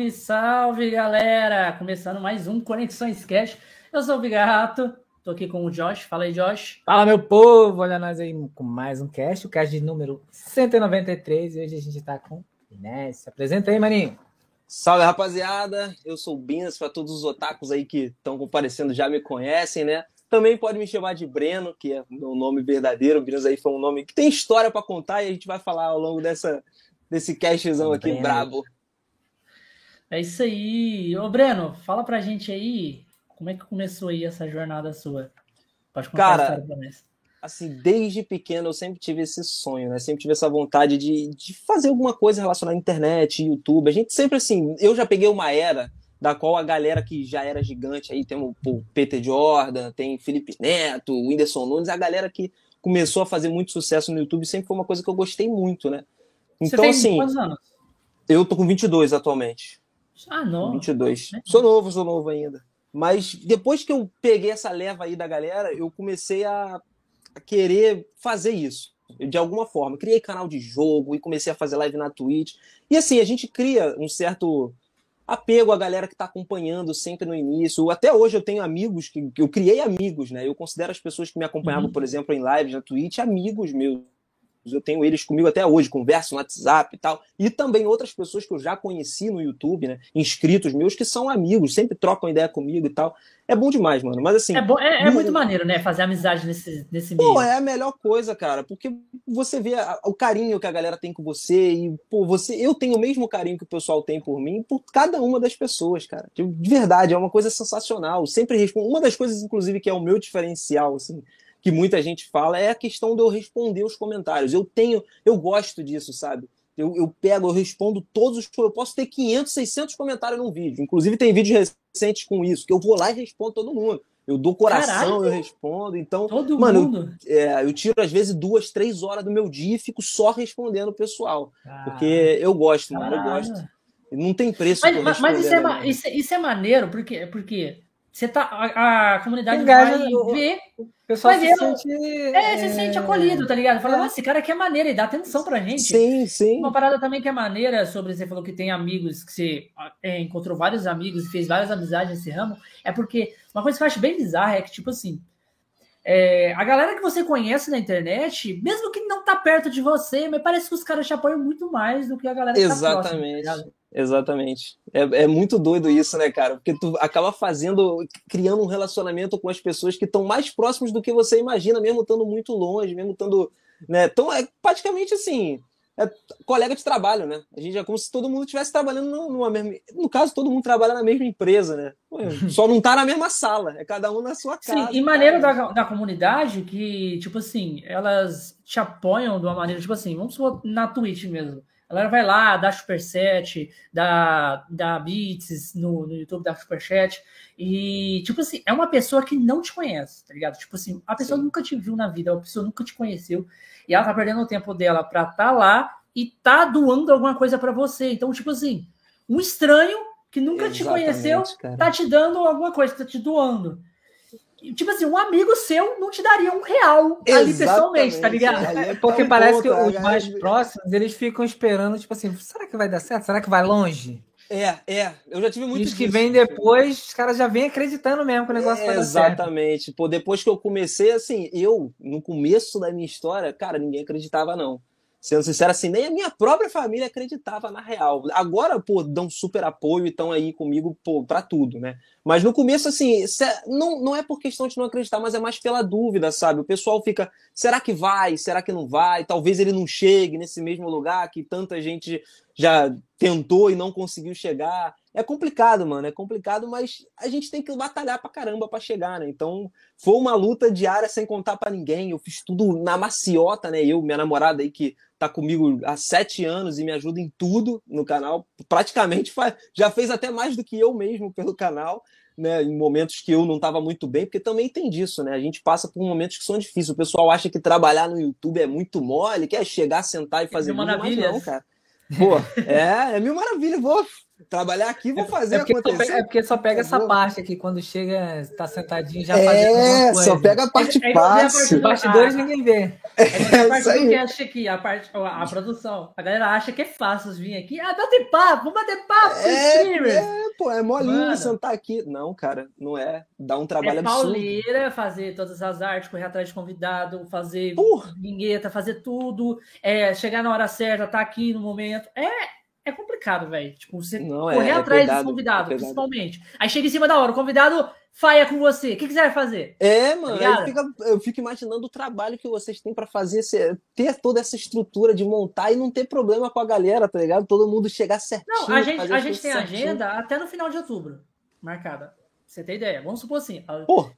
Salve, salve, galera! Começando mais um Conexões Cash. Eu sou o Vigato, tô aqui com o Josh. Fala aí, Josh. Fala, meu povo! Olha nós aí com mais um cast, o cast de número 193. E hoje a gente tá com Inés. Se apresenta aí, maninho. Salve, rapaziada! Eu sou o Binas, para todos os otakus aí que estão comparecendo já me conhecem, né? Também pode me chamar de Breno, que é o meu nome verdadeiro. O Binas aí foi um nome que tem história para contar e a gente vai falar ao longo dessa, desse castzão aqui Breno. brabo. É isso aí. Ô, Breno, fala pra gente aí como é que começou aí essa jornada sua. Pode contar Cara, a história pra nós. Assim, desde pequeno eu sempre tive esse sonho, né? Sempre tive essa vontade de, de fazer alguma coisa relacionada à internet, YouTube. A gente sempre assim, eu já peguei uma era da qual a galera que já era gigante aí, tem o, o Peter Jordan, tem Felipe Neto, o Whindersson Nunes, a galera que começou a fazer muito sucesso no YouTube sempre foi uma coisa que eu gostei muito, né? Então, Você tem assim. Quantos anos? Eu tô com 22 atualmente. Ah, não. 22. É. Sou novo, sou novo ainda. Mas depois que eu peguei essa leva aí da galera, eu comecei a, a querer fazer isso de alguma forma. Criei canal de jogo e comecei a fazer live na Twitch. E assim, a gente cria um certo apego à galera que está acompanhando sempre no início. Até hoje eu tenho amigos que, que, eu criei amigos, né? Eu considero as pessoas que me acompanhavam, uhum. por exemplo, em lives na Twitch, amigos meus eu tenho eles comigo até hoje, converso no WhatsApp e tal. E também outras pessoas que eu já conheci no YouTube, né? Inscritos meus que são amigos, sempre trocam ideia comigo e tal. É bom demais, mano. Mas assim. É, bom, é, é muito maneiro, né? Fazer amizade nesse, nesse meio. Pô, é a melhor coisa, cara. Porque você vê a, o carinho que a galera tem com você. E, pô, você. Eu tenho o mesmo carinho que o pessoal tem por mim, por cada uma das pessoas, cara. De verdade, é uma coisa sensacional. Sempre respondo. Uma das coisas, inclusive, que é o meu diferencial, assim que muita gente fala é a questão de eu responder os comentários. Eu tenho, eu gosto disso, sabe? Eu, eu pego, eu respondo todos os. Eu posso ter 500, 600 comentários num vídeo. Inclusive, tem vídeos recentes com isso, que eu vou lá e respondo todo mundo. Eu dou coração, Caralho. eu respondo. Então, todo mano, mundo. Eu, é, eu tiro às vezes duas, três horas do meu dia e fico só respondendo o pessoal. Porque eu gosto, mano, eu gosto. Não tem preço. Mas, mas isso, é, isso, isso, é maneiro, porque, porque você tá, a, a comunidade Engaja, vai ver. O pessoal vai se ver, sente. É, se sente acolhido, tá ligado? Fala, é. esse cara aqui é maneiro e dá atenção pra gente. Sim, sim. Uma parada também que é maneira sobre você falou que tem amigos, que você é, encontrou vários amigos e fez várias amizades nesse ramo, é porque uma coisa que eu acho bem bizarra é que, tipo assim, é, a galera que você conhece na internet, mesmo que não tá perto de você, mas parece que os caras te apoiam muito mais do que a galera que Exatamente. tá próxima. Exatamente. É, é muito doido isso, né, cara? Porque tu acaba fazendo, criando um relacionamento com as pessoas que estão mais próximas do que você imagina, mesmo estando muito longe, mesmo estando. Né? Então é praticamente assim. É colega de trabalho, né? A gente é como se todo mundo estivesse trabalhando numa mesma. No caso, todo mundo trabalha na mesma empresa, né? Só não tá na mesma sala, é cada um na sua casa. Sim, e maneira da, da comunidade que, tipo assim, elas te apoiam de uma maneira, tipo assim, vamos supor na Twitch mesmo. A galera vai lá, dá superchat, dá, dá beats no, no YouTube, dá superchat. E, tipo assim, é uma pessoa que não te conhece, tá ligado? Tipo assim, a pessoa Sim. nunca te viu na vida, a pessoa nunca te conheceu. E ela tá perdendo o tempo dela pra tá lá e tá doando alguma coisa para você. Então, tipo assim, um estranho que nunca Exatamente, te conheceu cara. tá te dando alguma coisa, tá te doando tipo assim, um amigo seu não te daria um real ali pessoalmente, tá ligado? É porque parece que os mais próximos, eles ficam esperando, tipo assim, será que vai dar certo? Será que vai longe? É, é. Eu já tive muito Os que vem depois, os caras já vêm acreditando mesmo que o negócio é, vai dar certo. Exatamente. Pô, depois que eu comecei, assim, eu, no começo da minha história, cara, ninguém acreditava, não. Sendo sincero, assim, nem a minha própria família acreditava na real. Agora, pô, dão super apoio e estão aí comigo, pô, pra tudo, né? Mas no começo, assim, não, não é por questão de não acreditar, mas é mais pela dúvida, sabe? O pessoal fica, será que vai? Será que não vai? Talvez ele não chegue nesse mesmo lugar que tanta gente já tentou e não conseguiu chegar. É complicado, mano, é complicado, mas a gente tem que batalhar pra caramba pra chegar, né? Então, foi uma luta diária sem contar para ninguém. Eu fiz tudo na maciota, né? Eu, minha namorada aí que tá comigo há sete anos e me ajuda em tudo no canal, praticamente faz, já fez até mais do que eu mesmo pelo canal. Né, em momentos que eu não estava muito bem, porque também tem disso, né? A gente passa por momentos que são difíceis. O pessoal acha que trabalhar no YouTube é muito mole, quer chegar, sentar e fazer é vídeo, mas não, cara. Pô, é, é mil maravilhas, vou trabalhar aqui, vou fazer é porque acontecer. é porque só pega essa parte aqui, quando chega, tá sentadinho, já é, só pega a parte é, fácil. Bastidores ninguém vê. É, a parte que acha que a parte, a, a, produção, a galera acha que é fácil vir aqui, ah, bater papo, vamos bater papo é, É, pô, é molinho Mano, sentar aqui. Não, cara, não é. Dá um trabalho é absurdo. pauleira fazer todas as artes, correr atrás de convidado, fazer Porra. vinheta, fazer tudo, é, chegar na hora certa, tá aqui no momento. É, é complicado, velho. Tipo, você não, é, correr é, atrás é dos convidados, principalmente. Aí chega em cima da hora, o convidado faia com você. O que, que você vai fazer? É, mano. Tá fica, eu fico imaginando o trabalho que vocês têm para fazer, ter toda essa estrutura de montar e não ter problema com a galera, tá ligado? Todo mundo chegar certinho. Não, a gente, a gente tem certinho. agenda até no final de outubro marcada. Você tem ideia? Vamos supor assim.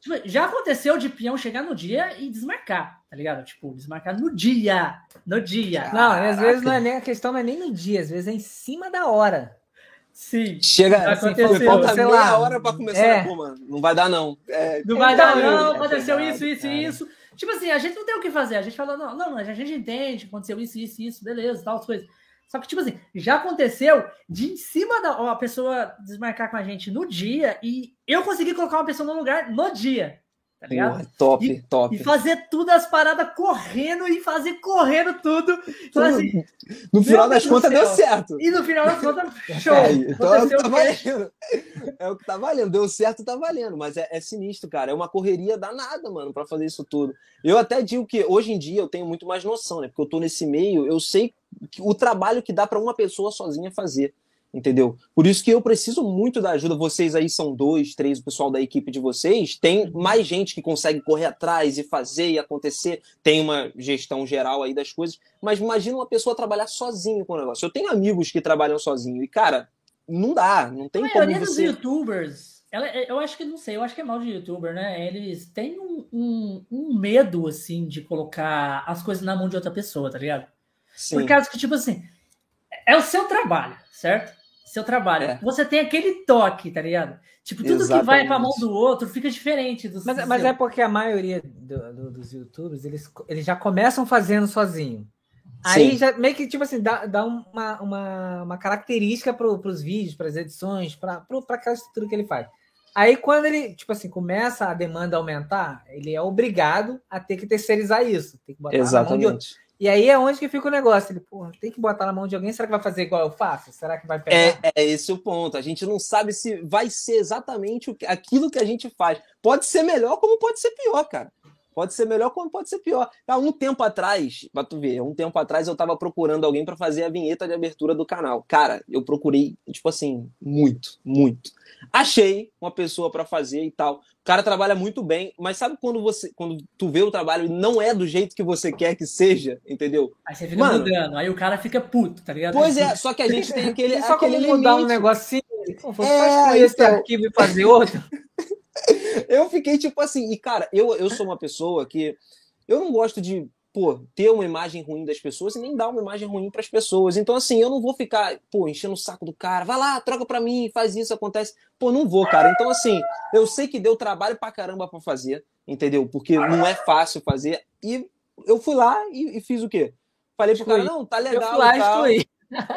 Tipo, já aconteceu de peão chegar no dia e desmarcar, tá ligado? Tipo, desmarcar no dia. No dia. Não, às vezes não é nem a questão, não é nem no dia, às vezes é em cima da hora. Sim. Chega, assim, falta meia lá, hora para começar é. a mano. Não vai dar, não. É, não vai dar, não. Aconteceu é isso, isso e isso. Tipo assim, a gente não tem o que fazer. A gente fala, não, não, a gente entende, aconteceu isso, isso, isso, beleza, tal, as coisas. Só que, tipo assim, já aconteceu de em cima da ó, a pessoa desmarcar com a gente no dia e eu consegui colocar uma pessoa no lugar no dia. Tá ligado? Porra, top, e, top. E fazer tudo as paradas correndo e fazer correndo tudo. Então, assim, no final das contas deu certo. E no final das contas, show. É, então é o que tá valendo. É o que tá valendo. Deu certo, tá valendo. Mas é, é sinistro, cara. É uma correria danada, mano, para fazer isso tudo. Eu até digo que hoje em dia eu tenho muito mais noção, né? Porque eu tô nesse meio, eu sei o trabalho que dá para uma pessoa sozinha fazer entendeu? Por isso que eu preciso muito da ajuda. Vocês aí são dois, três, o pessoal da equipe de vocês. Tem uhum. mais gente que consegue correr atrás e fazer e acontecer. Tem uma gestão geral aí das coisas. Mas imagina uma pessoa trabalhar sozinho com o negócio. Eu tenho amigos que trabalham sozinho e, cara, não dá, não tem a como você... dos youtubers, ela, eu acho que, não sei, eu acho que é mal de youtuber, né? Eles têm um, um, um medo, assim, de colocar as coisas na mão de outra pessoa, tá ligado? Sim. Por causa que, tipo assim, é o seu trabalho, certo? Seu trabalho. É. Você tem aquele toque, tá ligado? Tipo, tudo Exatamente. que vai pra mão do outro fica diferente. Do mas, mas é porque a maioria do, do, dos youtubers, eles, eles já começam fazendo sozinho. Aí Sim. já meio que, tipo assim, dá, dá uma, uma, uma característica para os vídeos, para as edições, para aquela estrutura que ele faz. Aí quando ele, tipo assim, começa a demanda a aumentar, ele é obrigado a ter que terceirizar isso. Tem que botar Exatamente. E aí é onde que fica o negócio. Ele, porra, tem que botar na mão de alguém. Será que vai fazer igual eu faço? Será que vai pegar? É, é esse o ponto. A gente não sabe se vai ser exatamente aquilo que a gente faz. Pode ser melhor, como pode ser pior, cara. Pode ser melhor como pode ser pior. Há um tempo atrás, pra tu ver, um tempo atrás eu tava procurando alguém para fazer a vinheta de abertura do canal. Cara, eu procurei, tipo assim, muito, muito. Achei uma pessoa para fazer e tal. O cara trabalha muito bem, mas sabe quando você, quando tu vê o trabalho e não é do jeito que você quer que seja, entendeu? Aí você fica Mano, mudando, aí o cara fica puto, tá ligado? Pois é, só que a gente tem aquele, só aquele como mudar um negocinho, é, esse então... arquivo e fazer outro. eu fiquei tipo assim, e cara, eu, eu sou uma pessoa que eu não gosto de pô, ter uma imagem ruim das pessoas e nem dar uma imagem ruim para as pessoas. Então, assim, eu não vou ficar, pô, enchendo o saco do cara, vai lá, troca para mim, faz isso, acontece. Pô, não vou, cara. Então, assim, eu sei que deu trabalho pra caramba para fazer, entendeu? Porque não é fácil fazer. E eu fui lá e, e fiz o quê? Falei pro cara, não, tá legal. Eu fui lá, tal.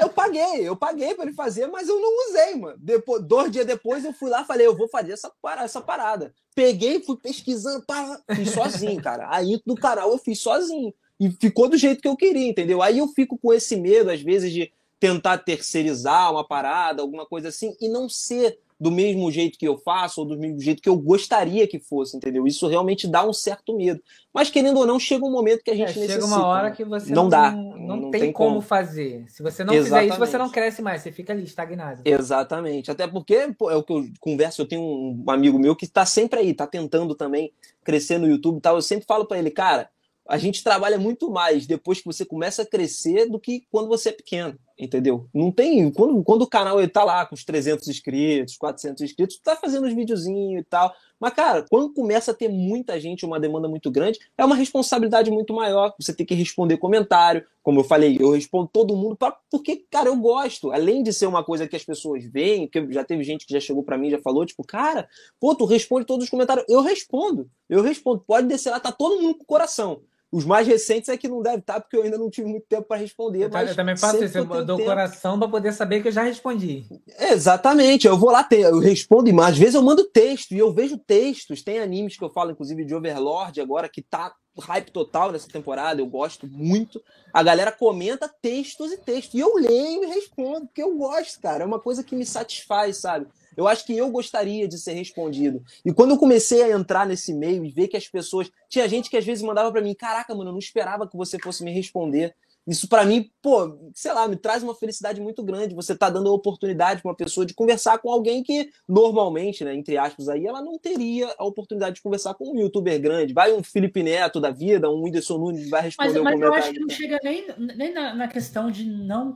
Eu paguei, eu paguei para ele fazer, mas eu não usei, mano. Depois, dois dias depois eu fui lá falei, eu vou fazer essa parada, essa parada. Peguei, fui pesquisando, pá, fiz sozinho, cara. Aí do canal eu fiz sozinho. E ficou do jeito que eu queria, entendeu? Aí eu fico com esse medo, às vezes, de tentar terceirizar uma parada, alguma coisa assim, e não ser do mesmo jeito que eu faço ou do mesmo jeito que eu gostaria que fosse, entendeu? Isso realmente dá um certo medo. Mas querendo ou não, chega um momento que a gente é, necessita. Chega uma hora que você não, não dá, não, não tem, tem como, fazer. Se você não Exatamente. fizer isso, você não cresce mais, você fica ali estagnado. Exatamente. Até porque pô, é o que eu converso, eu tenho um amigo meu que está sempre aí, está tentando também crescer no YouTube e tal. Eu sempre falo para ele, cara, a gente trabalha muito mais depois que você começa a crescer do que quando você é pequeno, entendeu? Não tem. Quando, quando o canal está lá com os 300 inscritos, 400 inscritos, tu tá fazendo os videozinhos e tal. Mas, cara, quando começa a ter muita gente, uma demanda muito grande, é uma responsabilidade muito maior. Você tem que responder comentário. Como eu falei, eu respondo todo mundo pra, porque, cara, eu gosto. Além de ser uma coisa que as pessoas veem, que já teve gente que já chegou para mim já falou, tipo, cara, pô, tu responde todos os comentários. Eu respondo. Eu respondo. Pode descer lá, tá todo mundo com o coração. Os mais recentes é que não deve estar, porque eu ainda não tive muito tempo para responder. Eu, mas eu também faço isso, eu dou o coração para poder saber que eu já respondi. Exatamente, eu vou lá, eu respondo, mas às vezes eu mando texto e eu vejo textos. Tem animes que eu falo, inclusive de Overlord agora, que tá hype total nessa temporada, eu gosto muito. A galera comenta textos e textos. E eu leio e respondo, porque eu gosto, cara. É uma coisa que me satisfaz, sabe? Eu acho que eu gostaria de ser respondido. E quando eu comecei a entrar nesse meio e ver que as pessoas. Tinha gente que às vezes mandava para mim: Caraca, mano, eu não esperava que você fosse me responder. Isso para mim, pô, sei lá, me traz uma felicidade muito grande. Você tá dando a oportunidade para uma pessoa de conversar com alguém que normalmente, né, entre aspas aí, ela não teria a oportunidade de conversar com um youtuber grande. Vai um Felipe Neto da vida, um Whindersson Nunes vai responder mas, mas o comentário. Mas eu acho que não chega nem, nem na, na questão de não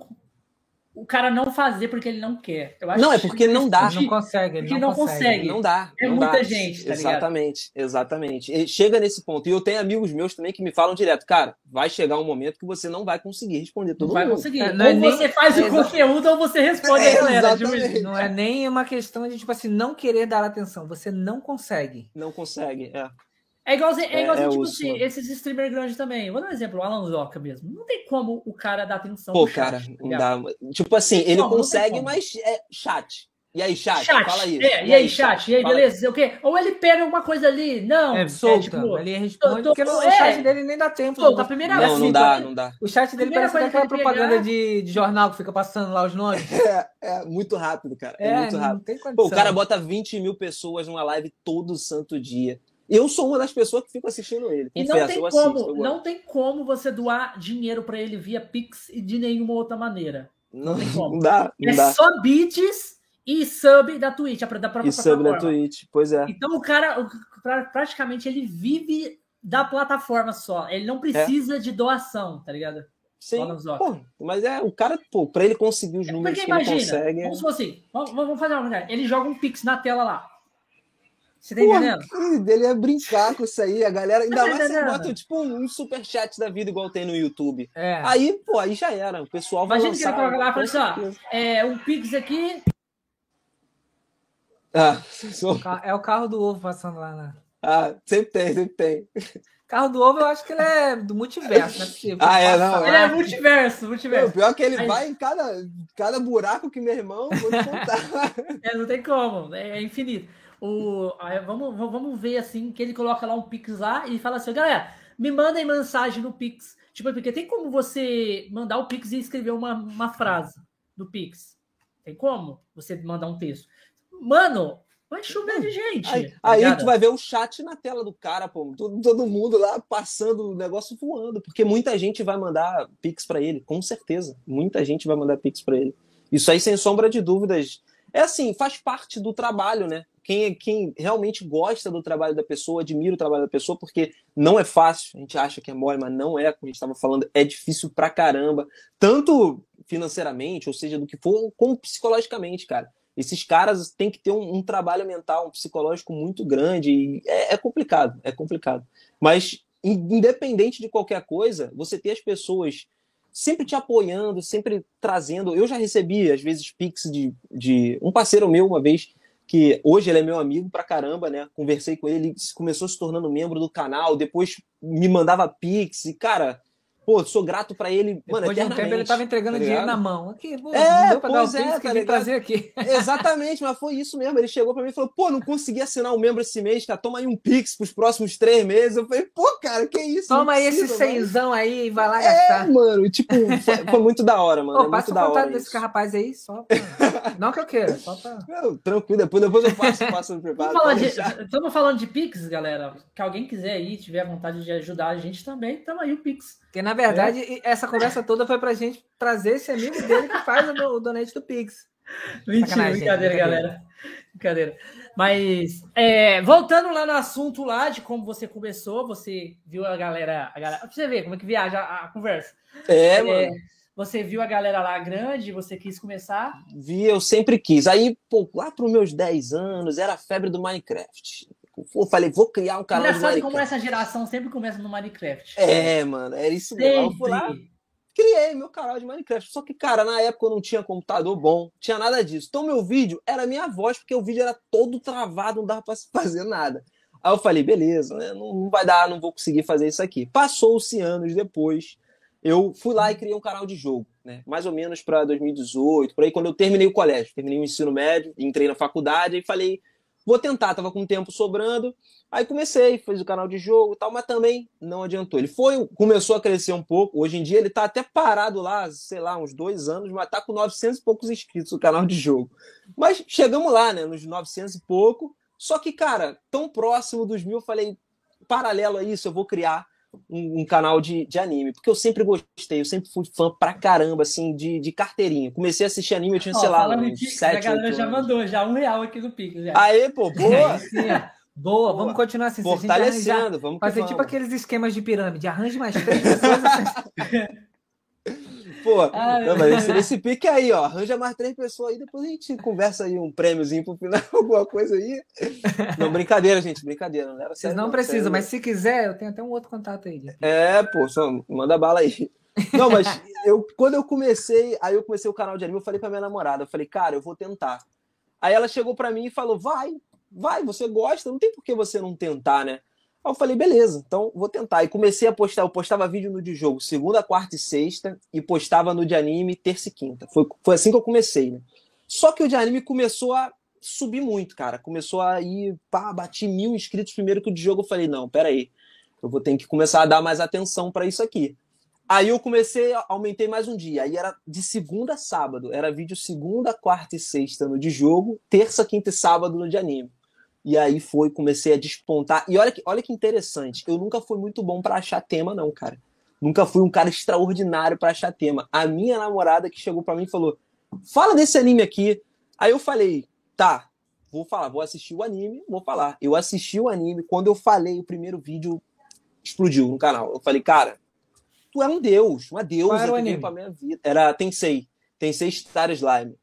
o cara não fazer porque ele não quer. não, é porque não dá. Não consegue. Ele não, não consegue. consegue. Não dá. É não muita dá. gente, tá Exatamente, ligado? exatamente. E chega nesse ponto. E eu tenho amigos meus também que me falam direto, cara, vai chegar um momento que você não vai conseguir responder todo não mundo. Vai conseguir. É, ou é você nem... faz o conteúdo ou você responde é, a galera. Não é nem uma questão de, tipo assim, não querer dar atenção. Você não consegue. Não consegue, é. É igualzinho, é igualzinho é, tipo assim, esses streamers grandes também. Vou dar um exemplo, o Alan Zoca mesmo. Não tem como o cara dar atenção Pô, cara, chat, não dá. Tipo assim, ele não, consegue, não mas é chat. E aí, chat? chat. Fala aí. É, e, aí, chat? E aí, beleza? O quê? Ou ele pega alguma coisa ali. Não. É, solta. É, tipo, ele responde, tô, tô, porque é, o chat dele nem dá tempo. Solta, a primeira não, vez. Não, dá, não dá. O chat dele parece aquela propaganda de, de, jornal que fica passando lá os nomes. É, é muito rápido, cara. É, é muito rápido. Pô, o cara bota 20 mil pessoas numa live todo santo dia. Eu sou uma das pessoas que fico assistindo ele. Confesso, e não tem como, não tem como você doar dinheiro para ele via Pix e de nenhuma outra maneira. Não, não tem como. Não dá, não é dá. só bits e sub da Twitch, da própria e sub da Twitch, pois é. Então o cara praticamente ele vive da plataforma só. Ele não precisa é. de doação, tá ligado? Sim, pô, mas é o cara, pô, para ele conseguir os é números que imagina, ele consegue. Vamos assim, vamos, vamos fazer uma coisa. Ele joga um Pix na tela lá. Você tá entendendo? Dele é brincar com isso aí, a galera. Ainda tá mais se bota tipo um superchat da vida igual tem no YouTube. É. Aí, pô, aí já era. O pessoal vai Imagina lançar. Que ele coloca lá e fala assim: ó, é, um Pix aqui. Ah. É o carro do ovo passando lá, né? Ah, sempre tem, sempre tem. Carro do ovo, eu acho que ele é do multiverso, não é possível. Ah, é, não. Ele é multiverso, multiverso. O pior é que ele Aí... vai em cada, cada buraco que meu irmão vou te contar. é, não tem como, é infinito. O, vamos, vamos ver assim que ele coloca lá um Pix lá e fala assim, galera, me mandem mensagem no Pix. Tipo, porque tem como você mandar o Pix e escrever uma, uma frase no Pix. Tem como você mandar um texto. Mano, vai chover de gente. Aí, tá aí tu vai ver o chat na tela do cara, pô. Todo, todo mundo lá passando o negócio voando. Porque muita gente vai mandar Pix para ele, com certeza. Muita gente vai mandar Pix para ele. Isso aí, sem sombra de dúvidas. É assim, faz parte do trabalho, né? Quem, quem realmente gosta do trabalho da pessoa, admira o trabalho da pessoa, porque não é fácil, a gente acha que é mole, mas não é, como a gente estava falando, é difícil pra caramba, tanto financeiramente, ou seja, do que for, como psicologicamente, cara. Esses caras têm que ter um, um trabalho mental, um psicológico muito grande, é, é complicado, é complicado. Mas, independente de qualquer coisa, você ter as pessoas sempre te apoiando, sempre trazendo. Eu já recebi, às vezes, pix de, de um parceiro meu uma vez que hoje ele é meu amigo pra caramba, né? Conversei com ele, ele começou se tornando membro do canal, depois me mandava pix e, cara, Pô, sou grato pra ele, mano, Depois de um tempo ele tava entregando tá dinheiro na mão. Aqui, pô, é, deu pra dar o é, que tá trazer aqui. Exatamente, mas foi isso mesmo. Ele chegou pra mim e falou, pô, não consegui assinar um membro esse mês, cara, toma aí um Pix pros próximos três meses. Eu falei, pô, cara, que isso? Toma aí esse cenzão aí e vai lá gastar. É, mano, tipo, foi, foi muito da hora, mano. Pô, é passa o contato desse rapaz aí, só pra... Não que eu queira, só pra... Não, tranquilo, depois, depois eu passo, passo no preparo. Estamos falando de Pix, galera. Que alguém quiser aí, tiver vontade de ajudar a gente também, tamo aí o Pix. Porque, na verdade, é. essa conversa toda foi pra gente trazer esse amigo dele que faz o, o donate do Pix. Mentira, brincadeira, galera. Brincadeira. Mas, é, voltando lá no assunto lá de como você começou, você viu a galera. A galera pra você ver como é que viaja a, a conversa. É, é, mano. Você viu a galera lá grande, você quis começar? Vi, eu sempre quis. Aí, pô, lá para os meus 10 anos, era a febre do Minecraft. Eu falei, vou criar um canal Engraçado de Minecraft. como essa geração sempre começa no Minecraft. É, mano, é isso mesmo. Eu fui lá, criei meu canal de Minecraft. Só que, cara, na época eu não tinha computador bom, tinha nada disso. Então, meu vídeo era minha voz, porque o vídeo era todo travado, não dava pra fazer nada. Aí eu falei, beleza, né? Não, não vai dar, não vou conseguir fazer isso aqui. Passou-se anos depois, eu fui lá e criei um canal de jogo, né? Mais ou menos para 2018, por aí, quando eu terminei o colégio, terminei o ensino médio, entrei na faculdade e falei, vou tentar, tava com tempo sobrando. Aí comecei, fiz o canal de jogo e tal, mas também não adiantou. Ele foi, começou a crescer um pouco. Hoje em dia ele tá até parado lá, sei lá, uns dois anos, mas tá com 900 e poucos inscritos no canal de jogo. Mas chegamos lá, né, nos 900 e pouco. Só que, cara, tão próximo dos mil, eu falei, paralelo a isso, eu vou criar um, um, canal de, de anime, porque eu sempre gostei, eu sempre fui fã pra caramba, assim, de, de carteirinha. Comecei a assistir anime, eu tinha, Ó, sei lá, uns Pix, A galera já mandou já um real aqui no Pix. Já. Aê, pô, boa! Boa, vamos continuar assim. Fortalecendo, vamos Fazer tipo aqueles esquemas de pirâmide. Arranje mais três pessoas. Pô, ah, não, mas esse, esse pique aí, ó. Arranja mais três pessoas aí, depois a gente conversa aí um prêmiozinho pro final, alguma coisa aí. Não, brincadeira, gente, brincadeira. Não Vocês não, não precisam, mas se quiser, eu tenho até um outro contato aí. É, pô, só manda bala aí. Não, mas eu, quando eu comecei, aí eu comecei o canal de anime, eu falei pra minha namorada, eu falei, cara, eu vou tentar. Aí ela chegou pra mim e falou, vai, vai, você gosta, não tem por que você não tentar, né? Aí eu falei, beleza, então vou tentar. E comecei a postar, eu postava vídeo no de jogo segunda, quarta e sexta, e postava no de anime terça e quinta. Foi, foi assim que eu comecei, né? Só que o de anime começou a subir muito, cara. Começou a ir, pá, bati mil inscritos primeiro que o de jogo. Eu falei, não, peraí, eu vou ter que começar a dar mais atenção para isso aqui. Aí eu comecei, aumentei mais um dia. Aí era de segunda a sábado. Era vídeo segunda, quarta e sexta no de jogo, terça, quinta e sábado no de anime. E aí foi, comecei a despontar. E olha que, olha que interessante, eu nunca fui muito bom para achar tema, não, cara. Nunca fui um cara extraordinário para achar tema. A minha namorada que chegou para mim e falou: fala desse anime aqui. Aí eu falei: tá, vou falar, vou assistir o anime, vou falar. Eu assisti o anime, quando eu falei o primeiro vídeo, explodiu no canal. Eu falei, cara, tu é um deus, uma deusa Qual era o anime? pra minha vida. Era Tensei, Tensei Star Slime.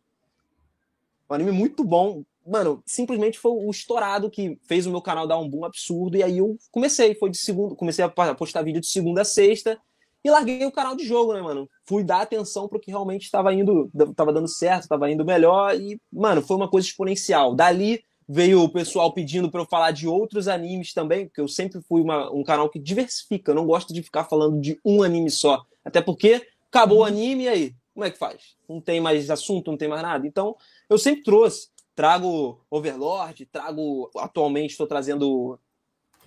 Um anime muito bom, mano, simplesmente foi o estourado que fez o meu canal dar um boom absurdo. E aí eu comecei, foi de segundo, comecei a postar vídeo de segunda a sexta e larguei o canal de jogo, né, mano? Fui dar atenção pro que realmente estava indo, estava dando certo, estava indo melhor e, mano, foi uma coisa exponencial. Dali veio o pessoal pedindo para eu falar de outros animes também, porque eu sempre fui uma, um canal que diversifica, eu não gosto de ficar falando de um anime só. Até porque acabou o anime e aí, como é que faz? Não tem mais assunto, não tem mais nada. Então, eu sempre trouxe trago Overlord, trago atualmente estou trazendo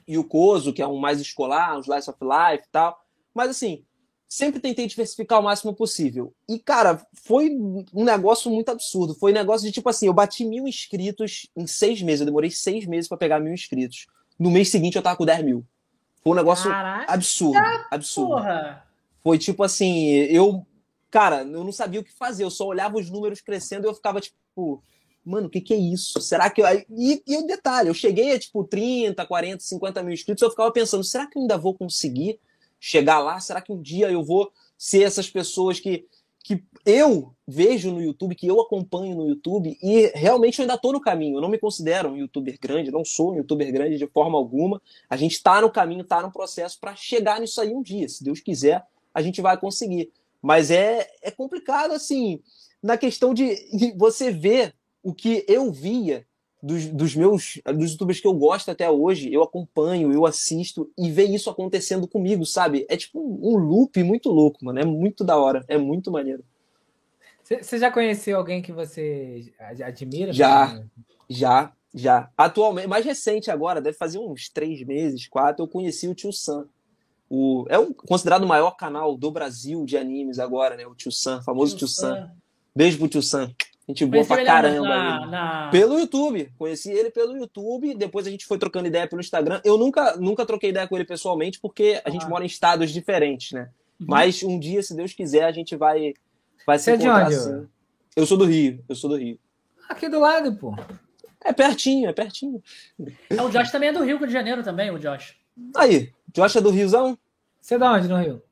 Yukoso, que é um mais escolar, um slice of life e tal. Mas assim, sempre tentei diversificar o máximo possível. E, cara, foi um negócio muito absurdo. Foi um negócio de tipo assim: eu bati mil inscritos em seis meses. Eu demorei seis meses para pegar mil inscritos. No mês seguinte eu tava com 10 mil. Foi um negócio Caraca, absurdo. Absurdo. Porra. Foi tipo assim: eu. Cara, eu não sabia o que fazer. Eu só olhava os números crescendo e eu ficava tipo mano, o que, que é isso? Será que. Eu... E, o detalhe, eu cheguei a tipo 30, 40, 50 mil inscritos, eu ficava pensando, será que eu ainda vou conseguir chegar lá? Será que um dia eu vou ser essas pessoas que, que eu vejo no YouTube, que eu acompanho no YouTube, e realmente eu ainda estou no caminho. Eu não me considero um youtuber grande, não sou um youtuber grande de forma alguma. A gente está no caminho, está no processo para chegar nisso aí um dia. Se Deus quiser, a gente vai conseguir. Mas é, é complicado, assim, na questão de você ver o que eu via dos, dos, meus dos youtubers que eu gosto até hoje, eu acompanho, eu assisto e ver isso acontecendo comigo, sabe? É tipo um loop muito louco, mano. É muito da hora, é muito maneiro. Você já conheceu alguém que você admira? Já, já, já. Atualmente, mais recente agora, deve fazer uns três meses, quatro, eu conheci o Tio Sam. O, é um, considerado o maior canal do Brasil de animes agora, né? O Tio Sam, famoso Tio, Tio Sam. Sam. Beijo pro Tio Sam. Gente boa pra caramba. Na, na... Pelo YouTube. Conheci ele pelo YouTube. Depois a gente foi trocando ideia pelo Instagram. Eu nunca, nunca troquei ideia com ele pessoalmente, porque a ah. gente mora em estados diferentes, né? Uhum. Mas um dia, se Deus quiser, a gente vai, vai Você se encontrar é de onde? Assim. Eu sou do Rio. Eu sou do Rio. Aqui do lado, pô. É pertinho, é pertinho. É, o Josh também é do Rio, Rio de Janeiro também, o Josh. Aí, Josh é do Riozão? Você é de onde no Rio?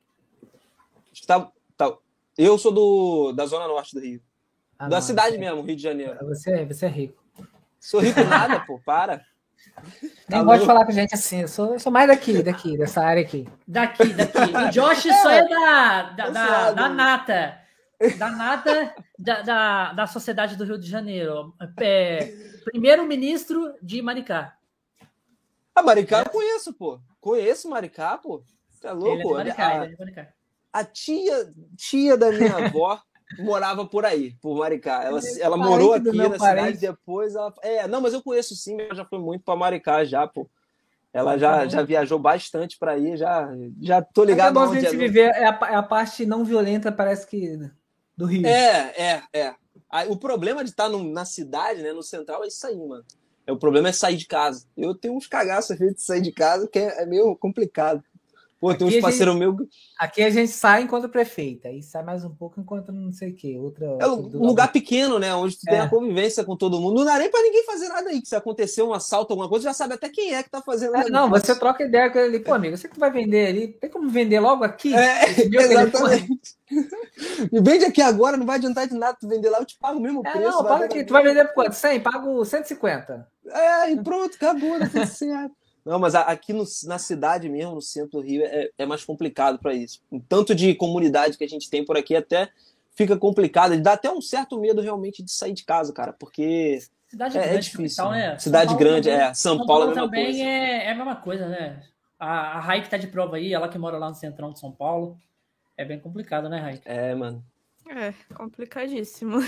Tá, tá. Eu sou do, da Zona Norte do Rio. Ah, da não, cidade você... mesmo, Rio de Janeiro. Você, é, você é rico. Sou rico nada, pô, para. Nem gosto de falar com gente assim, eu sou, eu sou mais daqui, daqui, dessa área aqui. Daqui, daqui. O Josh é, só é da, da, da, da nata. Da nata da, da, da sociedade do Rio de Janeiro. É, Primeiro-ministro de Maricá. A ah, Maricá eu conheço, pô. Conheço Maricá, pô. Tá louco? Ele é de Maricá, a, ele é de Maricá. A tia, tia da minha avó morava por aí, por Maricá. Ela, ela morou aqui na parente. cidade, depois ela. É, não, mas eu conheço sim, ela já foi muito para Maricá já, pô. Ela já, já viajou bastante para aí, já, já tô Mas é ligado bom a gente é. viver, é a, é a parte não violenta, parece que do Rio. É, é, é. O problema de estar no- na cidade, né, no central, é isso aí, mano. É, o problema é sair de casa. Eu tenho uns cagaços de sair de casa, que é, é meio complicado. Pô, tem Aqui uns a parceiros meus. Aqui a gente sai enquanto prefeita, aí sai mais um pouco enquanto não sei o quê. Outra, É um lugar pequeno, né? Onde tu tem É. a convivência com todo mundo. Não dá nem pra ninguém fazer nada aí. Que se acontecer um assalto, alguma coisa, já sabe até quem é que tá fazendo. É, não, você troca ideia com ele. Pô, amigo, você que vai vender ali, tem como vender logo aqui? É, exatamente. Me vende aqui agora, não vai adiantar de nada tu vender lá, eu te pago o mesmo É, preço. não, paga aqui. Tu vai vender por quanto? 100? Pago 150. É, e pronto, acabou, tudo certo. Não, mas aqui no- na cidade mesmo, no centro do Rio, é, é mais complicado para isso. O tanto de comunidade que a gente tem por aqui até fica complicado. Dá até um certo medo realmente de sair de casa, cara, porque Cidade é, é grande, difícil. capital, né? né? Cidade Paulo grande, também- é. São, São Paulo é a Paulo mesma também coisa. é, é a mesma coisa, né? A, a Raik tá de prova aí, ela que mora lá no centrão de São Paulo. É bem complicado, né, Raik? É, mano. É, complicadíssimo.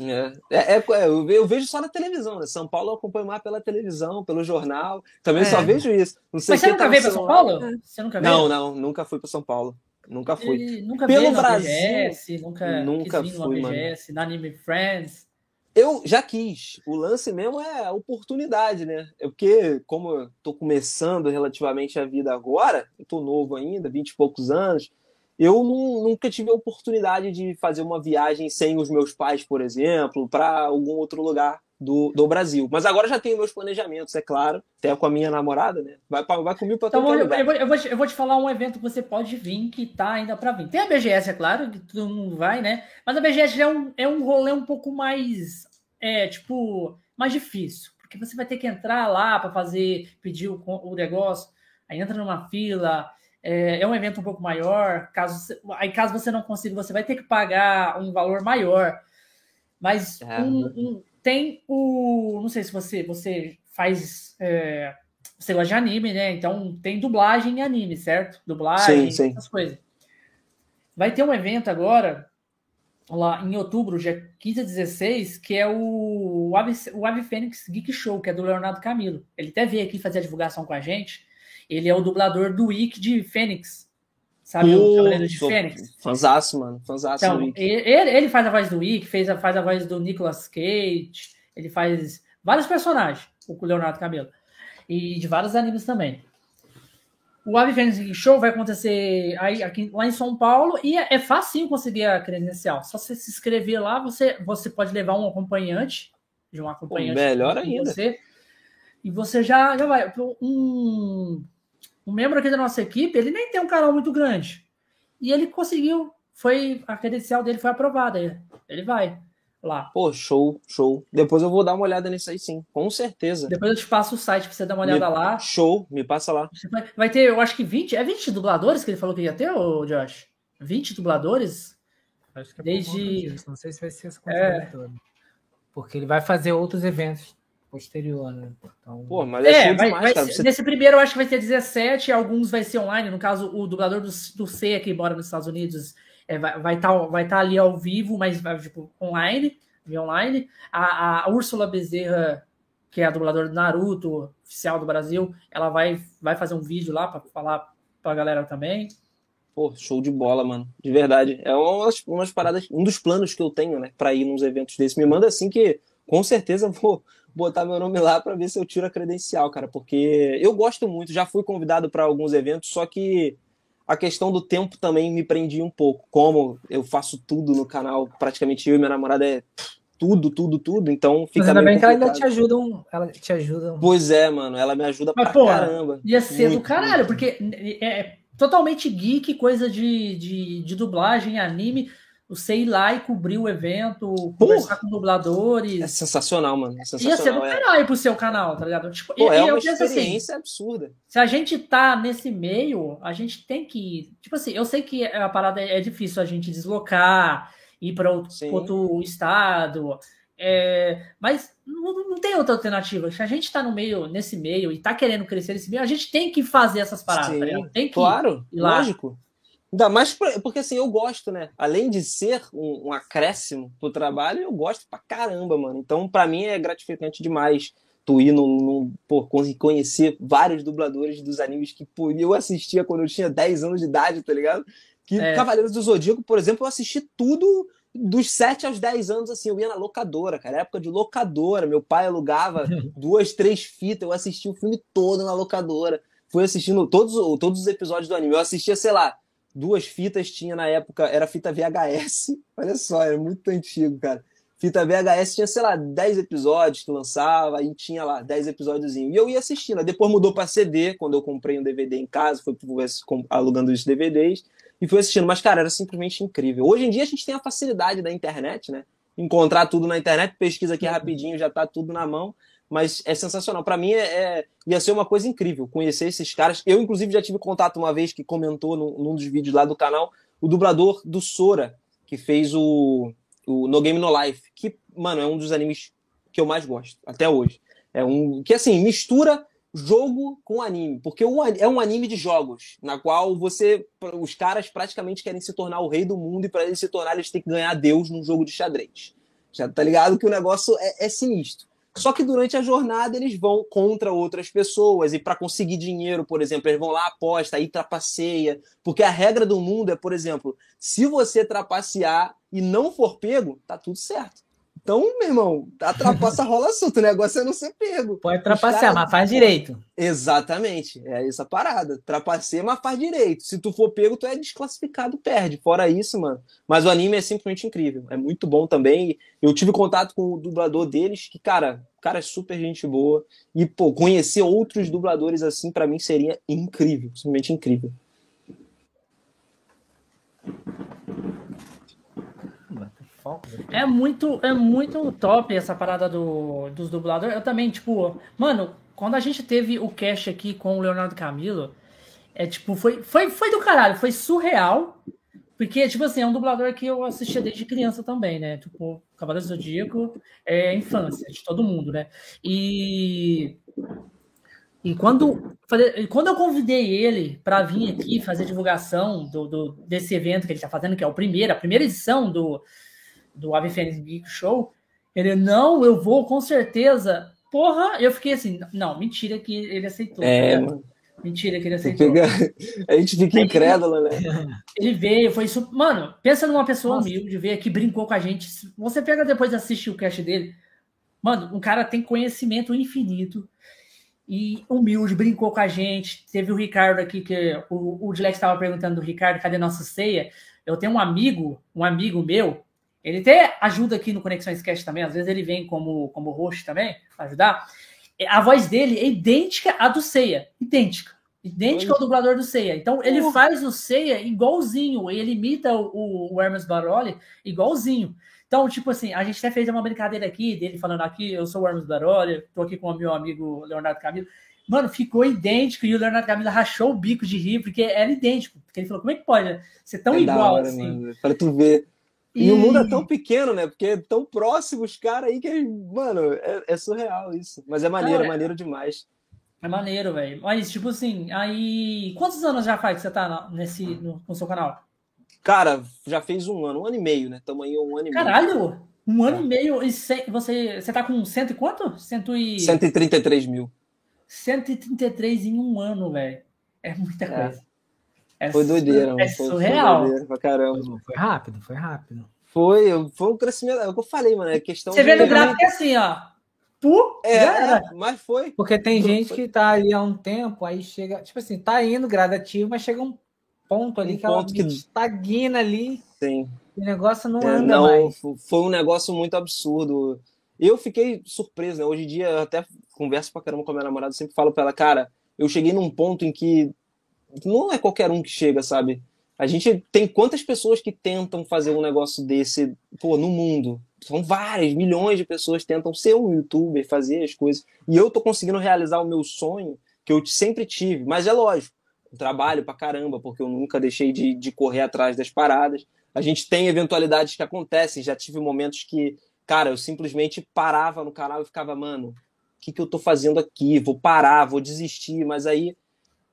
É, é, é, eu, ve- eu vejo só na televisão, né? São Paulo eu acompanho mais pela televisão, pelo jornal. Também É. só vejo isso. Não sei Mas você nunca tá veio pra São. Paulo? Você nunca veio? Não, não, nunca fui para São Paulo. Nunca fui. Ele nunca Pelo Brasil, BGS, nunca, nunca fui. BGS, na Anime Friends. Eu já quis. O lance mesmo é a oportunidade, né? É porque, como eu tô começando relativamente a vida agora, eu tô novo ainda, 20 e poucos anos, eu nu- nunca tive a oportunidade de fazer uma viagem sem os meus pais, por exemplo, para algum outro lugar do, do Brasil. Mas agora já tenho meus planejamentos, é claro, até com a minha namorada, né? Vai, vai comigo para Então, todo lugar. eu vou, eu, vou te, eu vou te falar um evento que você pode vir, que tá ainda para vir. Tem a BGS, é claro, que todo mundo vai, né? Mas a BGS já é um, é um rolê um pouco mais, é, tipo, mais difícil. Porque você vai ter que entrar lá para fazer, pedir o, o negócio, aí entra numa fila, é, é um evento um pouco maior. Caso, você- aí, caso você não consiga, você vai ter que pagar um valor maior. Mas É. um- um- tem o. Não sei se você, você faz. é, você gosta de anime, né? Então tem dublagem em anime, certo? Dublagem, Sim, sim. essas coisas. Vai ter um evento agora, lá em outubro, dia 15 a 16, que é o, o, Ave, o Ave Fênix Geek Show, que é do Leonardo Camilo. Ele até veio aqui fazer a divulgação com a gente. Ele é o dublador do Wiki de Fênix. Sabe o Pô, Cavaleiro de Fênix? Fanzaço, mano. Fanzaço Então, ele, ele faz a voz do Wick, fez a, faz a voz do Nicolas Cage, ele faz vários personagens, o Leonardo Camelo. E de vários animes também. O Ave Fênix Show vai acontecer aí, aqui, lá em São Paulo e é, é fácil conseguir a credencial. Só você se inscrever lá, você, você pode levar um acompanhante, de um acompanhante. melhor com ainda. Você, e você já, já vai. Um, um membro aqui da nossa equipe, ele nem tem um canal muito grande. E ele conseguiu. Foi, a credencial dele foi aprovada. Ele, vai lá. Pô, show, show. Depois eu vou dar uma olhada nisso aí sim, com certeza. Depois eu te passo o site pra você dar uma olhada Me- lá. Show, me passa lá. Vai, vai ter, eu acho que 20. É 20 dubladores que ele falou que ia ter, ô Josh? 20 dubladores? Acho que é Desde- disso, Não sei se vai ser essa É. toda. Porque ele vai fazer outros eventos posterior, né? Então, Pô, mas é, É, show vai- demais, vai cara. Você nesse primeiro eu acho que vai ser 17, alguns vai ser online. No caso, o dublador do, do C que mora nos Estados Unidos é, vai estar vai tá, vai tá ali ao vivo, mas vai, tipo, online, via online. A, a Úrsula Bezerra, que é a dubladora do Naruto, oficial do Brasil, ela vai, vai fazer um vídeo lá para falar pra galera também. Pô, show de bola, mano. De verdade. É umas, umas paradas, um dos planos que eu tenho, né, pra ir nos eventos desses. Me manda assim que com certeza vou botar meu nome lá pra ver se eu tiro a credencial, cara, porque eu gosto muito, já fui convidado pra alguns eventos, só que a questão do tempo também me prendia um pouco. Como eu faço tudo no canal, praticamente eu e minha namorada é tudo, tudo, tudo, então Mas fica ainda meio bem que ela ainda complicado. te ajudam. Ela te ajudam. Pois é, mano, ela me ajuda Mas, pra pô, caramba. Ia ser do Muito, caralho, muito. porque é é totalmente geek, coisa de, de, de dublagem, anime. Você ir lá e cobrir o evento, conversar com É dubladores. sensacional, mano. É Ia ser do sensacional. é. caralho pro seu canal, tá ligado? Tipo, Pô, e- é uma assim, experiência absurda. se a gente tá nesse meio, a gente tem que. Tipo assim, eu sei que a parada é difícil a gente deslocar, ir para outro, outro estado. é, mas não, não tem outra alternativa. Se a gente tá no meio, nesse meio, e tá querendo crescer nesse meio, a gente tem que fazer essas paradas, tá? Tem que Claro, lógico. Ainda mais porque assim, eu gosto, né? Além de ser um, um acréscimo pro trabalho, eu gosto pra caramba, mano. Então, para mim é gratificante demais tu ir no, no pô, conhecer vários dubladores dos animes que pô, eu assistia quando eu tinha 10 anos de idade, tá ligado? Que é. Cavaleiros do Zodíaco, por exemplo, eu assisti tudo dos 7 aos 10 anos, assim, eu ia na locadora, cara, época de locadora. Meu pai alugava duas, três fitas, eu assistia o filme todo na locadora. Fui assistindo todos, todos os episódios do anime. Eu assistia, sei lá, duas fitas tinha na época, era fita VHS. Olha só, era muito antigo, cara. Fita VHS tinha, sei lá, 10 episódios que lançava, aí tinha lá 10 episódios. E eu ia assistindo. Depois mudou para CD, quando eu comprei um DVD em casa, fui alugando os DVDs e fui assistindo. Mas, cara, era simplesmente incrível. Hoje em dia a gente tem a facilidade da internet, né? Encontrar tudo na internet, pesquisa aqui rapidinho, já tá tudo na mão. Mas é sensacional. Para mim, é, é, ia ser uma coisa incrível conhecer esses caras. Eu, inclusive, já tive contato uma vez que comentou num, num dos vídeos lá do canal o dublador do Sora, que fez o o No Game No Life, que, mano, é um dos animes que eu mais gosto, até hoje. É um que, assim, mistura jogo com anime, porque é um anime de jogos, na qual você, os caras praticamente querem se tornar o rei do mundo e para eles se tornar eles têm que ganhar Deus num jogo de xadrez. Já tá ligado que o negócio é, é sinistro. Só que durante a jornada eles vão contra outras pessoas e para conseguir dinheiro, por exemplo, eles vão lá aposta, aí trapaceia, porque a regra do mundo é, por exemplo, se você trapacear e não for pego, tá tudo certo. Então, meu irmão, a trapaça rola solto, o negócio é não ser pego. Pode trapacear, cara... mas faz direito. Exatamente, é essa parada. Trapaceia, mas faz direito. Se tu for pego, tu é desclassificado, perde. Fora isso, mano. Mas o anime é simplesmente incrível. É muito bom também. Eu tive contato com o dublador deles, que, cara, o cara é super gente boa. E, pô, conhecer outros dubladores assim, para mim, seria incrível. Simplesmente incrível. É muito, é muito top essa parada do, dos dubladores. Eu também, tipo, mano, quando a gente teve o cast aqui com o Leonardo Camilo, é tipo, foi, foi, foi do caralho, foi surreal. Porque, tipo assim, é um dublador que eu assistia desde criança também, né? Tipo, Cavaleiro Zodíaco é infância de todo mundo, né? E. E quando, quando eu convidei ele para vir aqui fazer divulgação do, do, desse evento que ele está fazendo, que é o primeiro, a primeira edição do, do Ave Fênix Geek Show, ele, não, eu vou com certeza. Porra, eu fiquei assim, não, mentira que ele aceitou. É, mano. Mentira que ele aceitou. A gente fica incrédulo, né? Ele veio, foi isso. Mano, pensa numa pessoa Nossa. humilde, veio aqui, brincou com a gente. Você pega depois de assistir o cast dele. Mano, um cara tem conhecimento infinito e humilde, brincou com a gente. Teve o Ricardo aqui, que o, o Dilex estava perguntando do Ricardo, cadê nossa ceia? Eu tenho um amigo, um amigo meu, ele até ajuda aqui no Conexões Cast também, às vezes ele vem como, como host também, para ajudar. A voz dele é idêntica à do Ceia, idêntica. Idêntica ao dublador do Ceia. Então ele faz o Ceia igualzinho, ele imita o, o Hermes Baroli igualzinho. Então, tipo assim, a gente até fez uma brincadeira aqui, dele falando aqui, eu sou o Hermes Baroli, tô aqui com o meu amigo Leonardo Camilo. Mano, ficou idêntico e o Leonardo Camilo rachou o bico de rir, porque era idêntico. Porque ele falou, como é que pode ser tão é igual hora, assim? Para tu ver e, e, o mundo é tão pequeno, né? Porque é tão próximo os caras aí que, mano, é, é, surreal isso. Mas é maneiro, é maneiro demais. É maneiro, velho. Mas, tipo assim, aí. Quantos anos já faz que você tá nesse, no, no seu canal? Cara, já fez um ano, um ano e meio, né? Tamo aí um ano e Caralho, meio. Caralho! Um ano é. e meio. E você, você tá com cento e quanto? Cento e... 133 mil. 133 em um ano, velho. É muita é. coisa. É foi doideira, é foi, surreal. Foi doideira pra caramba. Foi rápido, foi rápido. Foi, foi um crescimento. É o que eu falei, mano. É questão Você vê no gráfico é assim, ó. Pu, é, é, mas foi. Porque tem gente que tá ali há um tempo, aí chega, tipo assim, tá indo gradativo, mas chega um ponto ali um que ponto ela que estagna ali. Sim. O negócio não é, anda não, mais. Foi um negócio muito absurdo. Eu fiquei surpreso, né? Hoje em dia, eu até converso pra caramba com a minha namorada, sempre falo pra ela, cara, eu cheguei num ponto em que não é qualquer um que chega, sabe? A gente tem quantas pessoas que tentam fazer um negócio desse pô, no mundo? São várias, milhões de pessoas tentam ser um youtuber, fazer as coisas. E eu tô conseguindo realizar o meu sonho, que eu sempre tive. Mas é lógico, trabalho pra caramba, porque eu nunca deixei de, de correr atrás das paradas. A gente tem eventualidades que acontecem. Já tive momentos que, cara, eu simplesmente parava no canal e ficava, mano, o que, que eu tô fazendo aqui? Vou parar, vou desistir. Mas aí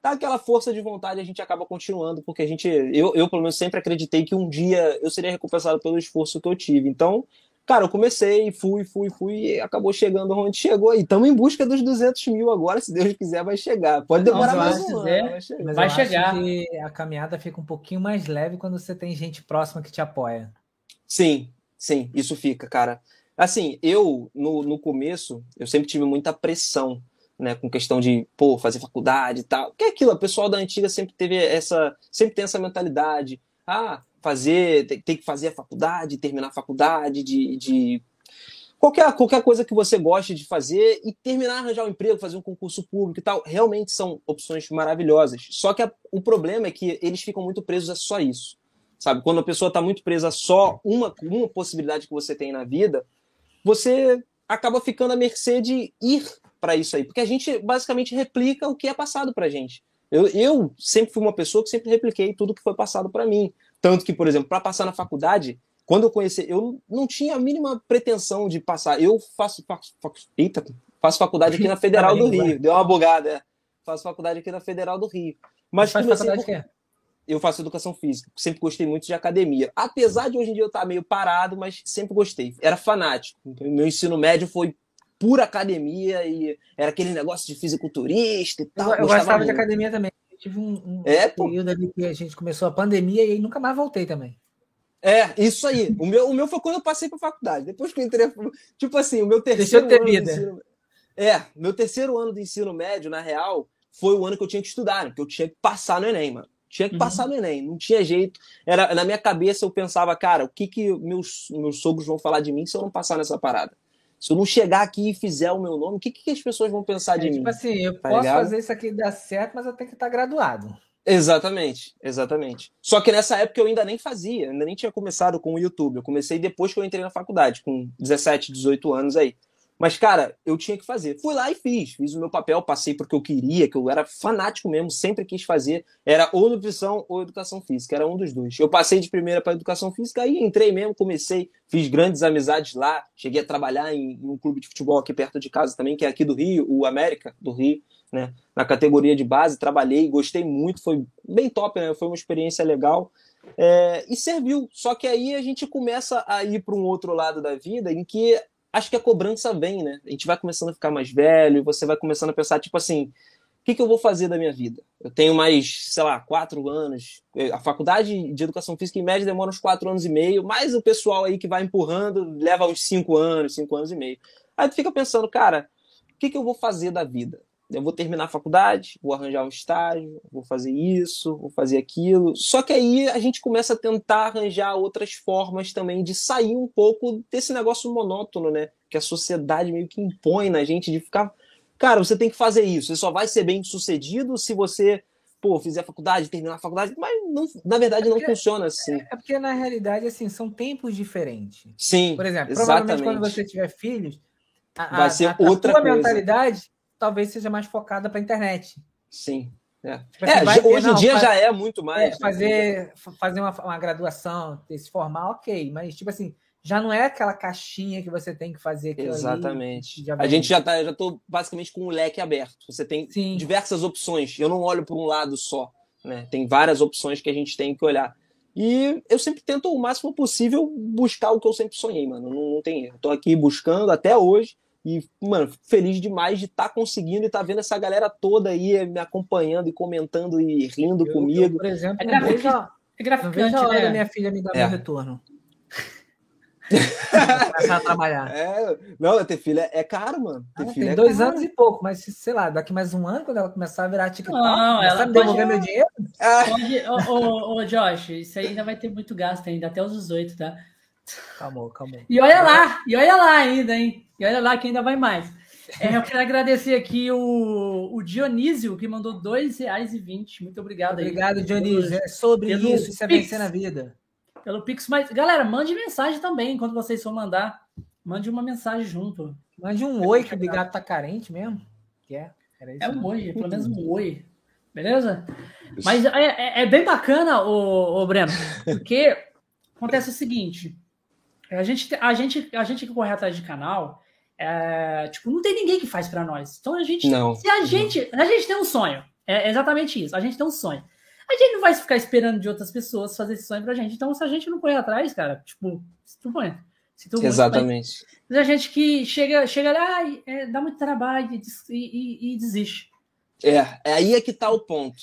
dá aquela força de vontade a gente acaba continuando, porque a gente, eu, eu pelo menos sempre acreditei que um dia eu seria recompensado pelo esforço que eu tive. Então, cara, eu comecei, fui, fui, fui, e acabou chegando onde chegou. E estamos em busca dos 200 mil agora, se Deus quiser, vai chegar. Pode demorar mais um ano, vai chegar. Mas Vai eu chegar. acho que a caminhada fica um pouquinho mais leve quando você tem gente próxima que te apoia. Sim, sim, isso fica, cara. Assim, eu, no, no começo, eu sempre tive muita pressão, né, com questão de, pô, fazer faculdade e tal. Que é aquilo, o pessoal da antiga sempre teve essa, sempre tem essa mentalidade. Ah, fazer, tem, tem que fazer a faculdade, terminar a faculdade, de, de qualquer, qualquer coisa que você goste de fazer e terminar, arranjar um emprego, fazer um concurso público e tal. Realmente são opções maravilhosas. Só que a- o problema é que eles ficam muito presos a só isso. Sabe? Quando a pessoa está muito presa a só uma, uma possibilidade que você tem na vida, você acaba ficando à mercê de ir para isso aí. Porque a gente basicamente replica o que é passado para gente. Eu, eu sempre fui uma pessoa que sempre repliquei tudo que foi passado para mim. Tanto que, por exemplo, para passar na faculdade, quando eu conheci, eu não tinha a mínima pretensão de passar. Eu faço, faço, faço, eita, faço faculdade aqui na Federal do Rio. Deu uma bugada, é. Faço faculdade aqui na Federal do Rio. Mas faz faculdade por- é? eu faço educação física. Sempre gostei muito de academia. Apesar de hoje em dia eu estar meio parado, mas sempre gostei. Era fanático. Meu ensino médio foi pura academia e era aquele negócio de fisiculturista e Eu, tal. eu gostava de muito. academia também. Eu tive um, um É, pô. período ali que a gente começou a pandemia e aí nunca mais voltei também. É, isso aí. O meu, o meu foi quando eu passei para faculdade. Depois que eu entrei. Tipo assim, o meu terceiro Deixou de ter vida. ensino- É, meu terceiro ano do ensino médio, na real, foi o ano que eu tinha que estudar, né? Porque eu tinha que passar no Enem, mano. Tinha que Uhum. passar no Enem, não tinha jeito. Era, na minha cabeça eu pensava, cara, o que que meus, meus sogros vão falar de mim se eu não passar nessa parada? Se eu não chegar aqui e fizer o meu nome, o que, que as pessoas vão pensar de É, mim? tipo assim, eu Tá posso ligado? fazer isso aqui dar certo, mas eu tenho que estar graduado. Exatamente, exatamente. Só que nessa época eu ainda nem fazia, ainda nem tinha começado com o YouTube. Eu comecei depois que eu entrei na faculdade, com 17, 18 anos aí. Mas, cara, eu tinha que fazer. Fui lá e fiz. Fiz o meu papel, passei porque eu queria, que eu era fanático mesmo, sempre quis fazer. Era ou nutrição ou educação física, era um dos dois. Eu passei de primeira para educação física, aí entrei mesmo, comecei, fiz grandes amizades lá. Cheguei a trabalhar em, em um clube de futebol aqui perto de casa também, que é aqui do Rio, o América do Rio, né? Na categoria de base, trabalhei, gostei muito, foi bem top, né? Foi uma experiência legal. É, e serviu. Só que aí a gente começa a ir para um outro lado da vida em que acho que a cobrança vem, né? A gente vai começando a ficar mais velho, você vai começando a pensar, tipo assim, o que, que eu vou fazer da minha vida? Eu tenho mais, sei lá, quatro anos. A faculdade de educação física, em média, demora uns quatro anos e meio, mas o pessoal aí que vai empurrando leva uns cinco anos, cinco anos e meio. Aí tu fica pensando, cara, o que, que eu vou fazer da vida? Eu vou terminar a faculdade, vou arranjar um estágio, vou fazer isso, vou fazer aquilo. Só que aí a gente começa a tentar arranjar outras formas também de sair um pouco desse negócio monótono, né? Que a sociedade meio que impõe na gente de ficar. Cara, você tem que fazer isso. Você só vai ser bem sucedido se você, pô, fizer a faculdade, terminar a faculdade. Mas não, na verdade não porque- funciona assim. É porque, na realidade, assim, são tempos diferentes. Sim. Por exemplo, exatamente. provavelmente quando você tiver filhos, a, Vai ser a- a outra coisa. mentalidade talvez seja mais focada para a internet. Sim. É, Tipo assim, É, hoje em dia faz- já é muito mais. É, né? fazer, fa- fazer uma, uma graduação, ter- se formar, ok. Mas, tipo assim, já não é aquela caixinha que você tem que fazer ali, Exatamente. já a gente já tá, já tô basicamente com o leque aberto. Você tem Sim. diversas opções. Eu não olho por um lado só, né? Tem várias opções que a gente tem que olhar. E eu sempre tento o máximo possível buscar o que eu sempre sonhei, mano. Não, não tem erro. Tô aqui buscando até hoje e, mano, feliz demais de estar conseguindo e estar vendo essa galera toda aí me acompanhando e comentando e rindo Eu- eu, comigo. por exemplo, É não vejo, É não vejo gratificante, a hora da né? minha filha me dar É. meu retorno. Começar a trabalhar. É, não, ter filho é, é caro, mano. Ter Ah, filho tem é dois caro. anos e pouco, mas sei lá, daqui mais um ano, quando ela começar a virar TikTok, Não, ela me devolver meu dinheiro, Ah, Pode, ô, ô, ô, Josh, isso aí ainda vai ter muito gasto ainda, até os 18, tá? Calma, calma. E olha lá, e olha lá ainda, hein? E olha lá que ainda vai mais. É, eu quero agradecer aqui o, o Dionísio, que mandou R$ 2,20. Muito obrigado aí. Obrigado, Dionísio. É sobre pelo isso, isso é vencer na vida. Pelo Pix. Mas, galera, mande mensagem também, enquanto vocês for mandar. Mande uma mensagem junto. Mande um oi que o Bigato tá carente mesmo. Que é? Era isso, É né? um oi, pelo menos um oi. Beleza? Mas é, é- é bem bacana, o, Breno, porque acontece o seguinte: a gente, a gente, a gente que corre atrás de canal, é, tipo, não tem ninguém que faz pra nós. Então a gente, Não. se a gente, a gente tem um sonho, É exatamente isso. A gente tem um sonho. A gente não vai ficar esperando de outras pessoas fazer esse sonho pra gente. Então, se a gente não correr atrás, cara, tipo, se tu põe. Se tu Exatamente. Mas a gente que chega, chega lá, é, dá muito trabalho e, e, e, desiste. É, é aí é que tá o ponto.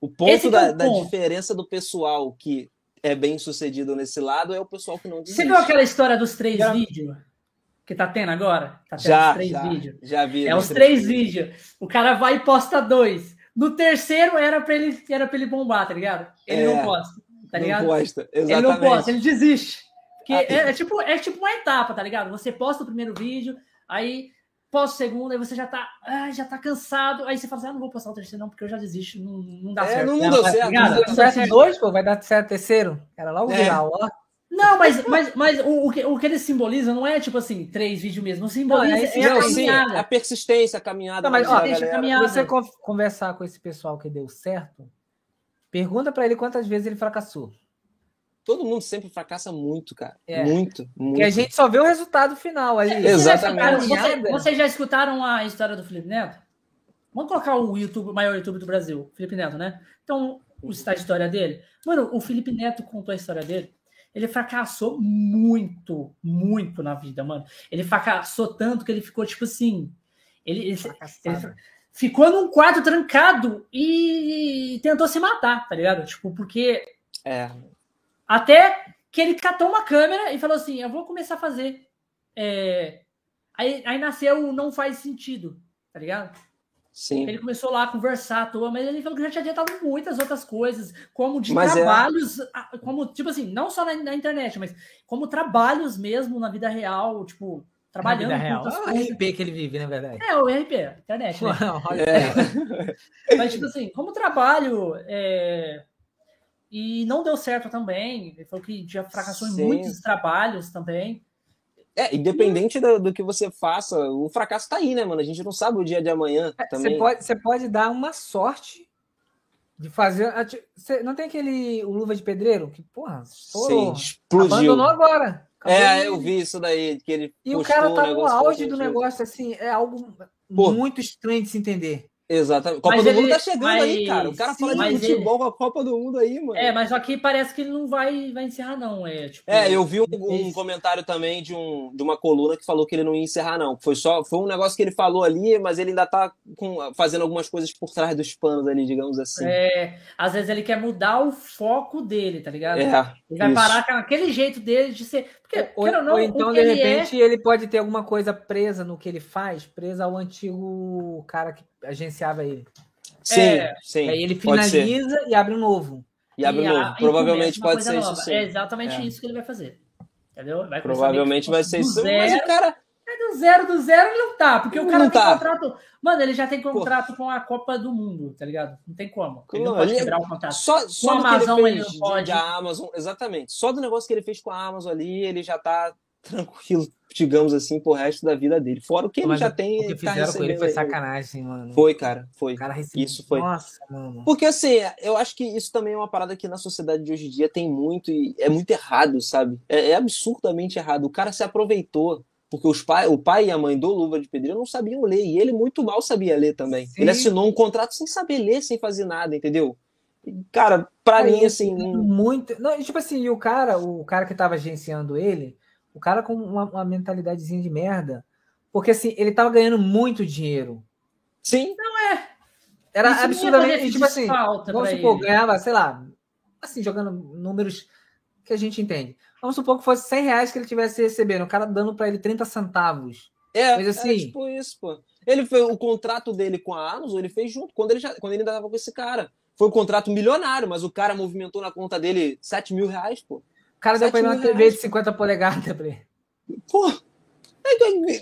O ponto, da, é o ponto. da diferença do pessoal que é bem sucedido nesse lado é o pessoal que não desiste. Você viu aquela história dos três já. vídeos que tá tendo agora? Tá tendo já, os três já, vídeos. Já vi. É os três vídeos. O cara vai e posta dois. No terceiro era pra ele, era pra ele bombar, tá ligado? Ele é, não posta, tá ligado? Não posta, exatamente. Ele não posta, ele desiste. Porque ah, é, é, tipo, é tipo uma etapa, tá ligado? Você posta o primeiro vídeo, aí posta o segundo, aí você já tá, ah, já tá cansado, aí você fala assim, ah, não vou postar o terceiro não, porque eu já desisto, não, não dá é, certo. Não, não deu certo. Não deu certo dois, pô, vai dar certo terceiro. Era logo é. viral, ó. Não, mas, mas, mas o, o, que, o que ele simboliza não é tipo assim, três vídeos mesmo. Simboliza não, é, é a caminhada. Sim, a persistência, a caminhada. Não, mas ó, deixa a caminhada. você conversar com esse pessoal que deu certo, pergunta para ele quantas vezes ele fracassou. Todo mundo sempre fracassa muito, cara. É. Muito, muito. E a gente só vê o resultado final ali. É, Exatamente. Vocês, vocês já escutaram a história do Felipe Neto? Vamos colocar o YouTube, o maior YouTube do Brasil, Felipe Neto, né? Então, o a história dele. Mano, o Felipe Neto contou a história dele ele fracassou muito, muito na vida, mano. Ele fracassou tanto que ele ficou tipo assim. Ele, ele, ele ficou num quarto trancado e tentou se matar, tá ligado? Tipo, porque. É. Até que ele catou uma câmera e falou assim: Eu vou começar a fazer. É... Aí, aí nasceu Não Faz Sentido, tá ligado? Sim. Ele começou lá a conversar à toa, mas ele falou que já tinha adiantado muitas outras coisas, como de mas é trabalhos, é... como, tipo assim, não só na, na, internet, mas como trabalhos mesmo na vida real, tipo, trabalhando. Na vida real. É o RP que ele vive, na verdade. É, o RP, internet, né? é. Mas, tipo assim, como trabalho, é... e não deu certo também, ele falou que já fracassou Sim. em muitos trabalhos também. É, independente do, do, que você faça, o fracasso tá aí, né, mano? A gente não sabe o dia de amanhã é, também. Você pode, você pode dar uma sorte de fazer. Você, não tem aquele o Luva de Pedreiro? Que, porra, Sim, explodiu. Abandonou agora. é, eu vi isso daí, que ele E o cara tá no auge do negócio, assim, é algo Pô. muito estranho de se entender. Exatamente. Copa mas do ele, Mundo tá chegando mas, aí, cara. O cara sim, fala de futebol ele... com a Copa do Mundo aí, mano. É, mas aqui parece que ele não vai, vai encerrar, não. É, tipo, é eu vi um, um, comentário também de, um, de uma coluna que falou que ele não ia encerrar, não. Foi só foi um negócio que ele falou ali, mas ele ainda tá com, fazendo algumas coisas por trás dos panos ali, digamos assim. É, às vezes ele quer mudar o foco dele, tá ligado? É, ele vai isso. parar com aquele jeito dele de ser. Porque, ou, não, ou então, de repente, é... ele pode ter alguma coisa presa no que ele faz, presa ao antigo cara que agenciava ele. Sim, é, sim. Aí ele finaliza e abre um novo. E abre um novo. Provavelmente pode ser nova. isso. Sim. É exatamente é. isso que ele vai fazer. Entendeu? Vai Provavelmente vai ser isso. Zero, mas o cara. Do zero, do zero ele não tá. Porque o cara não tem tá. contrato. Mano, ele já tem contrato Pô. com a Copa do Mundo, tá ligado? Não tem como. Ele não, não pode quebrar o contrato. Só, só com a Amazon ele, ele não pode. A Amazon, exatamente. Só do negócio que ele fez com a Amazon ali, ele já tá tranquilo, digamos assim, pro resto da vida dele. Fora o que ele Mas já tem. O que tá fizeram com ele foi sacanagem, mano. Foi, cara. Foi. O cara recebeu... Isso foi. Nossa, mano. Porque assim, eu acho que isso também é uma parada que na sociedade de hoje em dia tem muito e é muito errado, sabe? É, é absurdamente errado. O cara se aproveitou. Porque os pai, o pai e a mãe do Luva de Pedreiro não sabiam ler. E ele muito mal sabia ler também. Sim. Ele assinou um contrato sem saber ler, sem fazer nada, entendeu? Cara, para mim, assim. Muito. Não, tipo assim, o cara, o cara que tava agenciando ele, o cara com uma, uma mentalidadezinha de merda. Porque assim, ele tava ganhando muito dinheiro. Sim. Não é. Era Isso absurdamente. Tipo assim, vamos supor, ele. ganhava, sei lá, assim, jogando números que a gente entende. Vamos supor que fosse 100 reais que ele tivesse recebendo, o cara dando para ele 30 centavos. É, Mas, assim, é tipo isso, pô. Ele fez o contrato dele com a Amazon, ele fez junto, quando ele, já, quando ele ainda tava com esse cara. Foi um contrato milionário, mas o cara movimentou na conta dele 7 mil reais, pô. O cara deu pra ele uma TV de 50 polegadas pra ele. Pô, é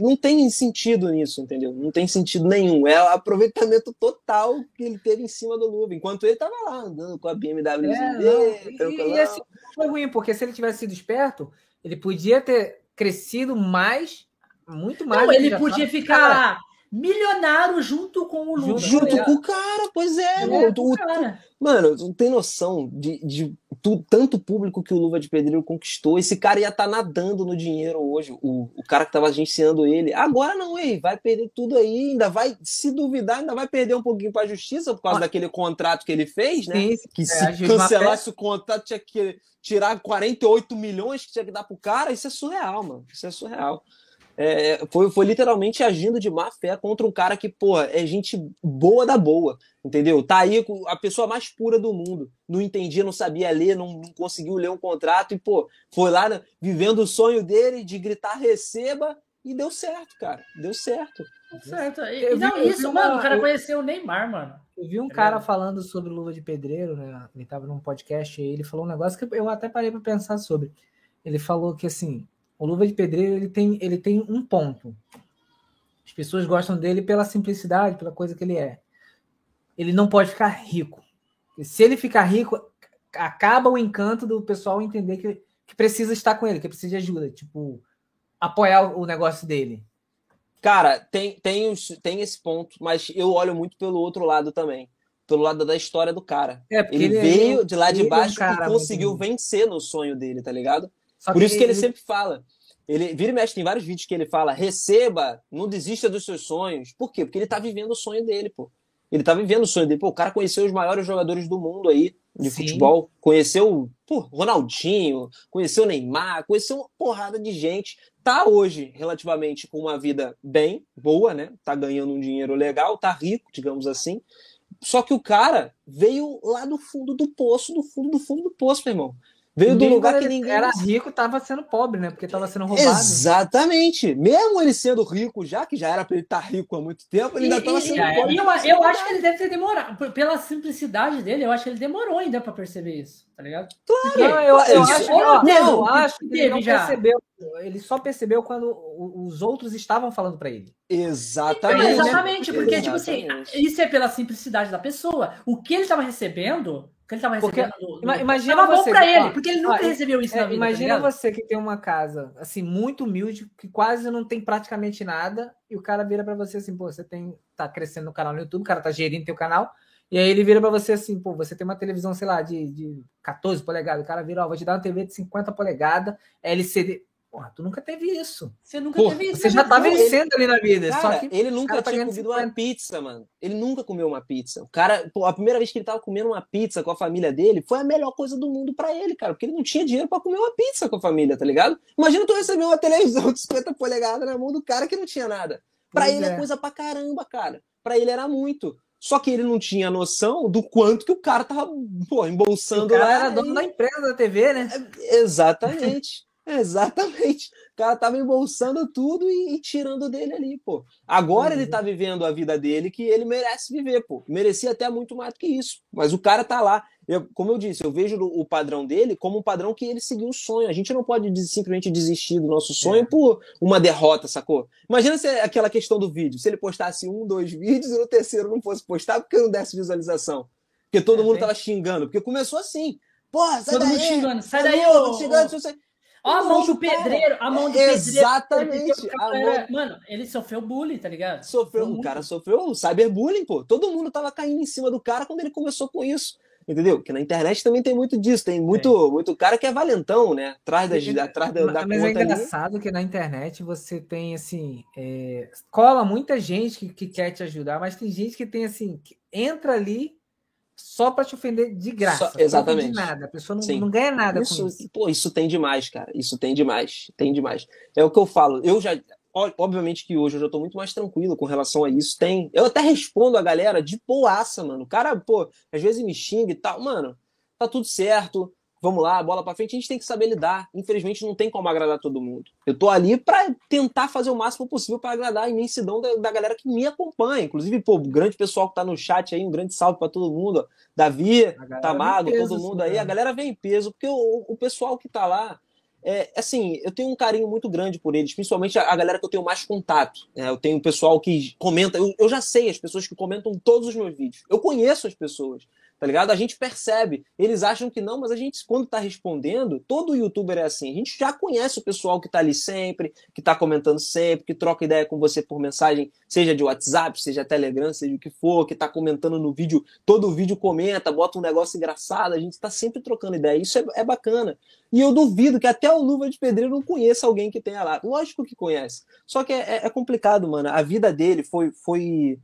não tem sentido nisso, entendeu? Não tem sentido nenhum. É o aproveitamento total que ele teve em cima do Luva, enquanto ele tava lá andando com a BMW é, dele. E, e assim, foi ruim, porque se ele tivesse sido esperto, ele podia ter crescido mais, muito mais. Não, ele podia ficar cara, milionário junto com o Luva. Junto, com o cara, pois é, é mano. O, cara. Mano, não tem noção de, de tu, tanto público que o Luva de Pedreiro conquistou. Esse cara ia estar tá nadando no dinheiro hoje, o, o cara que estava agenciando ele. Agora não, hein? Vai perder tudo aí, ainda vai, se duvidar, ainda vai perder um pouquinho para a justiça por causa ah. daquele contrato que ele fez, né? Sim, que é, se cancelasse o contrato, tinha que tirar 48 milhões que tinha que dar pro cara. Isso é surreal, mano. Isso é surreal. É, foi, foi literalmente agindo de má fé contra um cara que, pô, é gente boa da boa, entendeu? Tá aí a pessoa mais pura do mundo. Não entendia, não sabia ler, não, não conseguiu ler um contrato e, pô, foi lá né, vivendo o sonho dele de gritar receba e deu certo, cara. Deu certo. Certo. E, eu não, vi, isso, mano, o cara eu, conheceu o Neymar, mano. Eu vi um cara falando sobre luva de pedreiro, né? Ele tava num podcast e ele falou um negócio que eu até parei para pensar sobre. Ele falou que assim, o Luva de Pedreiro ele tem, ele tem um ponto. As pessoas gostam dele pela simplicidade, pela coisa que ele é. Ele não pode ficar rico. E se ele ficar rico, acaba o encanto do pessoal entender que, que precisa estar com ele, que precisa de ajuda. Tipo, apoiar o negócio dele. Cara, tem, tem, tem esse ponto, mas eu olho muito pelo outro lado também. Pelo lado da história do cara. É, ele, ele, veio de lá de baixo é um e conseguiu vencer no sonho dele, tá ligado? Só Por que isso que ele, sempre fala. Ele vira e mexe, tem vários vídeos que ele fala: receba, não desista dos seus sonhos. Por quê? Porque ele tá vivendo o sonho dele, pô. Ele tá vivendo o sonho dele. Pô, o cara conheceu os maiores jogadores do mundo aí, de Sim. futebol. Conheceu pô, Ronaldinho, conheceu Neymar, conheceu uma porrada de gente. Tá hoje, relativamente, com uma vida bem, boa, né? Tá ganhando um dinheiro legal, tá rico, digamos assim. Só que o cara veio lá do fundo do poço, do fundo do fundo do poço, meu irmão. Veio do lugar que ninguém. Era rico, tava sendo pobre, né? Porque tava sendo roubado. Exatamente. Mesmo ele sendo rico já, que já era para ele estar tá rico há muito tempo, ele e, ainda tava sendo e, pobre. E eu, eu acho que ele deve ter demorado. Pela simplicidade dele, eu acho que ele demorou ainda para perceber isso, tá ligado? Claro. Não, eu, eu, acho, não, não, eu acho que ele não já. percebeu. Ele só percebeu quando os outros estavam falando para ele. Exatamente. exatamente, porque, exatamente. tipo assim, isso é pela simplicidade da pessoa. O que ele estava recebendo que ele estava recebendo. Porque, do, imagina tava você, bom para ele, porque ele nunca ó, recebeu isso é, na vida. Tá imagina tá você que tem uma casa assim muito humilde, que quase não tem praticamente nada, e o cara vira para você assim, pô, você tem tá crescendo no canal no YouTube, o cara tá gerindo teu canal, e aí ele vira para você assim, pô, você tem uma televisão, sei lá, de, de 14 polegadas, o cara vira, ó, vou te dar uma TV de 50 polegadas, LCD. Porra, tu nunca teve isso. Você nunca Porra, teve isso. Você já tá vencendo ele, ali na vida. Cara, só que ele nunca tá tinha comido 50. uma pizza, mano. Ele nunca comeu uma pizza. O cara, pô, a primeira vez que ele tava comendo uma pizza com a família dele foi a melhor coisa do mundo para ele, cara. Porque ele não tinha dinheiro para comer uma pizza com a família, tá ligado? Imagina tu receber uma televisão de 50 polegadas na mão do cara que não tinha nada. Para ele é. é coisa pra caramba, cara. Para ele era muito. Só que ele não tinha noção do quanto que o cara tava, pô, embolsando o cara lá. era dono da empresa da TV, né? É, exatamente. Exatamente. O cara tava embolsando tudo e, e, tirando dele ali, pô. Agora uhum. ele tá vivendo a vida dele que ele merece viver, pô. Merecia até muito mais do que isso. Mas o cara tá lá. Eu, como eu disse, eu vejo o padrão dele como um padrão que ele seguiu o sonho. A gente não pode simplesmente desistir do nosso sonho é. por uma derrota, sacou? Imagina se aquela questão do vídeo. Se ele postasse um, dois vídeos e no terceiro não fosse postar porque não desse visualização. Porque todo é, mundo tava xingando. Porque começou assim. Porra, sai todo daí. mundo xingando. Sai daí, ô. Xingando, Ó a mão do pedreiro, a mão do Exatamente. pedreiro. Exatamente. Mano, ele sofreu bullying, tá ligado? Sofreu, o cara sofreu cyberbullying, pô. Todo mundo tava caindo em cima do cara quando ele começou com isso. Entendeu? Que na internet também tem muito disso. Tem muito, muito cara que é valentão, né? Atrás, das, atrás da, da Mas é engraçado ali. que na internet você tem, assim... É... Cola muita gente que, que quer te ajudar, mas tem gente que tem, assim... Que entra ali só para te ofender de graça. Só, exatamente. Não nada. A pessoa não, não ganha nada isso, com isso. Pô, isso tem demais, cara. Isso tem demais. Tem demais. É o que eu falo. Eu já. Obviamente que hoje eu já tô muito mais tranquilo com relação a isso. Tem. Eu até respondo a galera de boaça, mano. O cara, pô, às vezes me xinga e tal. Mano, tá tudo certo vamos lá, bola para frente, a gente tem que saber lidar. Infelizmente não tem como agradar todo mundo. Eu tô ali para tentar fazer o máximo possível para agradar a imensidão da, da, galera que me acompanha. Inclusive, pô, o grande pessoal que tá no chat aí, um grande salve para todo mundo. Ó. Davi, Tamago, todo mundo aí. A galera vem em peso, porque o, o pessoal que tá lá, é, assim, eu tenho um carinho muito grande por eles, principalmente a, galera que eu tenho mais contato. Né? Eu tenho um pessoal que comenta, eu, eu já sei as pessoas que comentam todos os meus vídeos. Eu conheço as pessoas. Tá ligado? A gente percebe. Eles acham que não, mas a gente, quando tá respondendo, todo youtuber é assim. A gente já conhece o pessoal que tá ali sempre, que tá comentando sempre, que troca ideia com você por mensagem, seja de WhatsApp, seja Telegram, seja o que for, que tá comentando no vídeo, todo vídeo comenta, bota um negócio engraçado, a gente tá sempre trocando ideia. Isso é, é bacana. E eu duvido que até o Luva de Pedreiro não conheça alguém que tenha lá. Lógico que conhece. Só que é, é, é complicado, mano. A vida dele foi. foi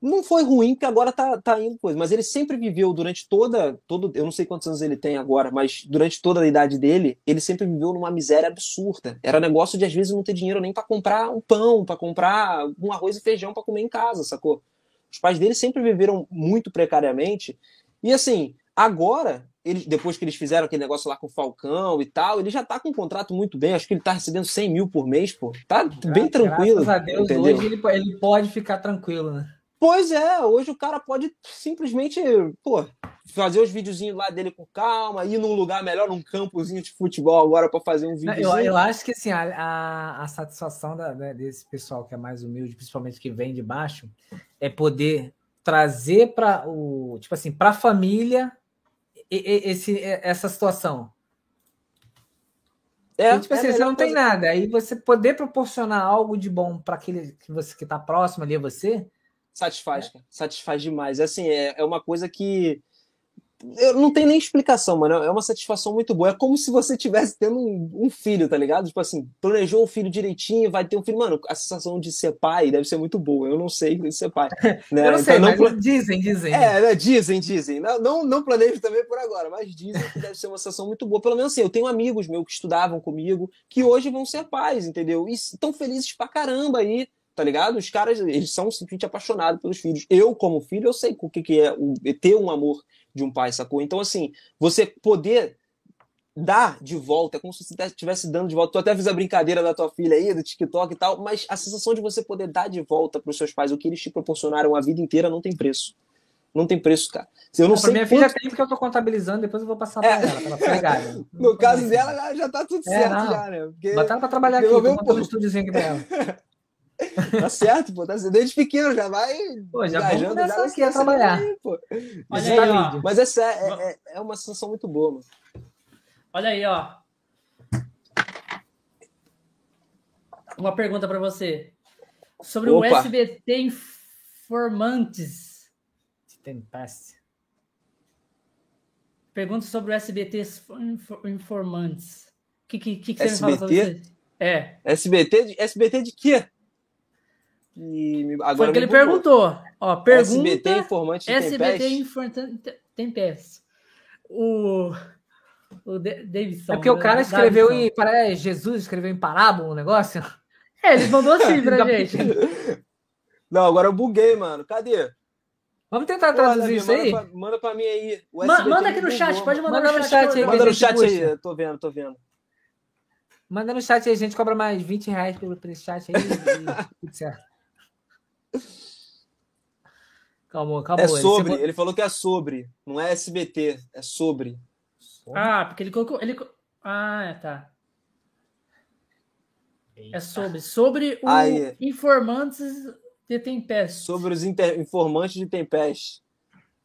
não foi ruim, porque agora tá, tá indo coisa, mas ele sempre viveu durante toda, todo, eu não sei quantos anos ele tem agora, mas durante toda a idade dele, ele sempre viveu numa miséria absurda. Era negócio de às vezes não ter dinheiro nem para comprar um pão, para comprar um arroz e feijão para comer em casa, sacou? Os pais dele sempre viveram muito precariamente. E assim, agora, ele, depois que eles fizeram aquele negócio lá com o Falcão e tal, ele já tá com um contrato muito bem. Acho que ele tá recebendo 100 mil por mês, pô. Tá bem tranquilo. Graças a Deus, entendeu? hoje ele, ele pode ficar tranquilo, né? Pois é, hoje o cara pode simplesmente, pô, fazer os videozinhos lá dele com calma, ir num lugar melhor, num campozinho de futebol agora para fazer um vídeo. Eu, eu, acho que assim, a, a, a satisfação da, né, desse pessoal que é mais humilde, principalmente que vem de baixo, é poder trazer para o, tipo assim, para a família esse, essa situação. É, e, tipo assim, é você não tem nada, aí você poder proporcionar algo de bom para aquele que você que está próximo ali a você, Satisfaz, é. cara. Satisfaz demais. Assim, é, é uma coisa que. Eu não tem nem explicação, mano. É uma satisfação muito boa. É como se você tivesse tendo um, um, filho, tá ligado? Tipo assim, planejou o filho direitinho, vai ter um filho. Mano, a sensação de ser pai deve ser muito boa. Eu não sei ser pai. Né? Eu não sei, então, não... dizem, dizem. É, né? dizem, dizem. Não, não, não planejo também por agora, mas dizem que deve ser uma sensação muito boa. Pelo menos assim, eu tenho amigos meus que estudavam comigo, que hoje vão ser pais, entendeu? E estão felizes pra caramba aí tá ligado? Os caras, eles são simplesmente apaixonados pelos filhos. Eu, como filho, eu sei o que, que é o, ter um amor de um pai, sacou? Então, assim, você poder dar de volta, é como se você estivesse dando de volta. Tu até fiz a brincadeira da tua filha aí, do TikTok e tal, mas a sensação de você poder dar de volta para os seus pais o que eles te proporcionaram a vida inteira não tem preço. Não tem preço, cara. Eu não, sei minha quanto... filha tem porque eu tô contabilizando, depois eu vou passar pra é. ela, pra ela pegar. Né? No caso dela, já, tá tudo é, certo, não. já, né? Porque... Botar ela pra trabalhar aqui, vou montar um estúdiozinho aqui pra ela. Tá certo, pô. Tá desde pequeno já vai. Pô, já vamos começar aqui a trabalhar. Aí, pô. Olha aí, ó. Mas essa é, é, é, uma sensação muito boa, mano. Olha aí, ó. Uma pergunta para você. Sobre Opa. o SBT Informantes. Tempeste. Pergunta sobre o SBT Informantes. O que, que, que, que você SBT? me fala sobre isso? É. SBT de, SBT de quê? E agora Foi o que ele perguntou. Ó, pergunta, SBT Informante de SBT Informante Tempest. O, o Davidson. É porque o cara escreveu Davidson. em. Para, Jesus escreveu em parábola um negócio? É, ele mandou assim pra gente. Não, agora eu buguei, mano. Cadê? Vamos tentar traduzir isso aí? Manda pra, manda pra mim aí. Ma manda aqui no chat, pode mandar manda no, chat, chat aí. Manda no chat aí, tô vendo, tô vendo. Manda no chat aí, a gente cobra mais 20 reais pelo, pelo chat aí e tudo certo. Calma, calma. É sobre, ele, ele falou que é sobre, não é SBT, é sobre. Ah, porque ele colocou. Ele... Ah, tá. Eita. É sobre. Sobre os Aí. informantes de Tempest. Sobre os inter... informantes de Tempest.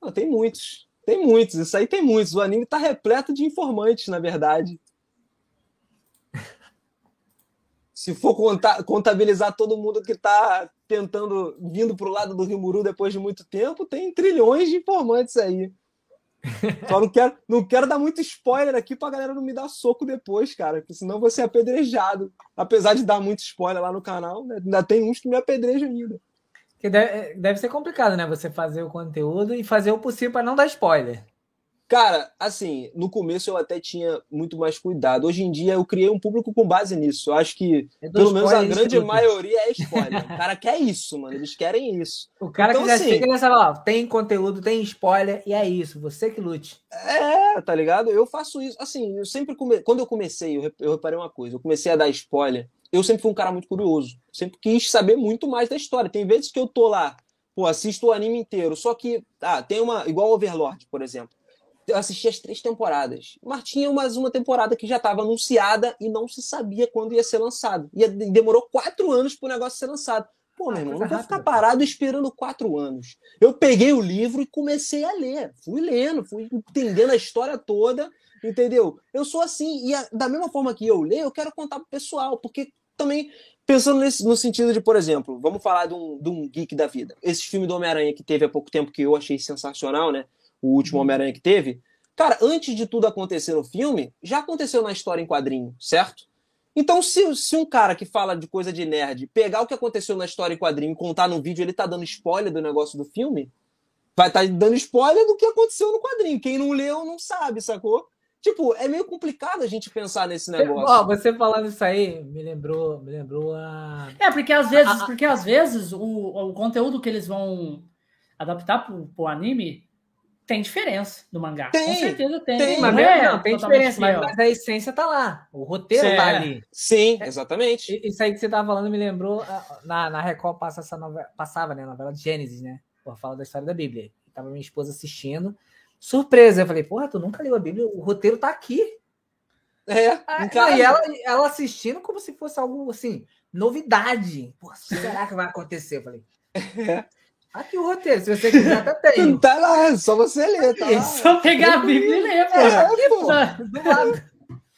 Não, tem muitos. Tem muitos. Isso aí tem muitos. O anime tá repleto de informantes, na verdade. Se for contabilizar todo mundo que está tentando, vindo para o lado do Rio Muru depois de muito tempo, tem trilhões de informantes aí. Só não quero, não quero dar muito spoiler aqui para a galera não me dar soco depois, cara, porque senão vou ser apedrejado. Apesar de dar muito spoiler lá no canal, né, ainda tem uns que me apedrejam ainda. Que deve, deve ser complicado, né? Você fazer o conteúdo e fazer o possível para não dar spoiler. Cara, assim, no começo eu até tinha muito mais cuidado. Hoje em dia eu criei um público com base nisso. Eu acho que, é pelo menos a grande maioria é spoiler. o cara quer isso, mano. Eles querem isso. O cara então, que já assim, chega nessa, ó, tem conteúdo, tem spoiler, e é isso. Você que lute. É, tá ligado? Eu faço isso. Assim, eu sempre come... Quando eu comecei, eu reparei uma coisa. Eu comecei a dar spoiler. Eu sempre fui um cara muito curioso. Sempre quis saber muito mais da história. Tem vezes que eu tô lá, pô, assisto o anime inteiro. Só que, ah, tem uma. Igual Overlord, por exemplo eu assisti as três temporadas. Mas tinha mais uma temporada que já estava anunciada e não se sabia quando ia ser lançado. E demorou quatro anos para o negócio ser lançado. Pô, meu Ah, irmão, coisa não vou ficar parado esperando quatro anos. Eu peguei o livro e comecei a ler. Fui lendo, fui entendendo a história toda, entendeu? Eu sou assim. E a- da mesma forma que eu leio, eu quero contar pro pessoal, porque também, pensando nesse, no sentido de, por exemplo, vamos falar de um, de um geek da vida. Esse filme do Homem-Aranha que teve há pouco tempo, que eu achei sensacional, né? O último Homem-Aranha que teve. Cara, antes de tudo acontecer no filme, já aconteceu na história em quadrinho, certo? Então, se, se um cara que fala de coisa de nerd pegar o que aconteceu na história em quadrinho e contar num vídeo, ele tá dando spoiler do negócio do filme, vai estar dando spoiler do que aconteceu no quadrinho. Quem não leu não sabe, sacou? Tipo, é meio complicado a gente pensar nesse negócio. Ó, você falando isso aí, me lembrou, me lembrou a. É, porque às vezes, ah. porque às vezes o, o conteúdo que eles vão adaptar pro, pro anime tem diferença do mangá. Tem, Com certeza tem. tem, Mas não é não, tem diferença, mas, mas a essência tá lá. O roteiro Certo. tá ali. Sim, exatamente. I- Isso aí que você tava falando me lembrou. Na, na Record passa essa novela, passava, né? A novela de Gênesis, né? Porra, fala da história da Bíblia. E tava minha esposa assistindo. Surpresa, eu falei, porra, tu nunca leu a Bíblia? O roteiro tá aqui. É, Ah. E ela, ela assistindo como se fosse algo assim, novidade. Porra, será que vai acontecer? Eu falei. É. Aqui o roteiro, se você quiser, até tem. Tá lá, só você ler, tá É lá. só pegar a Bíblia e ler, pô. É, Aqui, pô. pô, do lado.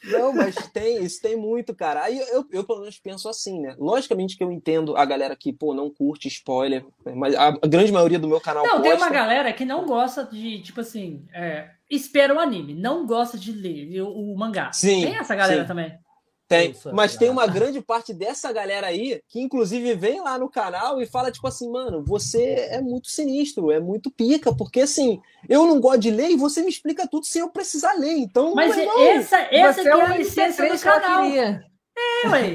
Não, mas tem, isso tem muito, cara. Aí eu, eu, pelo menos, penso assim, né? Logicamente que eu entendo a galera que, pô, não curte spoiler, mas a, a grande maioria do meu canal Não, tem gosta. uma galera que não gosta de, tipo assim, é, espera o anime, não gosta de ler o, o mangá. Sim, Tem essa galera sim. também. Tem, mas tem uma grande parte dessa galera aí que, inclusive, vem lá no canal e fala, tipo assim, mano, você é muito sinistro, é muito pica, porque assim, eu não gosto de ler e você me explica tudo sem eu precisar ler. Então, Mas irmão, essa, essa Você aqui é é a licença do MP3 que ela canal. É, ué.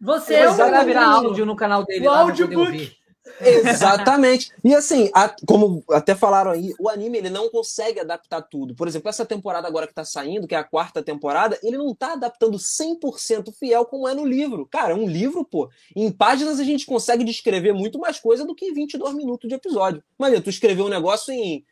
Você é, É, o... Você vai exatamente. virar áudio no canal dele O audiobook. Exatamente. E assim, a- como até falaram aí, o anime ele não consegue adaptar tudo. Por exemplo, essa temporada agora que tá saindo, que é a quarta temporada, ele não tá adaptando 100% fiel como é no livro. Cara, um livro, pô, em páginas a gente consegue descrever muito mais coisa do que em 22 minutos de episódio. Mas tu escreveu um negócio em,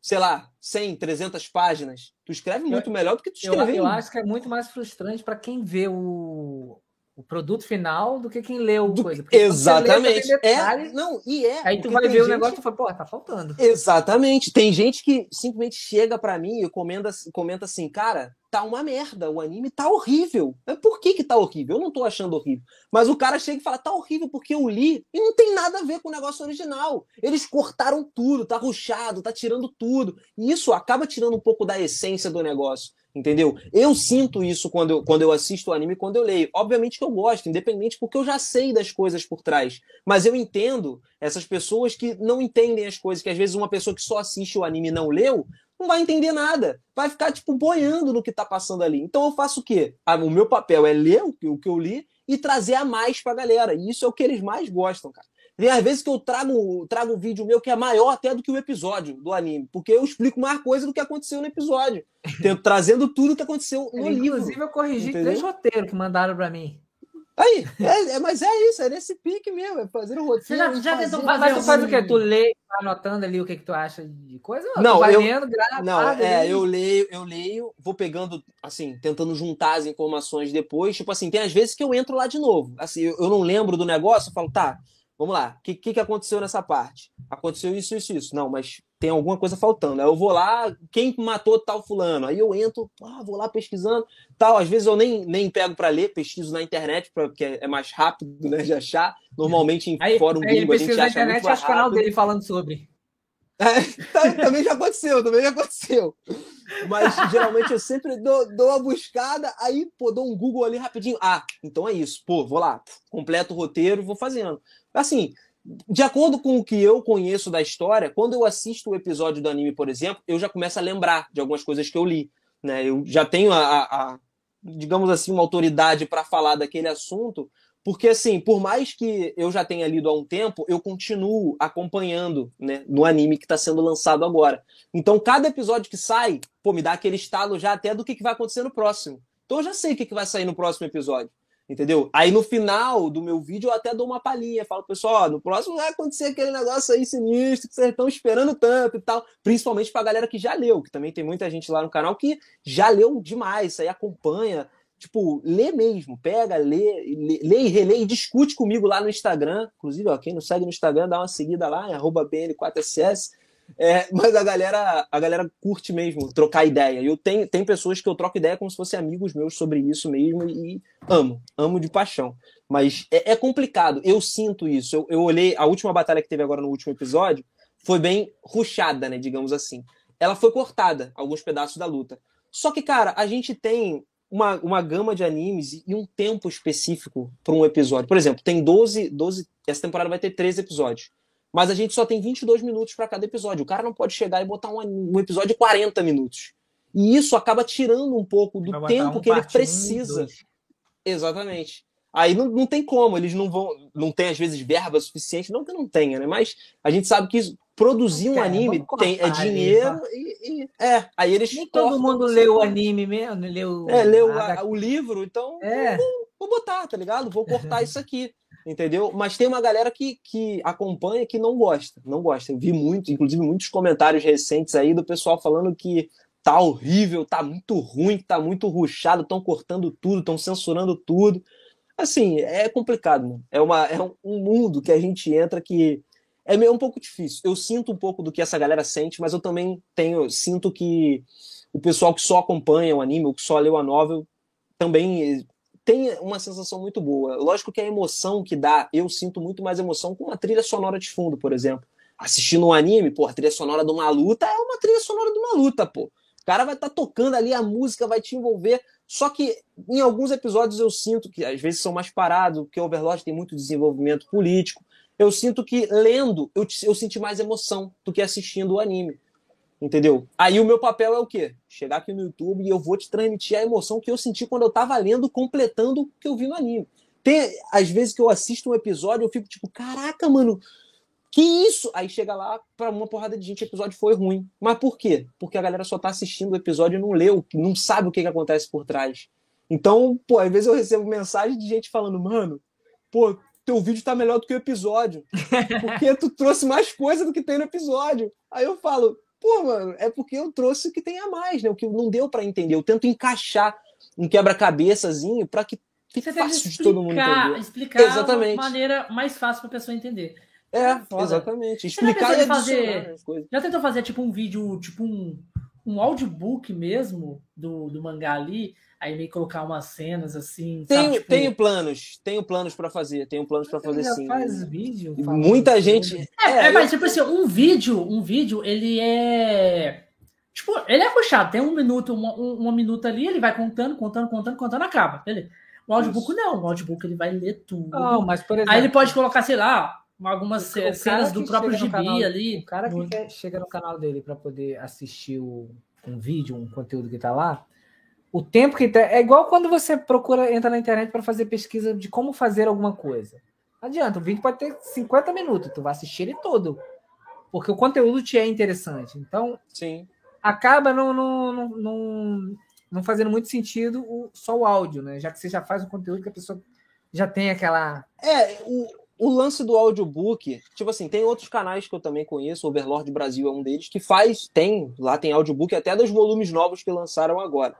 sei lá, 100, 300 páginas. Tu escreve muito melhor do que tu Eu, escreveu. eu acho que é muito mais frustrante para quem vê o, o produto final do que quem lê o Do- coisa. Porque lê, Exatamente. você tem É, detalhe, não, e é. Aí tu vai ver o gente- negócio e fala, pô, tá faltando. Exatamente. Tem gente que simplesmente chega pra mim e comenta, comenta assim, cara, tá uma merda, o anime tá horrível. Mas por que que tá horrível? Eu não tô achando horrível. Mas o cara chega e fala, tá horrível porque eu li e não tem nada a ver com o negócio original. Eles cortaram tudo, tá ruchado, tá tirando tudo. E isso acaba tirando um pouco da essência do negócio. Entendeu? Eu sinto isso quando eu, quando eu assisto o anime quando eu leio. Obviamente que eu gosto, independente, porque eu já sei das coisas por trás. Mas eu entendo essas pessoas que não entendem as coisas, que às vezes uma pessoa que só assiste o anime e não leu, não vai entender nada. Vai ficar, tipo, boiando no que tá passando ali. Então eu faço o quê? Ah, o meu papel é ler o que, o que eu li e trazer a mais pra galera. E isso é o que eles mais gostam, cara. Tem às vezes que eu trago, trago um vídeo meu que é maior até do que o episódio do anime, porque eu explico mais coisa do que aconteceu no episódio. Tento- trazendo tudo que aconteceu no livro. Inclusive, eu corrigi Entendeu? três roteiros que mandaram pra mim. Aí, é, é- mas é isso, é nesse pique mesmo, é fazer o roteiro. Você já- já fazer- tentou fazer mas tu faz o quê? Tu lê, vai anotando ali o que, que tu acha de coisa? Não, tu vai eu- lendo, grava. Não, é, eu leio, eu leio, vou pegando, assim, tentando juntar as informações depois. Tipo assim, tem às vezes que eu entro lá de novo. Assim, eu, eu não lembro do negócio, eu falo, tá, vamos lá, o que, que, que aconteceu nessa parte? Aconteceu isso, isso, isso. Não, mas tem alguma coisa faltando. Aí eu vou lá, quem matou tal fulano? Aí eu entro, ah, vou lá pesquisando, tal. Às vezes eu nem, nem pego para ler, pesquiso na internet, pra, porque é mais rápido né, de achar. Normalmente em Aí, fórum aí gringo a gente na acha muito internet mais acha o canal dele falando sobre. É, tá- também já aconteceu, também já aconteceu. Mas geralmente eu sempre dou, dou uma buscada, aí, pô, dou um Google ali rapidinho. Ah, então é isso. Pô, vou lá, completo o roteiro vou fazendo. Assim, de acordo com o que eu conheço da história, quando eu assisto o episódio do anime, por exemplo, eu já começo a lembrar de algumas coisas que eu li. Né? Eu já tenho a, a- a, digamos assim, uma autoridade para falar daquele assunto, porque, assim, por mais que eu já tenha lido há um tempo, eu continuo acompanhando né, no anime que está sendo lançado agora. Então, cada episódio que sai, pô, me dá aquele estalo já até do que, que vai acontecer no próximo. Então, eu já sei o que, que vai sair no próximo episódio. Entendeu? Aí no final do meu vídeo eu até dou uma palhinha, falo, pessoal, ó, no próximo vai acontecer aquele negócio aí sinistro que vocês estão esperando tanto e tal. Principalmente pra galera que já leu, que também tem muita gente lá no canal que já leu demais, aí acompanha, tipo, lê mesmo, pega, lê, lê, lê e relê e discute comigo lá no Instagram. Inclusive, ó, quem não segue no Instagram, dá uma seguida lá, BN4SS. É, mas a galera, a galera curte mesmo trocar ideia. Eu tenho, tem pessoas que eu troco ideia como se fossem amigos meus sobre isso mesmo e amo, amo de paixão. Mas é, é complicado, eu sinto isso. Eu, eu, olhei a última batalha que teve agora no último episódio, foi bem ruchada, né? Digamos assim. Ela foi cortada, alguns pedaços da luta. Só que, cara, a gente tem uma, uma gama de animes e um tempo específico para um episódio. Por exemplo, tem 12, 12. Essa temporada vai ter 13 episódios. Mas a gente só tem 22 minutos para cada episódio. O cara não pode chegar e botar um, um episódio de 40 minutos. E isso acaba tirando um pouco do tempo um que ele precisa. Um Exatamente. Aí não, não tem como, eles não vão. Não tem, às vezes, verba suficiente, não que não tenha, né? Mas a gente sabe que produzir um anime tem, é dinheiro e, e, É, aí eles. Nem todo mundo lê o anime mesmo, leu. É, leu a, o livro, então. É. Vou, vou botar, tá ligado? Vou cortar isso aqui. Entendeu? Mas tem uma galera que, que acompanha que não gosta. Não gosta. Eu vi muito, inclusive, muitos comentários recentes aí do pessoal falando que tá horrível, tá muito ruim, tá muito ruchado, estão cortando tudo, estão censurando tudo. Assim, é complicado, né? É, uma, é um mundo que a gente entra que é meio um pouco difícil. Eu sinto um pouco do que essa galera sente, mas eu também tenho, sinto que o pessoal que só acompanha o anime, ou que só leu a novel, também tem uma sensação muito boa. Lógico que a emoção que dá, eu sinto muito mais emoção com uma trilha sonora de fundo, por exemplo. Assistindo um anime, pô, a trilha sonora de uma luta é uma trilha sonora de uma luta, pô. O cara vai estar tá tocando ali, a música vai te envolver. Só que em alguns episódios eu sinto que às vezes são mais parados, porque Overlord tem muito desenvolvimento político. Eu sinto que lendo eu, eu senti mais emoção do que assistindo o anime. Entendeu? Aí o meu papel é o quê? Chegar aqui no YouTube e eu vou te transmitir a emoção que eu senti quando eu tava lendo, completando o que eu vi no anime. Tem, às vezes que eu assisto um episódio, eu fico tipo, caraca, mano, que isso? Aí chega lá, para uma porrada de gente, o episódio foi ruim. Mas por quê? Porque a galera só tá assistindo o episódio e não leu, não sabe o que, que acontece por trás. Então, pô, às vezes eu recebo mensagem de gente falando, mano, pô, teu vídeo tá melhor do que o episódio. Porque tu trouxe mais coisa do que tem no episódio. Aí eu falo, pô, mano, é porque eu trouxe o que tem a mais, né? O que não deu para entender. Eu tento encaixar um quebra-cabeçazinho para que fique Você fácil de todo mundo entender. Explicar Exatamente. de maneira mais fácil para a pessoa entender. É, é exatamente. Explicar e fazer. Já tentou fazer tipo um vídeo, tipo um, um audiobook mesmo do, do mangá ali, aí meio colocar umas cenas assim. Tenho, sabe, tipo... tenho planos, tenho planos para fazer, tenho planos para fazer sim. Faz vídeo. Muita gente. É, é, é mas tipo assim, um vídeo, um vídeo, ele é tipo, ele é puxado, tem um minuto, uma, uma minuto ali, ele vai contando, contando, contando, contando, acaba. Beleza. O audiobook Isso. não, o audiobook ele vai ler tudo. Não, mas por exemplo, aí ele pode colocar, sei lá, algumas cenas do próprio gibi canal, ali. O cara que quer, chega no canal dele para poder assistir o, um vídeo, um conteúdo que tá lá, o tempo que é igual quando você procura entra na internet para fazer pesquisa de como fazer alguma coisa. Não adianta, o vídeo pode ter 50 minutos, tu vai assistir ele todo. Porque o conteúdo te é interessante. Então, Sim. acaba não, não, não, não, não fazendo muito sentido o, só o áudio, né? Já que você já faz um conteúdo que a pessoa já tem aquela. É, o, o lance do audiobook, tipo assim, tem outros canais que eu também conheço, Overlord Brasil é um deles, que faz, tem, lá tem audiobook até dos volumes novos que lançaram agora,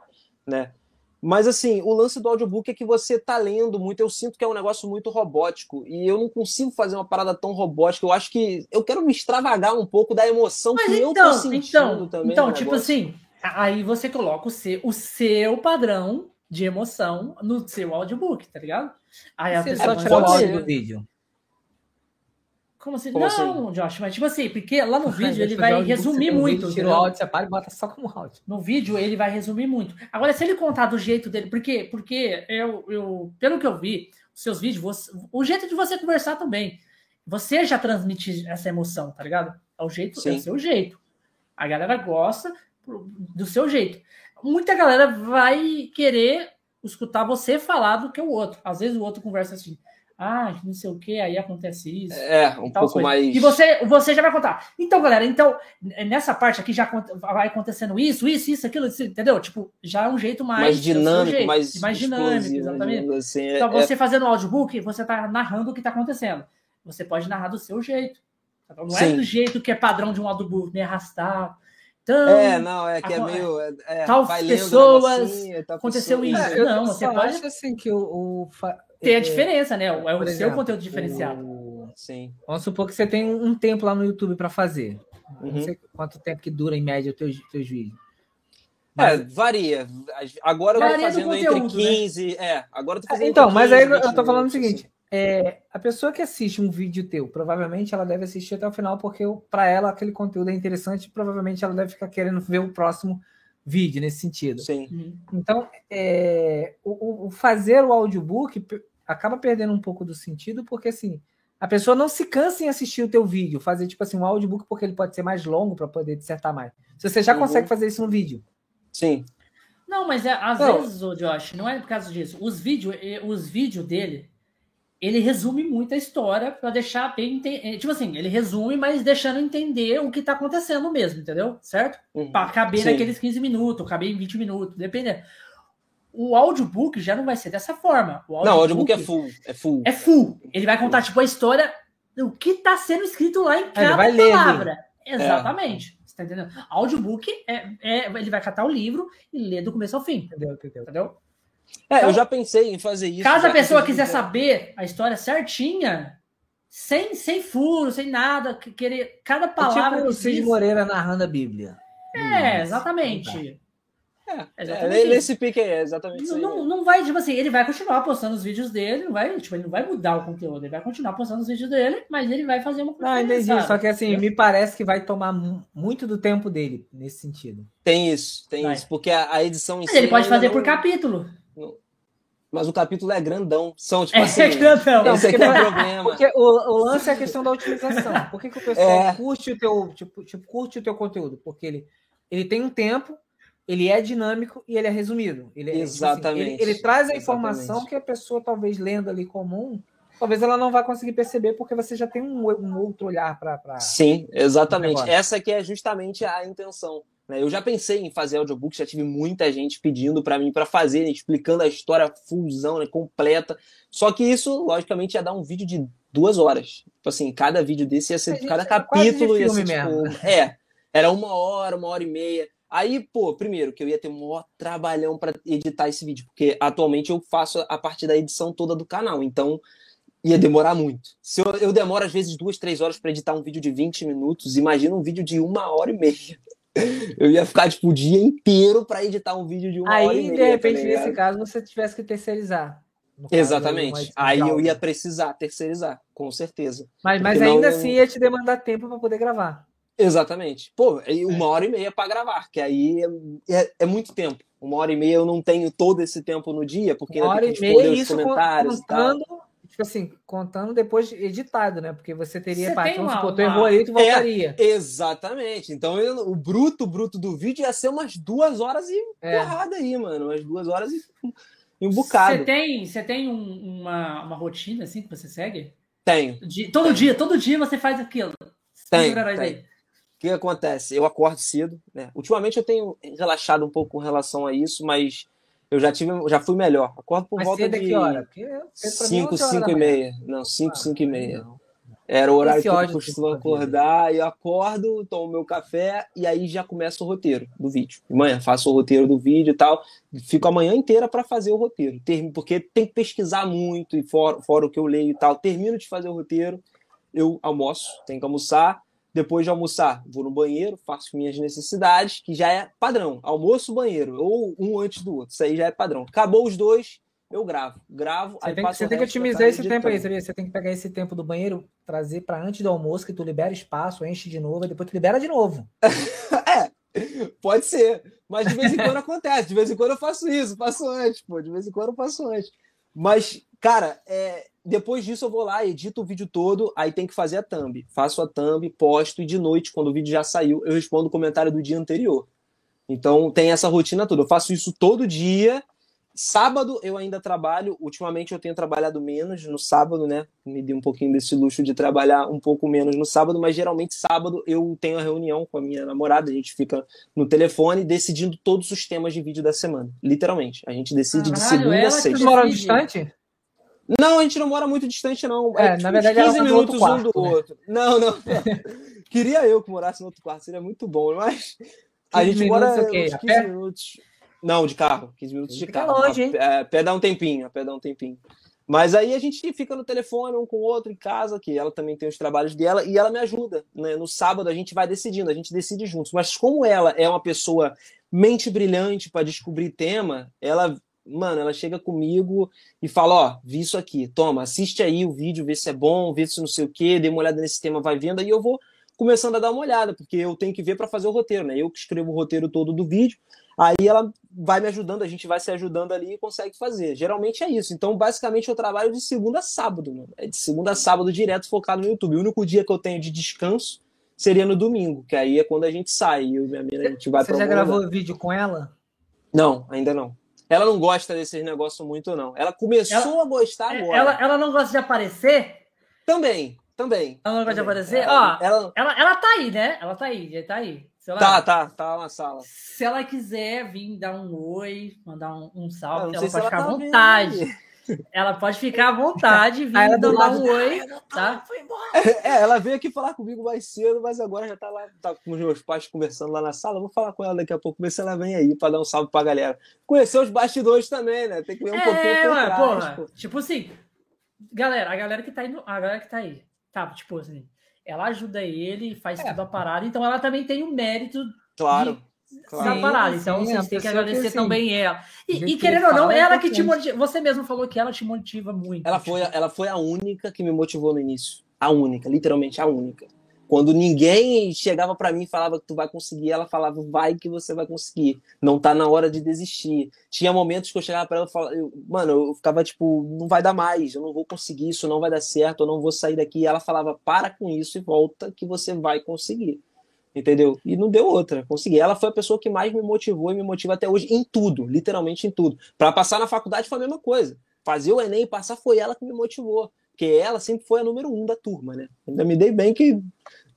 né? Mas assim, o lance do audiobook é que você tá lendo muito, eu sinto que é um negócio muito robótico, e eu não consigo fazer uma parada tão robótica, eu acho que eu quero me extravagar um pouco da emoção Mas que então, eu tô então, sentindo então, também. Então, tipo assim, aí você coloca o seu, o seu padrão de emoção no seu audiobook, tá ligado? Aí a pessoa só áudio do vídeo. Como assim? Como não, assim? Josh, mas tipo assim, porque lá no vídeo ele vai resumir muito. Tira o áudio, separa e bota só como áudio. No vídeo ele vai resumir muito. Agora, se ele contar do jeito dele, porque, porque eu, eu pelo que eu vi, os seus vídeos, você, o jeito de você conversar também, você já transmite essa emoção, tá ligado? É o jeito, Sim. é o seu jeito. A galera gosta do seu jeito. Muita galera vai querer escutar você falar do que o outro. Às vezes o outro conversa assim ah, não sei o que, aí acontece isso. É, um pouco coisa. mais. E você, você já vai contar. Então, galera, então, nessa parte aqui já vai acontecendo isso, isso, isso, aquilo, isso, entendeu? Tipo, já é um jeito mais. Mais dinâmico, jeito, mais. Mais dinâmico, exatamente. Assim, então, é, você é... fazendo o audiobook, você tá narrando o que tá acontecendo. Você pode narrar do seu jeito. Tá não é Sim. é do jeito que é padrão de um audiobook, meio arrastado. Então, É, não, é que é meio. é, é, tal pessoas, tal aconteceu pessoa- isso. É, eu não, você pode acho assim que o, o fa- ter a é, diferença, né? É o por seu exemplo, conteúdo diferenciado. o- Sim. Vamos supor que você tem um, tempo lá no YouTube para fazer. Não Uhum. sei quanto tempo que dura em média os teus, teus vídeos. É, varia. Agora eu tô Varia do fazendo entre conteúdo, né? 15. É, agora eu tô fazendo Então, entre mas aí 15, eu tô 20 falando o minutos, seguinte: é, a pessoa que assiste um vídeo teu, provavelmente ela deve assistir até o final, porque para ela aquele conteúdo é interessante e provavelmente ela deve ficar querendo ver o próximo vídeo nesse sentido. Sim. Então, é, o, o- o fazer o audiobook acaba perdendo um pouco do sentido, porque assim, a pessoa não se cansa em assistir o teu vídeo, fazer tipo assim, um audiobook, porque ele pode ser mais longo para poder dissertar mais. Se você já Uhum. consegue fazer isso no vídeo. Sim. Não, mas é, às Não. vezes, ô Josh, não é por causa disso. Os vídeos os vídeos dele, ele resume muito a história para deixar bem. eh, Tipo assim, ele resume, mas deixando entender o que tá acontecendo mesmo, entendeu? Certo? Uhum. Para caber Sim. naqueles 15 minutos, caber em 20 minutos, dependendo. O audiobook já não vai ser dessa forma. O Não, o audiobook é full. É full. É full. Ele vai contar, tipo, a história do que tá sendo escrito lá em cada vai ler, palavra. Exatamente. Você tá entendendo? Audiobook é, é. Ele vai catar o livro e ler do começo ao fim. Entendeu? Entendeu? Entendeu? É, Então, eu já pensei em fazer isso. Caso a pessoa quiser saber a história certinha, sem, sem furo, sem nada, que- querer cada É palavra tipo o Cid Moreira narrando a Bíblia. É, exatamente. É, Exatamente é, isso. nesse pique aí, é exatamente isso Não, aí. não, não vai, tipo assim, ele vai continuar postando os vídeos dele, não vai, tipo, ele não vai mudar o conteúdo, ele vai continuar postando os vídeos dele, mas ele vai fazer uma coisa. Não, entendi. diferenciada. Só que assim, me parece que vai tomar mu- muito do tempo dele nesse sentido. Tem isso, tem Vai. isso. Porque a, a edição em Mas si ele pode fazer não- por capítulo. Mas o capítulo é grandão. São, tipo É, assim. grandão. Não, esse aqui porque é o não é- problema. Porque o, o lance é a questão da utilização. Por que, que o pessoal É. curte o teu, tipo, tipo, curte o teu conteúdo? Porque ele, ele tem um tempo, ele é dinâmico e ele é resumido. Ele, é, tipo assim, Exatamente. ele, ele traz a Exatamente. informação que a pessoa, talvez lendo ali comum, talvez ela não vai conseguir perceber, porque você já tem um, um outro olhar para. Sim, exatamente. Essa que é justamente a intenção. Né? Eu já pensei em fazer audiobook, já tive muita gente pedindo para mim para fazer, né, explicando a história fullzão, né, completa. Só que isso, logicamente, ia dar um vídeo de duas horas. Tipo assim, cada vídeo desse ia ser, cada é capítulo ia ser tipo, é, era uma hora, uma hora e meia. Aí, pô, primeiro que eu ia ter um maior trabalhão para editar esse vídeo, porque atualmente eu faço a parte da edição toda do canal, então ia demorar muito. Se eu, eu demoro às vezes duas, três horas para editar um vídeo de 20 minutos, imagina um vídeo de uma hora e meia. Eu ia ficar tipo o dia inteiro para editar um vídeo de uma hora e Aí, meia. de repente, tá nesse caso, você tivesse que terceirizar. Exatamente. Aí eu ia precisar terceirizar, com certeza. Mas, mas porque ainda não- assim ia te demandar tempo para poder gravar. Exatamente. Pô, e uma hora e meia para gravar, que aí é, é- é muito tempo. Uma hora e meia eu não tenho todo esse tempo no dia, porque Uma ainda hora e que meia, os isso comentários e tal. contando, tipo assim, contando depois editado, né? Porque você teria Você parte, tem vamos uma- supor, tu errou ali, tu voltaria. Exatamente. Então eu- o bruto, bruto do vídeo ia ser umas duas horas e É. porrada aí, mano. Umas duas horas e, e um bocado. Você tem, você tem um- uma, uma rotina assim que você segue? Tenho. De- todo dia, todo dia você faz aquilo. Tem. O que acontece? Eu acordo cedo, né? Ultimamente eu tenho relaxado um pouco com relação a isso, mas eu já tive, já fui melhor. Acordo por Mas volta cedo de que hora? Porque é 5, 11 horas 5 da e manhã. meia. Não, 5, Ah, 5 e meia. não. Era o horário que eu costumo acordar, eu acordo, tomo meu café e aí já começa o roteiro do vídeo. De manhã faço o roteiro do vídeo e tal. Fico a manhã inteira para fazer o roteiro. Porque tem que pesquisar muito, e fora, fora o que eu leio e tal. Termino de fazer o roteiro, eu almoço, tenho que almoçar. Depois de almoçar, vou no banheiro, faço minhas necessidades, que já é padrão. Almoço, banheiro, ou um antes do outro. Isso aí já é padrão. Acabou os dois, eu gravo. Gravo, Você aí tem, que- passo você o tem que otimizar esse tempo aí? Você tem que pegar esse tempo do banheiro, trazer para antes do almoço, que tu libera espaço, enche de novo, e depois tu libera de novo. Pode ser, mas de vez em quando acontece. De vez em quando eu faço isso, faço antes, pô. De vez em quando eu faço antes. Mas, cara, é, depois disso eu vou lá, edito o vídeo todo, aí tem que fazer a thumb. Faço a thumb, posto e de noite, quando o vídeo já saiu, eu respondo o comentário do dia anterior. Então tem essa rotina toda. Eu faço isso todo dia. Sábado eu ainda trabalho. Ultimamente eu tenho trabalhado menos no sábado, né? Me dei um pouquinho desse luxo de trabalhar um pouco menos no sábado, mas geralmente sábado eu tenho a reunião com a minha namorada. A gente fica no telefone decidindo todos os temas de vídeo da semana. Literalmente. A gente decide de Caralho, segunda ela a Vocês sexta. decide. moram distante? Não, a gente não mora muito distante, não. É, na verdade, ela 15 tá minutos um do né? outro. Não, não. Queria eu que morasse no outro quarto, seria muito bom, mas A gente minutos, mora o quê? uns A 15 pé? minutos. Não, de carro. 15 minutos de Fica carro. longe, hein? A pé- a pé dá um tempinho, a pé dá um tempinho. Mas aí a gente fica no telefone um com o outro em casa, que ela também tem os trabalhos dela, e ela me ajuda. né? No sábado a gente vai decidindo, a gente decide juntos. Mas como ela é uma pessoa mente brilhante para descobrir tema, ela, mano, ela chega comigo e fala: Ó, vi isso aqui, toma, assiste aí o vídeo, vê se é bom, vê se não sei o quê, dê uma olhada nesse tema, vai vendo, aí eu vou começando a dar uma olhada, porque eu tenho que ver para fazer o roteiro, né? Eu que escrevo o roteiro todo do vídeo, aí ela vai me ajudando, a gente vai se ajudando ali e consegue fazer. Geralmente é isso. Então, basicamente, eu trabalho de segunda a sábado, mano. É de segunda a sábado direto focado no YouTube. O único dia que eu tenho de descanso seria no domingo, que aí é quando a gente sai. Eu e minha mina, a gente vai Você já algum lugar. gravou vídeo com ela? Não, ainda não. Ela não gosta desses negócios muito, não. Ela começou a gostar agora. É, Ela, ela não gosta de aparecer? Também, também. Ela não gosta de Também. aparecer? Ela, Ó, ela- ela, ela tá aí, né? Ela tá aí, já tá aí. Ela, Tá, tá, tá na sala. Se ela quiser vir dar um oi, mandar um, um salve, não ela pode ela ficar à tá vendo vontade. Ela pode ficar à vontade, vir ela do dar lado, um oi, "Ai, eu não tô, tá? Foi embora. É, ela veio aqui falar comigo mais cedo, mas agora já tá lá, tá com os meus pais conversando lá na sala. Vou falar com ela daqui a pouco, ver se ela vem aí pra dar um salve pra galera. Conhecer os bastidores também, né? Tem que ver um pouquinho É, por mano, trás. porra. pô. Tipo assim, galera, a galera que tá indo, a galera que tá aí, tá, tipo assim, ela ajuda ele, faz É. tudo a parada, então ela também tem o mérito Claro. da claro. parada. Então sim, vocês a têm que pessoa que, agradecer assim, também ela. E, e que querendo ou não, é ela que te importante. motiva. Você mesmo falou que ela te motiva muito. Ela foi, ela foi a única que me motivou no início. A única, literalmente a única. Quando ninguém chegava pra mim e falava que tu vai conseguir, ela falava, vai que você vai conseguir. Não tá na hora de desistir. Tinha momentos que eu chegava pra ela e falava, eu- mano, eu ficava tipo, não vai dar mais, eu não vou conseguir, isso não vai dar certo, eu não vou sair daqui. E ela falava, para com isso e volta que você vai conseguir. Entendeu? E não deu outra, consegui. Ela foi a pessoa que mais me motivou e me motiva até hoje em tudo, literalmente em tudo. Pra passar na faculdade foi a mesma coisa. Fazer o Enem e passar foi ela que me motivou. Porque ela sempre foi a número um da turma, né? Ainda me dei bem que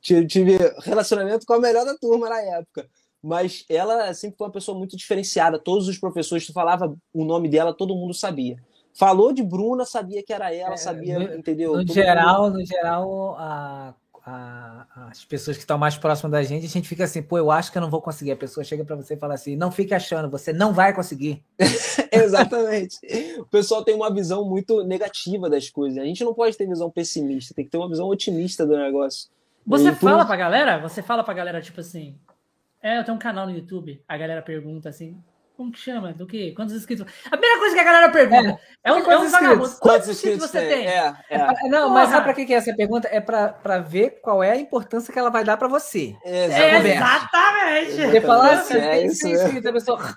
ti- tive relacionamento com a melhor da turma na época. Mas ela sempre foi uma pessoa muito diferenciada. Todos os professores, tu falava o nome dela, todo mundo sabia. Falou de Bruna, sabia que era ela, É, sabia, no- entendeu? No Todo geral, no geral, a- a- as pessoas que estão mais próximas da gente, a gente fica assim, pô, eu acho que eu não vou conseguir. A pessoa chega pra você e fala assim, não fique achando, você não vai conseguir. Exatamente. O pessoal tem uma visão muito negativa das coisas. A gente não pode ter visão pessimista, tem que ter uma visão otimista do negócio. Você E por- fala pra galera? Você fala pra galera, tipo assim. É, eu tenho um canal no YouTube. A galera pergunta assim. Como que chama? Do quê? Quantos inscritos? A primeira coisa que a galera pergunta é, um, Quantos é um inscritos? vagabundo. Quantos inscritos você tem? É, é. Não, Porra! mas sabe pra que que é essa pergunta? É pra, pra ver qual é a importância que ela vai dar pra você. é, É, exatamente. exatamente. Você fala assim, É tem isso 100 mesmo. inscritos, a pessoa...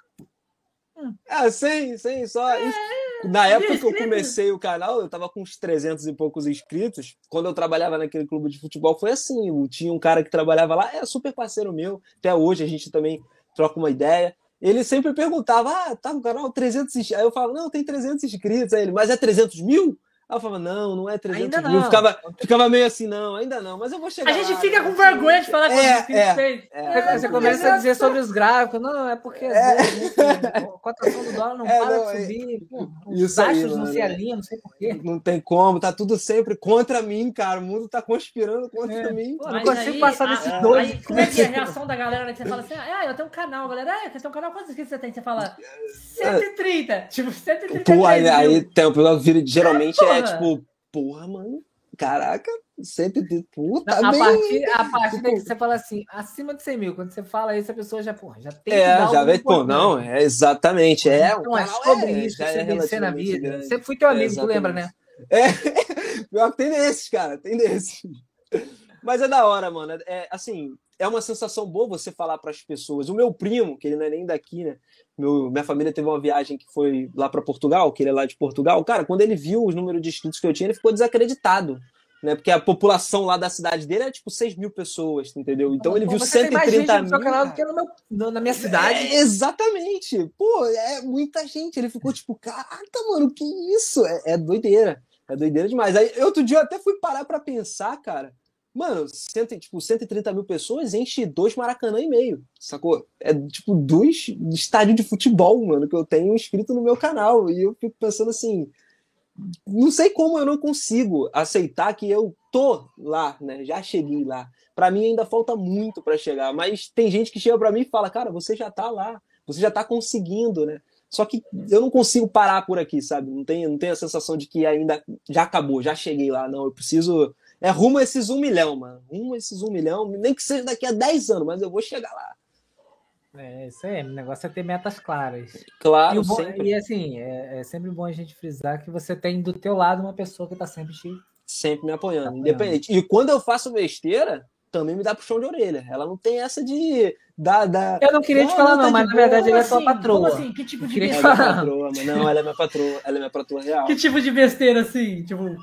É, sim, sim, só isso. Na época que eu comecei o canal, eu tava com uns 300 e poucos inscritos. Quando eu trabalhava naquele clube de futebol, foi assim. Tinha um cara que trabalhava lá, é super parceiro meu. Até hoje a gente também troca uma ideia. Ele sempre perguntava, ah, tá no canal 300 inscritos. Aí eu falava, não, tem 300 inscritos. Aí ele, mas é 300 mil? Eu falava, não, não é 300 Ainda mil. não. Ficava, ficava meio assim, não, ainda não, mas eu vou chegar A gente lá, fica né? com vergonha de falar É, inscritos é. tem. É, Você começa a dizer sobre os gráficos, não, é porque às vezes a cotação do dólar não É, para não, de é- subir, pô, os taxas não mano, se é. alinham, não sei porquê. Não tem como, tá tudo sempre contra mim, cara. O mundo tá conspirando contra É. mim. Pô, não consigo aí, passar desses a- dois. Aí, como é que é a reação da galera né, que você fala assim, ah, eu tenho um canal, galera, ah, você tem um canal, quantos inscritos você tem? Você fala, 130, tipo, 133 Pô, aí, mil. aí tem o pessoal que vira, geralmente é, porra. tipo, porra, mano, caraca, sempre de puta, a, bem. partir, a partir daí que você fala assim, acima de 100 mil, quando você fala isso, a pessoa já, porra, já tem que É, dar já vê, pô, não, é exatamente, é, Então, é sobre é, isso, já você é vencer na vida. grande. Sempre fui teu amigo, tu lembra, né? É, pior que tem desses, cara, tem desses. Mas é da hora, mano. É assim, é uma sensação boa você falar para as pessoas. O meu primo, que ele não é nem daqui, né? Meu, minha família teve uma viagem que foi lá para Portugal, que ele é lá de Portugal. Cara, quando ele viu os números de inscritos que eu tinha, ele ficou desacreditado. Né? Porque a população lá da cidade dele é tipo 6 mil pessoas, entendeu? Então ele Pô, viu você tem mais gente 130 no seu mil. canal do que no meu, na minha cidade. É, exatamente. Pô, é muita gente. Ele ficou tipo, caraca, mano, que isso? É, é doideira. É doideira demais. Aí outro dia eu até fui parar pra pensar, cara. Mano, cento, tipo, 130 mil pessoas enche dois Maracanã e meio, sacou? É tipo dois estádios de futebol, mano, que eu tenho inscrito no meu canal. E eu fico pensando assim, não sei como eu não consigo aceitar que eu tô lá, né? Já cheguei lá. Para mim ainda falta muito para chegar, mas tem gente que chega para mim e fala: "Cara, você já tá lá, você já tá conseguindo, né?" Só que eu não consigo parar por aqui, sabe? Não tenho, não tenho a sensação de que ainda já acabou, já cheguei lá. Não, eu preciso. É rumo a esses um milhão, mano. Rumo a esses um milhão, nem que seja daqui a 10 anos, mas eu vou chegar lá. É, isso aí, o negócio é ter metas claras. Claro, e, bom, sempre. e assim, é, é, sempre bom a gente frisar que você tem do teu lado uma pessoa que tá sempre te. Sempre me apoiando, apoiando. independente. E quando eu faço besteira, também me dá puxão de orelha. Ela não tem essa de. Da, da... Eu não queria te falar, não, tá mas na verdade ela é assim? patroa. Como assim? Que tipo de ela é minha patroa, mas não, ela é minha patroa. Ela é minha patroa real. Que tipo de besteira, assim? Tipo.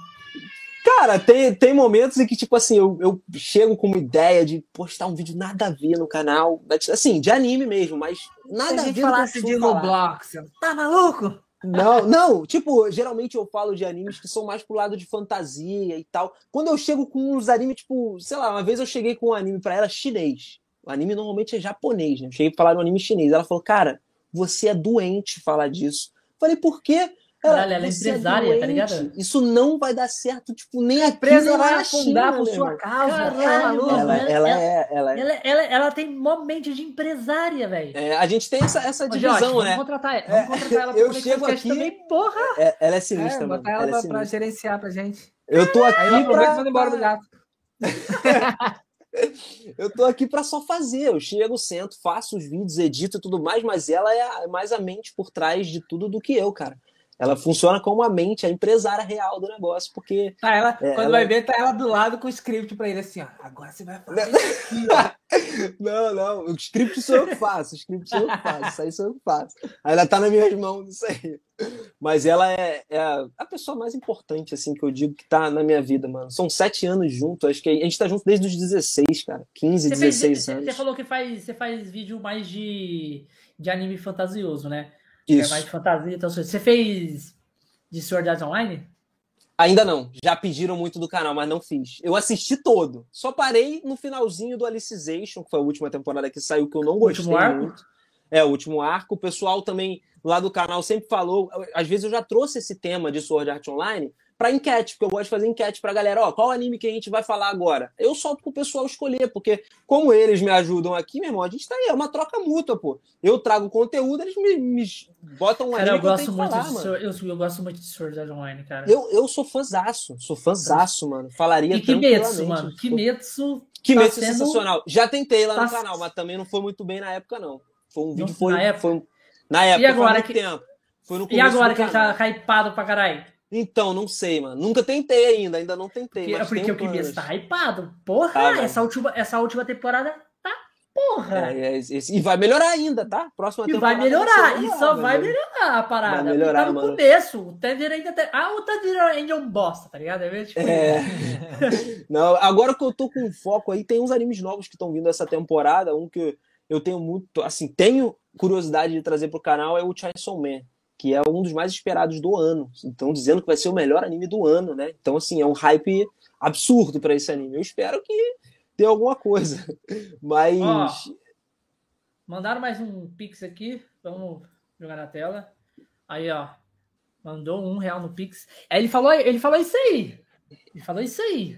Cara, tem, tem momentos em que, tipo assim, eu, eu chego com uma ideia de postar um vídeo nada a ver no canal. Assim, de anime mesmo, mas nada a, a ver. falasse de Roblox, tá maluco? Não, não, tipo, geralmente eu falo de animes que são mais pro lado de fantasia e tal. Quando eu chego com uns animes, tipo, sei lá, uma vez eu cheguei com um anime pra ela chinês. O anime normalmente é japonês, né? Eu cheguei pra falar de um anime chinês. Ela falou, cara, você é doente falar disso. Falei, por quê? Ela, Caralho, ela é empresária, é tá ligado? Isso não vai dar certo, tipo, nem a empresa vai afundar por sua causa. Caralho, ela, ela, ela, é, ela, é... Ela, ela, ela tem mó mente de empresária, velho. É, a gente tem essa, essa divisão, Jorge, né? Vamos contratar, vamos contratar ela pra eu chego aqui, também, porra. É, ela é sinistra, é, mano. Botar ela, ela é pra, pra gerenciar pra gente. Eu tô aqui Aí pra... embora do gato. eu tô aqui para só fazer. Eu chego, sento, faço os vídeos, edito e tudo mais, mas ela é mais a mente por trás de tudo do que eu, cara. Ela funciona como a mente, a empresária real do negócio, porque. Tá, ela, é, quando ela... vai ver, tá ela do lado com o script para ele assim, ó. Agora você vai fazer. não, não. O script sou eu que faço. O script sou eu que faço. Isso aí sou eu que faço. Aí ela tá nas minhas mãos, isso aí. Mas ela é, é, a pessoa mais importante, assim, que eu digo que tá na minha vida, mano. São sete anos juntos. Acho que a gente tá junto desde os 16, cara. 15, você 16 fez, anos. Você falou que faz, você faz vídeo mais de, de anime fantasioso, né? Isso. É mais de fantasia. Então, você fez de Sword Art Online? Ainda não. Já pediram muito do canal, mas não fiz. Eu assisti todo. Só parei no finalzinho do Alicization, que foi a última temporada que saiu, que eu não gostei último arco? muito. É, o último arco. O pessoal também lá do canal sempre falou. Às vezes eu já trouxe esse tema de Sword Art Online para enquete, porque eu gosto de fazer enquete pra galera, ó, qual anime que a gente vai falar agora? Eu solto pro pessoal escolher, porque como eles me ajudam aqui, meu irmão, a gente tá aí, é uma troca mútua, pô. Eu trago conteúdo, eles me, me botam um cara, anime eu gosto eu muito falar, de mano. Eu, eu, gosto muito de Sword Art Online, cara. Eu, eu sou fãzaço, sou fãzaço, mano. Falaria e Kimetsu, mano. Kimetsu. Kimetsu tá é sendo... sensacional. Já tentei lá tá... no canal, mas também não foi muito bem na época, não. Foi um vídeo, Não, foi, na época? foi na época, E agora que- tempo. Foi no E agora que ele tá hypado pra caralho? Então, não sei, mano. Nunca tentei ainda, ainda não tentei. Porque, mas porque o Kimetsu planos. tá hypado. Porra, Tá, essa, última, essa última temporada tá porra. É, é, esse- e vai melhorar ainda, tá? Próxima E vai temporada melhorar, ser e só vai melhorar a parada. Vai melhorar, tá no mano. começo. O Thunder ainda tem. Ah, o Thunder ainda é um bosta, tá ligado? É, meio tipo, É. Não, agora que eu tô com foco aí, tem uns animes novos que estão vindo essa temporada. Um que eu tenho muito, assim, tenho curiosidade de trazer pro canal é o Chainsaw Man, que é um dos mais esperados do ano. Então, dizendo que vai ser o melhor anime do ano, né? Então, assim, é um hype absurdo pra esse anime. Eu espero que dê alguma coisa. Mas. Ó. Mandaram mais um Pix aqui. Vamos jogar na tela. Aí, ó. Mandou um real no Pix. Aí ele falou, ele falou isso aí. Ele falou isso aí.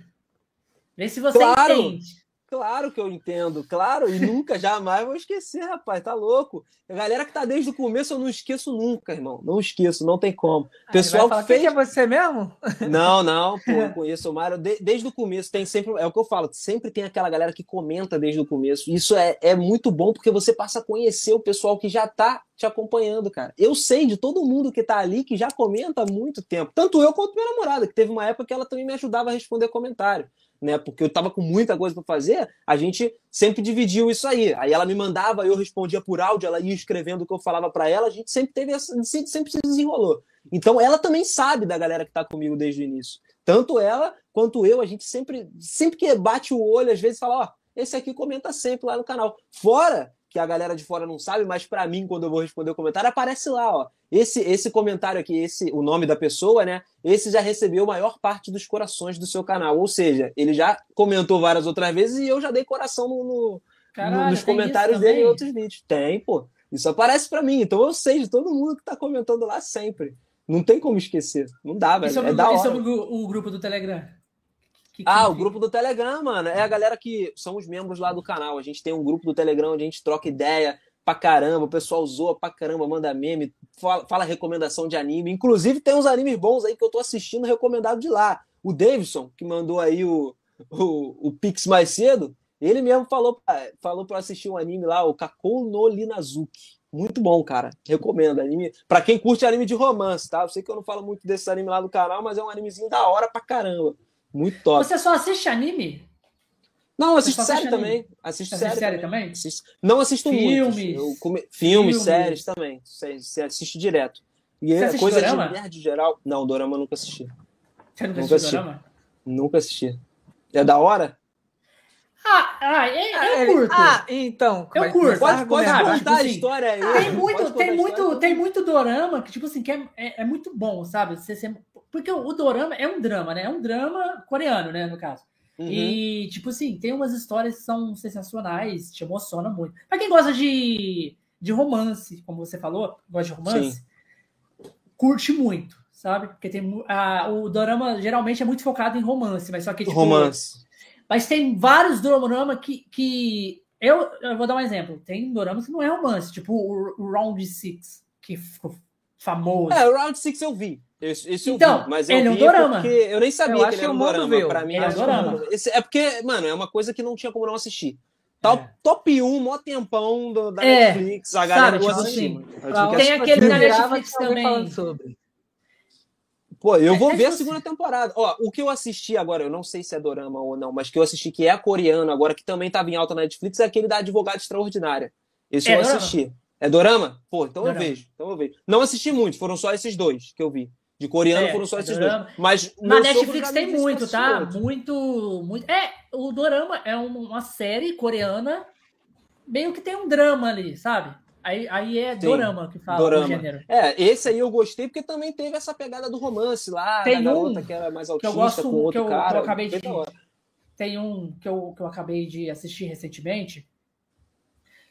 Vê se você Claro. entende. Claro que eu entendo, claro, e nunca, jamais vou esquecer, rapaz, tá louco. A galera que tá desde o começo eu não esqueço nunca, irmão. Não esqueço, não tem como. Aí Pessoal vai falar, que "Quem fez. que é você mesmo? Não, não, pô, eu conheço o Mário de- desde o começo. Tem sempre, é o que eu falo, sempre tem aquela galera que comenta desde o começo. Isso é, é muito bom porque você passa a conhecer o pessoal que já tá te acompanhando, cara. Eu sei de todo mundo que tá ali que já comenta há muito tempo. Tanto eu quanto minha namorada, que teve uma época que ela também me ajudava a responder comentário. Né, porque eu tava com muita coisa para fazer, a gente sempre dividiu isso aí. Aí ela me mandava, eu respondia por áudio, ela ia escrevendo o que eu falava para ela, a gente sempre teve essa, sempre, se desenrolou. Então ela também sabe da galera que tá comigo desde o início. Tanto ela quanto eu, a gente sempre, sempre que bate o olho, às vezes fala, ó, esse aqui comenta sempre lá no canal. Fora que a galera de fora não sabe, mas para mim, quando eu vou responder o comentário, aparece lá, ó. Esse, esse comentário aqui, esse, o nome da pessoa, né? Esse já recebeu a maior parte dos corações do seu canal. Ou seja, ele já comentou várias outras vezes e eu já dei coração no, no- Caralho, nos comentários dele em outros vídeos. Tem, pô. Isso aparece para mim. Então eu sei de todo mundo que tá comentando lá sempre. Não tem como esquecer. Não dá, E velho. sobre, É o- e sobre o, o grupo do Telegram? Que- Ah, que- o grupo do Telegram, mano. É a galera que são os membros lá do canal. A gente tem um grupo do Telegram onde a gente troca ideia pra caramba. O pessoal zoa pra caramba, manda meme, fala, fala recomendação de anime. Inclusive, tem uns animes bons aí que eu tô assistindo recomendado de lá. O Davidson, que mandou aí o, o, o Pix mais cedo, ele mesmo falou, pra- falou pra assistir um anime lá, o Kakou no Linazuki. Muito bom, cara. Recomendo. Anime. Pra quem curte anime de romance, tá? Eu sei que eu não falo muito desse anime lá no canal, mas é um animezinho da hora pra caramba. Muito top. Você só assiste anime? Não, assisto série assiste também. Assisto Assiste série, série também. também? Assisto- Não assisto Filmes. muito. Eu come- Filmes, Filmes. séries também. Sé- Assisto direto. E Você é assiste coisa dorama? de nerd geral. Não, Dorama eu nunca assisti. Você nunca Nunca assistiu assisti. dorama? Nunca assisti. É da hora? Ah, ah, é- eu Ele- curto. Ah, então. Eu vai curto. Pode, pode tipo contar a assim, história aí. Tem muito, tem muito, tem muito dorama que, tipo assim, que é, é, é muito bom, sabe? Você, você- porque o, o dorama é um drama, né? É um drama coreano, né, no caso. Uhum. E, tipo assim, tem umas histórias que são sensacionais, te emociona muito. Pra quem gosta de, de romance, como você falou, gosta de romance, curte muito, sabe? Porque tem a, o dorama geralmente é muito focado em romance, mas só que, tipo, Romance. mas tem vários dorama que, que eu, eu vou dar um exemplo. Tem doramas que não é romance, tipo o, o Round Six, que ficou famoso. É, o Round 6 eu vi. Esse, esse eu Então, vi, mas eu ele é um dorama. porque eu nem sabia Eu que acho ele que era o um dorama. viu. Pra mim, Ele é um que dorama. Esse- é porque, mano, é uma coisa que não tinha como não assistir. Tá É. top 1, mó tempão do, da É, Netflix, a galera sabe, eu tipo assim, onde Tem aquele virava, Netflix também. falando sobre. Pô, eu vou É, ver a tipo segunda temporada. Ó, o que eu assisti agora, eu não sei se é dorama ou não, mas que eu assisti que é coreano agora, que também tava em alta na Netflix, é aquele da Advogada Extraordinária. Esse É eu dorama? assisti. É dorama? Pô, então Dorama. eu vejo. Então eu vejo. Não assisti muito, foram só esses dois que eu vi. De coreano É, foram só esses dorama. dois. Mas Na Netflix tem muito, tá? outro. Muito, muito. É, o Dorama é um- uma série coreana, meio que tem um drama ali, sabe? Aí, aí é Sim, Dorama que fala dorama. o gênero. É, esse aí eu gostei porque também teve essa pegada do romance lá, Tem da garota um que era mais Que eu autista gosto, com que outro eu, que cara. eu acabei de. Tem um que eu, que eu acabei de assistir recentemente,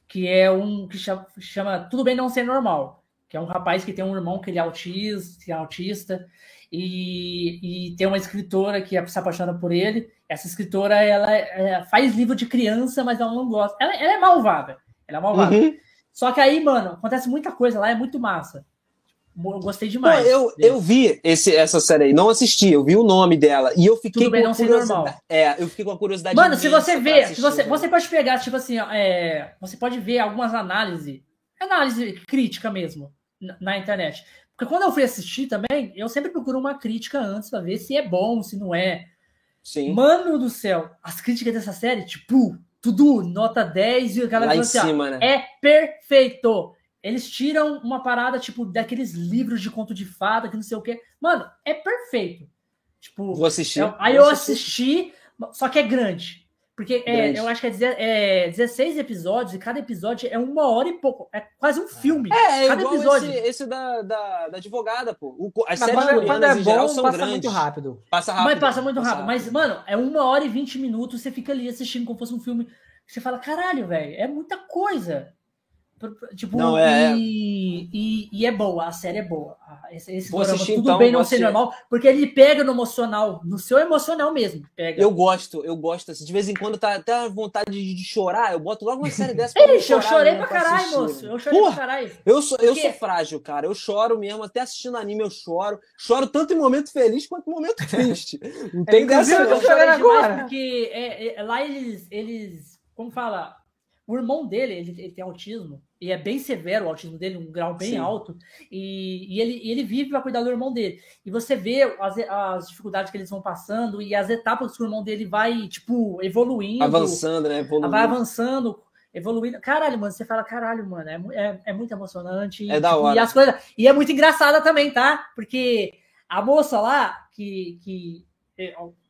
que é um que chama, chama Tudo Bem Não Ser Normal, que é um rapaz que tem um irmão que ele é autista, que é autista e, e tem uma escritora que se apaixona por ele. Essa escritora, ela é, faz livro de criança, mas ela não gosta. Ela, ela é malvada. Ela é malvada. Uhum. Só que aí, mano, acontece muita coisa lá, é muito massa. Eu gostei Pô, demais. eu, eu vi esse, essa série aí, não assisti, eu vi o nome dela e eu fiquei Tudo bem com não curiosidade. normal. É, eu fiquei com a curiosidade. Mano, se você vê, se você, né? você pode pegar, tipo assim, é, você pode ver algumas análises, análise crítica mesmo, na, internet. Porque quando eu fui assistir também, eu sempre procuro uma crítica antes pra ver se é bom, se não é. Sim. Mano do céu, as críticas dessa série, tipo, tudo nota 10 e a galera Lá assim, cima, né? é perfeito. Eles tiram uma parada, tipo, daqueles livros de conto de fada, que não sei o quê. Mano, é perfeito. Tipo, Vou assistir. eu- aí Vou eu assistir. assisti, só que é grande. Porque é, eu acho que é, é 16 episódios e cada episódio é uma hora e pouco. É quase um filme. É, é cada igual episódio. esse, esse da, da, da advogada, pô. O, as Mas séries quando, quando é geral bom, são passa grandes. muito rápido. Passa rápido. Mas passa muito passa rápido. Mas, mano, é uma hora e 20 minutos, você fica ali assistindo como fosse um filme. Você fala, caralho, velho, é muita coisa. Tipo, Não, é- e, e, e é boa, a série é boa. Esse, esse Vou dorama, assistir, tudo então, bem não ser assistir. normal, porque ele pega no emocional, no seu emocional mesmo. Pega. Eu gosto, eu gosto. Assim, de vez em quando tá até a vontade de, de chorar, eu boto logo uma série dessa pra Ixi, eu chorei pra caralho, moço. Eu chorei Porra, pra caralho. Eu sou, eu sou frágil, cara. Eu choro mesmo. Até assistindo anime eu choro. Choro tanto em momento feliz quanto em momento triste. Não tem inclusive, dessa eu chorando demais agora. Porque é, é, lá eles, eles, como fala, o irmão dele, ele, ele tem autismo, e é bem severo o autismo dele, um grau bem Sim. alto, e, e ele, e ele vive para cuidar do irmão dele. E você vê as, as dificuldades que eles vão passando e as etapas que o irmão dele vai, tipo, evoluindo. Avançando, né? Evoluindo. Vai avançando, evoluindo. Caralho, mano, você fala, caralho, mano, é, é, é muito emocionante. É da tipo, hora. E as coisas. E é muito engraçada também, tá? Porque a moça lá, que, que,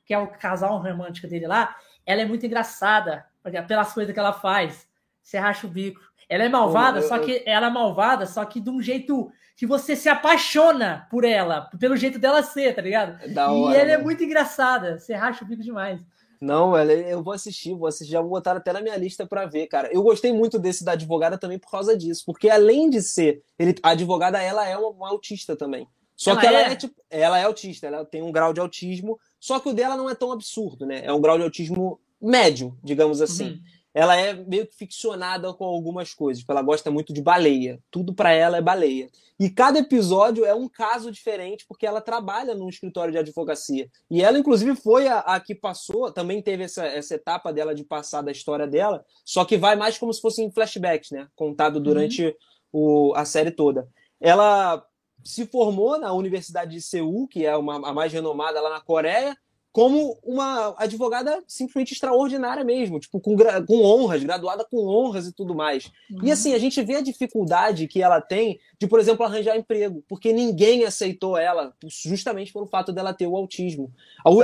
que é o casal romântico dele lá, ela é muito engraçada porque- pelas coisas que ela faz. Você racha o bico. Ela é malvada, eu- só que ela é malvada, só que de um jeito que você se apaixona por ela, pelo jeito dela ser, tá ligado? É da e hora. ela é né? muito engraçada. Você racha o bico demais. Não, ela, eu vou assistir, vou assistir, já vou botar até na minha lista pra ver, cara. Eu gostei muito desse da advogada também por causa disso, porque além de ser, ele, a advogada ela é uma, uma autista também. Só Ela que ela é? é? tipo, ela é autista, ela tem um grau de autismo, Só que o dela não é tão absurdo, né? É um grau de autismo médio, digamos assim. Uhum. Ela é meio que ficcionada com algumas coisas. Ela gosta muito de baleia. Tudo para ela é baleia. E cada episódio é um caso diferente, porque ela trabalha num escritório de advocacia. E ela, inclusive, foi a, a que passou, também teve essa, essa etapa dela de passar da história dela, só que vai mais como se fosse em flashbacks, né? Contado durante uhum. o, a série toda. Ela se formou na Universidade de Seul, que é uma, a mais renomada lá na Coreia, como uma advogada simplesmente extraordinária mesmo, tipo, com, com honras, graduada com honras e tudo mais. Uhum. E assim, a gente vê a dificuldade que ela tem de, por exemplo, arranjar emprego, porque ninguém aceitou ela, justamente pelo fato dela ter o autismo.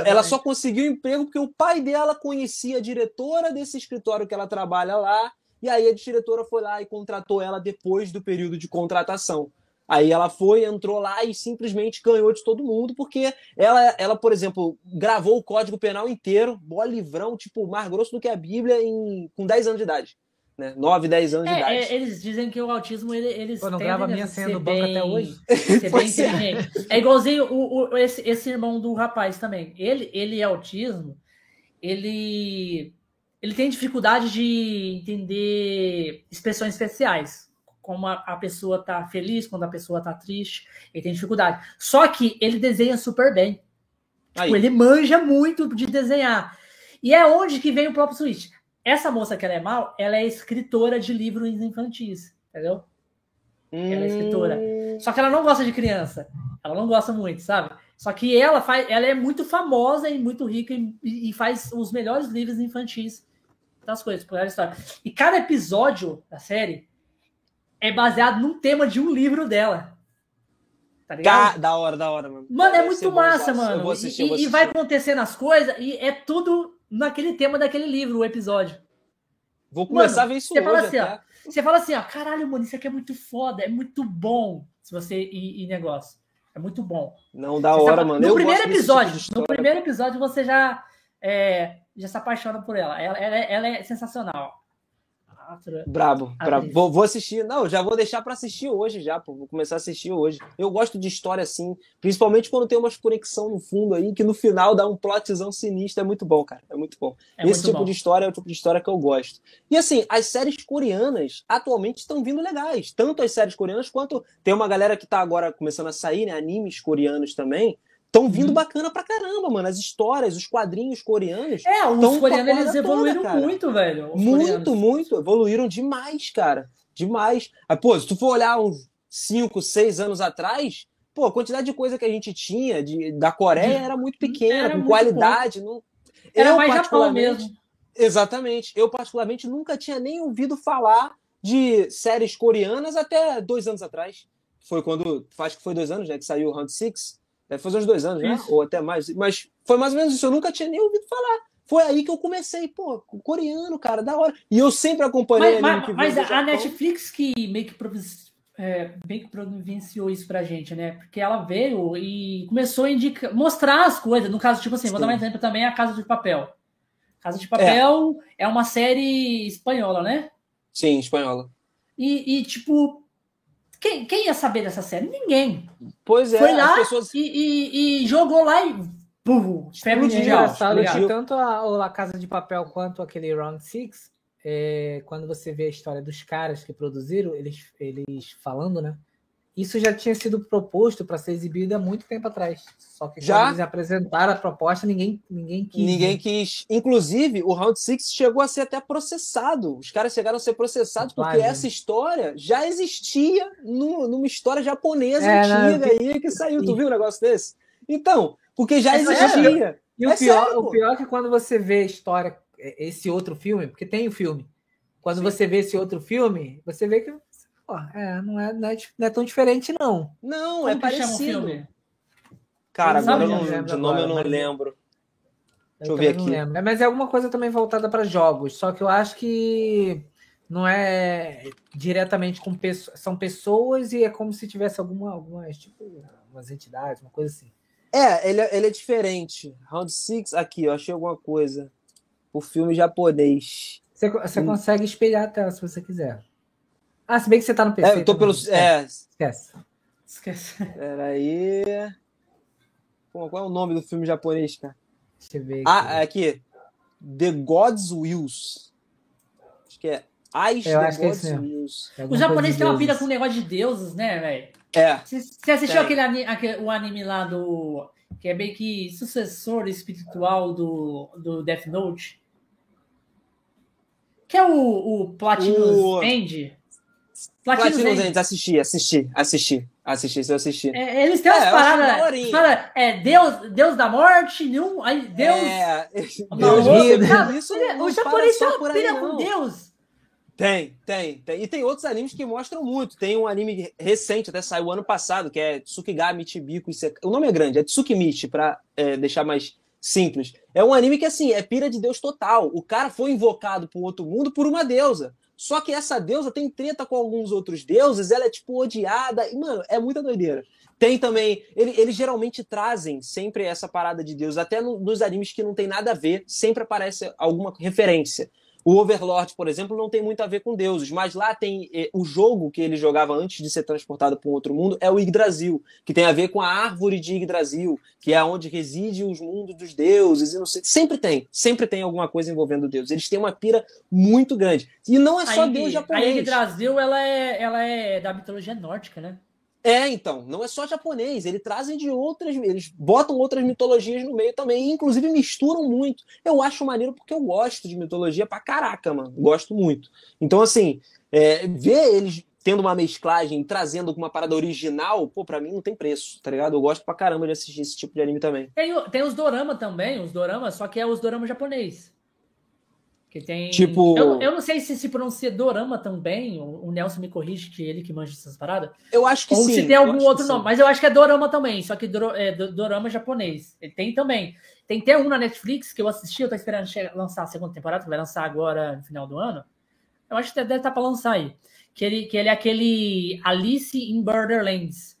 Ela só conseguiu emprego porque o pai dela conhecia a diretora desse escritório que ela trabalha lá, e aí a diretora foi lá e contratou ela depois do período de contratação. Aí ela foi, entrou lá e simplesmente ganhou de todo mundo, porque ela, ela por exemplo, gravou o Código Penal inteiro, bom livrão, tipo, mais grosso do que a Bíblia, em, com 10 anos de idade. Né? 9, 10 anos é, de idade. É, eles dizem que o autismo, ele, eles. Pô, não grava a minha senha do banco bem, até hoje. Ser bem inteligente. É igualzinho o, o, esse, esse irmão do rapaz também. Ele, ele é autismo, ele, ele tem dificuldade de entender expressões especiais como a, a, pessoa tá feliz, quando a pessoa tá triste, ele tem dificuldade. Só que ele desenha super bem. Tipo, ele manja muito de desenhar. E é onde que vem o próprio Switch. Essa moça que ela é mal, ela é escritora de livros infantis, entendeu? Hum... Ela é escritora. Hum. Só que ela não gosta de criança. Ela não gosta muito, sabe? Só que ela faz, ela é muito famosa e muito rica e, e faz os melhores livros infantis das coisas, por história. E cada episódio da série é baseado num tema de um livro dela. Tá ligado? Da hora, da hora, mano. Mano, é muito massa, bom, mano. Assistir, e, e vai acontecendo as coisas e é tudo naquele tema daquele livro, o episódio. Vou começar mano, a ver isso você hoje fala assim, ó, Você fala assim, ó, caralho, mano, isso aqui é muito foda, é muito bom se você ir, ir negócio. É muito bom. Não, da hora, mano. No Eu primeiro episódio, tipo no primeiro episódio você já, é, já se apaixona por ela. Ela, ela, ela é sensacional. Brabo, brabo. Vou, vou, assistir. Não, já vou deixar para assistir hoje já, pô. Vou começar a assistir hoje. Eu gosto de história assim, principalmente quando tem umas conexão no fundo aí, que no final dá um plotzão sinistro. É muito bom, cara. É muito bom. É Esse muito tipo bom. de história é o tipo de história que eu gosto. E assim, as séries coreanas atualmente estão vindo legais. Tanto as séries coreanas quanto tem uma galera que tá agora começando a sair, né? Animes coreanos também Estão vindo uhum. bacana pra caramba, mano. As histórias, os quadrinhos coreanos. É, os coreanos eles evoluíram toda, muito, velho. muito, coreanos. muito. Evoluíram demais, cara. Demais. Aí, pô, se tu for olhar uns 5, 6 anos atrás, pô, a quantidade de coisa que a gente tinha de, da Coreia era muito pequena, era com muito qualidade. Não... Era eu, mais Japão mesmo. Exatamente. Eu, particularmente, nunca tinha nem ouvido falar de séries coreanas até dois anos atrás. Foi quando, acho que foi dois anos, né, que saiu o Round Six. Deve fazer uns dois anos, né? Ou até mais. Mas foi mais ou menos isso. Eu nunca tinha nem ouvido falar. Foi aí que eu comecei, pô, coreano, cara, da hora. E eu sempre acompanhei mas, mas, mas a, Netflix que meio que, é, meio que providenciou isso pra gente, né? Porque ela veio e começou a indicar, mostrar as coisas. No caso, tipo assim, Sim. vou dar um exemplo também, a Casa de Papel. Casa de Papel é, é uma série espanhola, né? Sim, espanhola. E, e tipo, quem, quem ia saber dessa série? Ninguém. Pois é, Foi lá pessoas... e, e, e, jogou lá e. Burro, febre é engraçado que tanto a, a Casa de Papel quanto aquele Round Six, é, quando você vê a história dos caras que produziram, eles, eles falando, né? Isso já tinha sido proposto para ser exibido há muito tempo atrás. Só que já? quando eles apresentaram a proposta, ninguém, ninguém quis. Ninguém né? quis. Inclusive, o Round Six chegou a ser até processado. Os caras chegaram a ser processados porque essa história já existia no, numa história japonesa é, antiga não, aí que saiu. Tu viu um negócio desse? Então, porque já é existia. E o, é pior, sério, o pior é que quando você vê a história, esse outro filme, porque tem o filme. Quando Sim. você vê esse outro filme, você vê que Pô, é, não é, não é, não é tão diferente, não. Não, Como é parecido. Cara, agora eu não, de nome agora, eu não lembro. Deixa eu, eu ver aqui. É, mas é alguma coisa também voltada para jogos. Só que eu acho que não é diretamente com pessoas. São pessoas e é como se tivesse alguma, algumas, tipo, umas entidades, uma coisa assim. É, ele, é, ele é diferente. Round Six aqui, eu achei alguma coisa. O filme japonês. Você, você hum. consegue espelhar a tela se você quiser. Ah, se bem que você tá no PC. É, eu tô pelo. É. Esquece. Esquece. Peraí. Pô, qual é o nome do filme japonês, cara? Deixa eu ver aqui. Ah, aqui. The God's Wills. Acho que é As Eu The acho que é God's isso mesmo. Wills. É O japonês tem uma deuses. com negócio de deuses, né, velho? É. Você assistiu aquele, ani- aque- o anime lá do. que é meio que sucessor espiritual do, do Death Note? Que é o, o Platinum O- End? Platinum End. Ends, assisti, assisti, assisti. Assisti, isso eu assisti. É, eles têm umas É, paradas. Fala, é Deus, Deus da morte, nenhum. Aí Deus. É, Deus cara, Isso não o japonês tem uma por com. Deus. Tem, tem, tem. E tem outros animes que mostram muito. Tem um anime recente, até saiu ano passado, que é Tsukigami Chibiku. O nome é grande, é Tsukimichi, pra é, deixar mais simples. É um anime que, assim, é pira de Deus total. O cara foi invocado para um outro mundo por uma deusa. Só que essa deusa tem treta com alguns outros deuses, ela é, tipo, odiada. E, mano, é muita doideira. Tem também. ele- eles geralmente trazem sempre essa parada de Deus, até no- nos animes que não tem nada a ver, sempre aparece alguma referência. O Overlord, por exemplo, não tem muito a ver com deuses, mas lá tem eh, o jogo que ele jogava antes de ser transportado para um outro mundo é o Yggdrasil, que tem a ver com a árvore de Yggdrasil, que é onde reside os mundos dos deuses e não sei. Sempre tem, sempre tem alguma coisa envolvendo Deus. Eles têm uma pira muito grande. E não é só Aí- Deus A japonês. Yggdrasil, ela é, ela é da mitologia nórdica, né? É, então, não é só japonês, eles trazem de outras, eles botam outras mitologias no meio também, inclusive misturam muito. Eu acho maneiro porque eu gosto de mitologia pra caraca, mano, gosto muito. Então, assim, é, ver eles tendo uma mesclagem, trazendo alguma parada original, pô, pra mim não tem preço, tá ligado? Eu gosto pra caramba de assistir esse tipo de anime também. Tem, tem os dorama também, os dorama, só que é os dorama japonês. Que tem. Tipo- Eu, eu não sei se se pronuncia dorama também, o, o Nelson me corrige, que é ele que manja essas paradas. Eu acho que Ou sim. se tem algum outro sim. nome, mas eu acho que é dorama também, só que é, do- dorama japonês. Ele tem também. Tem até um na Netflix que eu assisti, eu tô esperando lançar a segunda temporada, que vai lançar agora no final do ano. Eu acho que deve estar para lançar aí. Que ele, que ele é aquele Alice in Borderlands.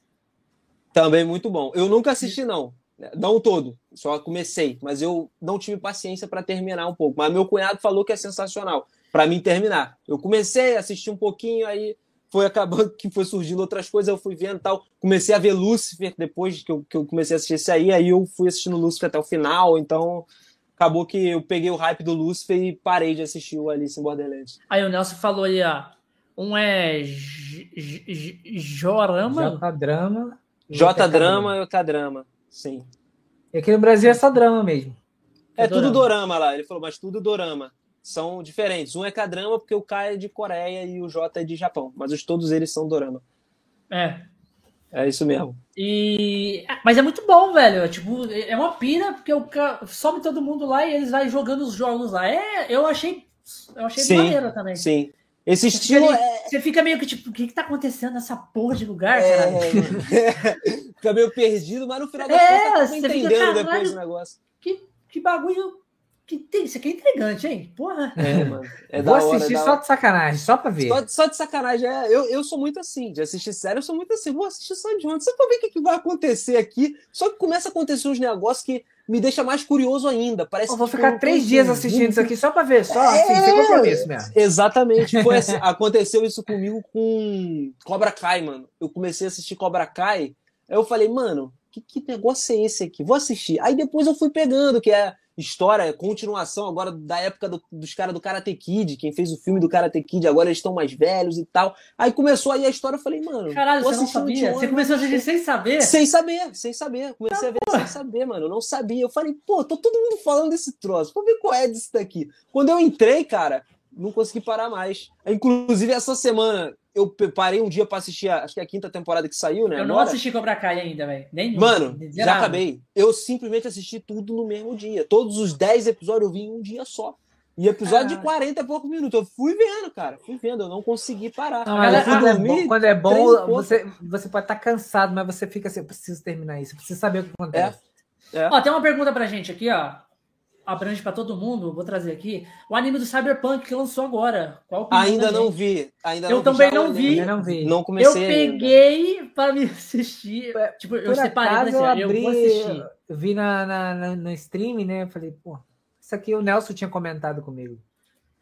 Também muito bom. Eu nunca assisti, não. Não todo, só comecei, mas eu não tive paciência para terminar um pouco. Mas meu cunhado falou que é sensacional para mim terminar. Eu comecei a assistir um pouquinho, aí foi acabando que foi surgindo outras coisas, eu fui vendo tal. Comecei a ver Lucifer depois que eu, que eu comecei a assistir esse aí, aí eu fui assistindo Lucifer até o final, então acabou que eu peguei o hype do Lucifer e parei de assistir o Alice in Borderlands. Aí o Nelson falou aí, ó. Um é Jorama. J-drama. J-drama e o K-drama, sim. E aqui no Brasil é só drama mesmo. É É tudo dorama. dorama lá. Ele falou, mas tudo dorama. São diferentes. Um é K-drama porque o K é de Coreia e o J é de Japão. Mas os, todos eles são dorama. É. É isso mesmo. E... Mas é muito bom, velho. É, Tipo, é uma pira, porque o ca- some todo mundo lá e eles vão jogando os jogos lá. É, eu achei. Eu achei Sim, maneiro também. Sim. Esse Você fica, estilo ali- é. você fica meio que tipo, o que, que tá acontecendo nessa porra de lugar, é- cara? Fica meio perdido, mas no final das É, contas acaba você fica, entendendo caralho. depois o negócio. Que, que bagulho. Que tem, isso aqui é intrigante, hein? Porra. É, mano. É Vou da hora. assistir da só hora. de sacanagem, só pra ver. Só, de- só de sacanagem. É, eu, eu sou muito assim. De assistir série, eu sou muito assim. Vou assistir só de ontem. Só pra ver o que, que vai acontecer aqui. Só que começa a acontecer uns negócios que me deixa mais curioso ainda. Parece Eu vou tipo, ficar três dias assistindo isso aqui só pra ver, só assim, É. sem compromisso mesmo. Exatamente. Foi assim, aconteceu isso comigo com Cobra Kai, mano. Eu comecei a assistir Cobra Kai. Aí eu falei, mano, que, que negócio é esse aqui? Vou assistir. Aí depois eu fui pegando, que é história, continuação agora da época do- dos caras do Karate Kid, quem fez o filme do Karate Kid, agora eles estão mais velhos e tal. Aí começou aí a história, eu falei, mano, Caralho, você não sabia? Você começou a assistir sem saber? Sem saber, sem saber. Comecei a ver sem saber, mano. Eu não sabia. Eu falei, pô, tô todo mundo falando desse troço. Vou ver qual é disso daqui. Quando eu entrei, cara, não consegui parar mais. Inclusive, essa semana, eu parei um dia pra assistir, a, acho que é a quinta temporada que saiu, né? Eu não assisti Cobra Kai ainda, velho. Nem Mano, nem já acabei. Eu simplesmente assisti tudo no mesmo dia. Todos os 10 episódios eu vi em um dia só. E episódio de Caraca. 40 e poucos minutos. Eu fui vendo, cara. Fui vendo. Eu não consegui parar. Não, quando, é bom, quando é bom, você, você pode estar cansado, mas você fica assim, eu preciso terminar isso, eu preciso saber o que acontece. É. Ó, tem uma pergunta pra gente aqui, ó. Abrange pra todo mundo, vou trazer aqui. O anime do Cyberpunk que lançou agora. Qual Ainda da não vi. Ainda Eu não também não vi. Não vi. Não Eu comecei ainda. peguei pra me assistir. Tipo, eu separei pra acaso eu assim, ó, eu abri, vou assistir. eu vi na, na, na- no stream, né? Eu falei, pô, isso aqui o Nelson tinha comentado comigo.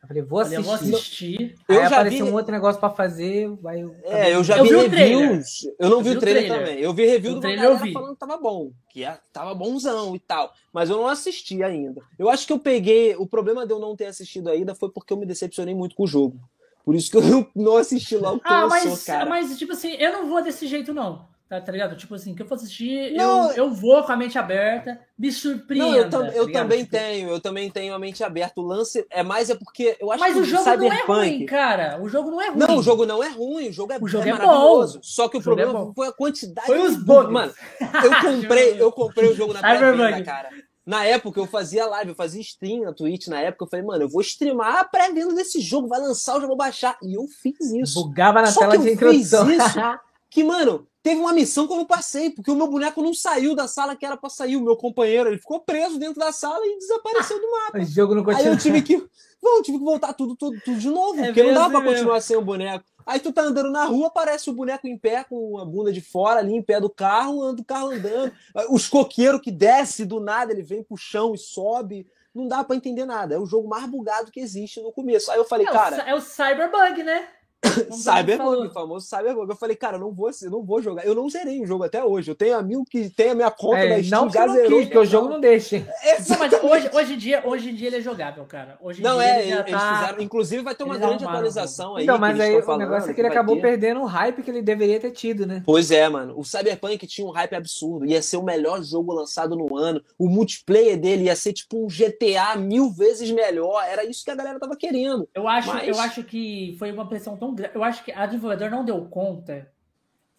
Eu falei, vou Falei, eu assistir. vou assistir. Aí Eu já apareceu vi- um outro negócio pra fazer. Aí eu, É, eu já Eu vi, vi trailer. reviews. Eu não vi, o trailer, também. Eu vi review O do trailer eu vi. falando que tava bom, que é- tava bonzão e tal. Mas eu não assisti ainda. Eu acho que eu peguei. O problema de eu não ter assistido ainda foi porque eu me decepcionei muito com o jogo. Por isso que eu não, não assisti logo que Ah, lançou, mas, cara. mas, tipo assim, eu não vou desse jeito, não. Tá, tá ligado? Tipo assim, que eu for assistir, Não, eu, eu vou com a mente aberta, me surpreenda. Não, eu, tam- tá eu ligado? também Tipo, tenho, eu também tenho a mente aberta. O lance é mais é porque eu acho Mas que o jogo Cyberpunk... não é ruim, cara. O jogo não é ruim. Não, o jogo não é ruim, o jogo é, O jogo é é maravilhoso. bom. Só que o, O é problema bom. foi a quantidade Foi os bugs. Mano, eu comprei, eu comprei o jogo na pré-venda, cara. Na época eu fazia live, eu fazia stream na Twitch. Na época eu falei, mano, eu vou streamar a pré-venda desse jogo, vai lançar, eu já vou baixar. E eu fiz isso. bugava na Só tela que de eu fiz isso. Que, mano, teve uma missão que eu não passei, porque o meu boneco não saiu da sala que era pra sair. O meu companheiro, ele ficou preso dentro da sala e desapareceu do mapa. o jogo não Aí continua. eu tive que. Não, eu tive que voltar tudo, tudo, tudo de novo, É porque não dava assim pra mesmo. continuar sem o boneco. Aí tu tá andando na rua, aparece o boneco em pé, com a bunda de fora, ali em pé do carro, anda o carro andando. Os coqueiros que desce do nada, ele vem pro chão e sobe. Não dá pra entender nada. É o jogo mais bugado que existe no começo. Aí eu falei, é, cara, o, é o Cyberbug, né? O famoso Cyberbug. Eu falei, cara, eu não vou, eu não vou jogar. Eu não zerei o jogo até hoje. Eu tenho amigo que tem a minha conta É, da Steam, não que já não zerou. quis, porque o jogo não deixa. Não, mas hoje, hoje, em dia, hoje em dia ele é jogável, cara. Hoje em Não, dia é, ele já eles tá... fizeram. Inclusive, vai ter uma eles grande arrumaram, atualização aí. Então, que mas aí o falando, negócio é que ele vai acabou ter. perdendo o hype que ele deveria ter tido, né? Pois é, mano. O Cyberpunk tinha um hype absurdo. Ia ser o melhor jogo lançado no ano. O multiplayer dele ia ser tipo um GTA mil vezes melhor. Era isso que a galera tava querendo. Eu acho, Mas- eu acho que foi uma pressão tão Eu acho que a desenvolvedora não deu conta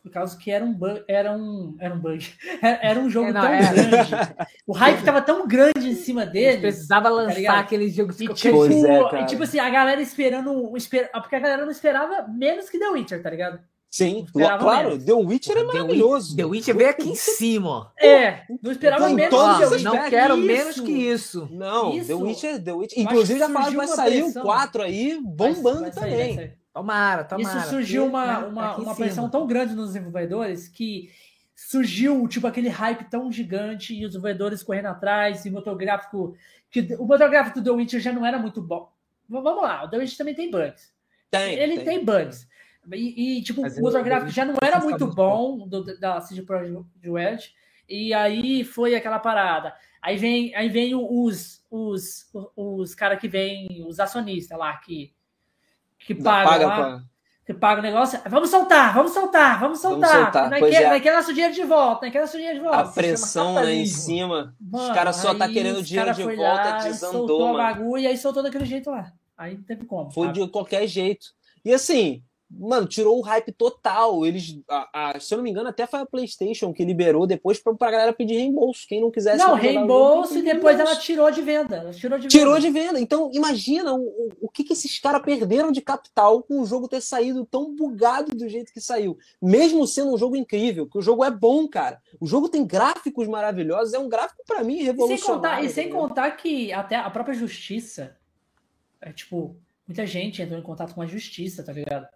por causa que era um bug, era um, era um bug. Era era um jogo É, não, tão é. grande. O hype tava tão grande em cima Ele dele. precisava lançar ligado? aquele jogo de E tipo, é, e, tipo assim, a galera esperando. Esper... Porque a galera não esperava menos que The Witcher, tá ligado? Sim, claro. menos. The Witcher é The maravilhoso. The Witcher veio aqui em cima, ó. É, não esperava menos todos não aspectos. quero Isso. menos que isso. Não, Isso. The Witcher, The Witcher. Inclusive, já falaram que vai sair pressão. o 4 aí, Vai- bombando vai sair, também. Tomara, tomara. Isso surgiu uma, né, uma, tá uma pressão tão grande nos desenvolvedores que surgiu tipo aquele hype tão gigante e os desenvolvedores correndo atrás e o motor gráfico que o motor gráfico do The Witcher já não era muito bom. Vamos lá, o The Witcher também tem bugs. Tem. Ele tem, bugs. E, e, tipo, Mas o motor o The gráfico já não Witcher era muito bom do, da CD Projekt Red. E aí foi aquela parada. Aí vem, aí vem os, os, os, os caras que vêm, os acionistas lá, que, que pagam Paga lá pra- que paga o negócio, vamos soltar, vamos soltar, vamos soltar. soltar, Não é. não nosso dinheiro de volta, não quer nosso dinheiro de volta. A pressão né, em cima. Mano, os caras só tá querendo dinheiro de volta, lá desandou, soltou mano. a bagulho e aí soltou daquele jeito lá. Aí não teve como. Foi sabe? de qualquer jeito. E assim, mano, tirou o hype total. Eles, a- a- se eu não me engano, até foi a PlayStation que liberou depois pra, pra galera pedir reembolso. Quem não quisesse. Não, jogo, reembolso e depois reembolso. ela tirou de venda. Ela tirou de Tirou venda. de venda. Então, imagina o, o, o que, que esses caras perderam de capital com o jogo ter saído tão bugado do jeito que saiu. Mesmo sendo um jogo incrível, que o jogo é bom, cara. O jogo tem gráficos maravilhosos. É um gráfico, pra mim, E sem revolucionário. contar, e sem ligado? contar que até a própria justiça, é, tipo, muita gente entrou em contato com a justiça, tá ligado?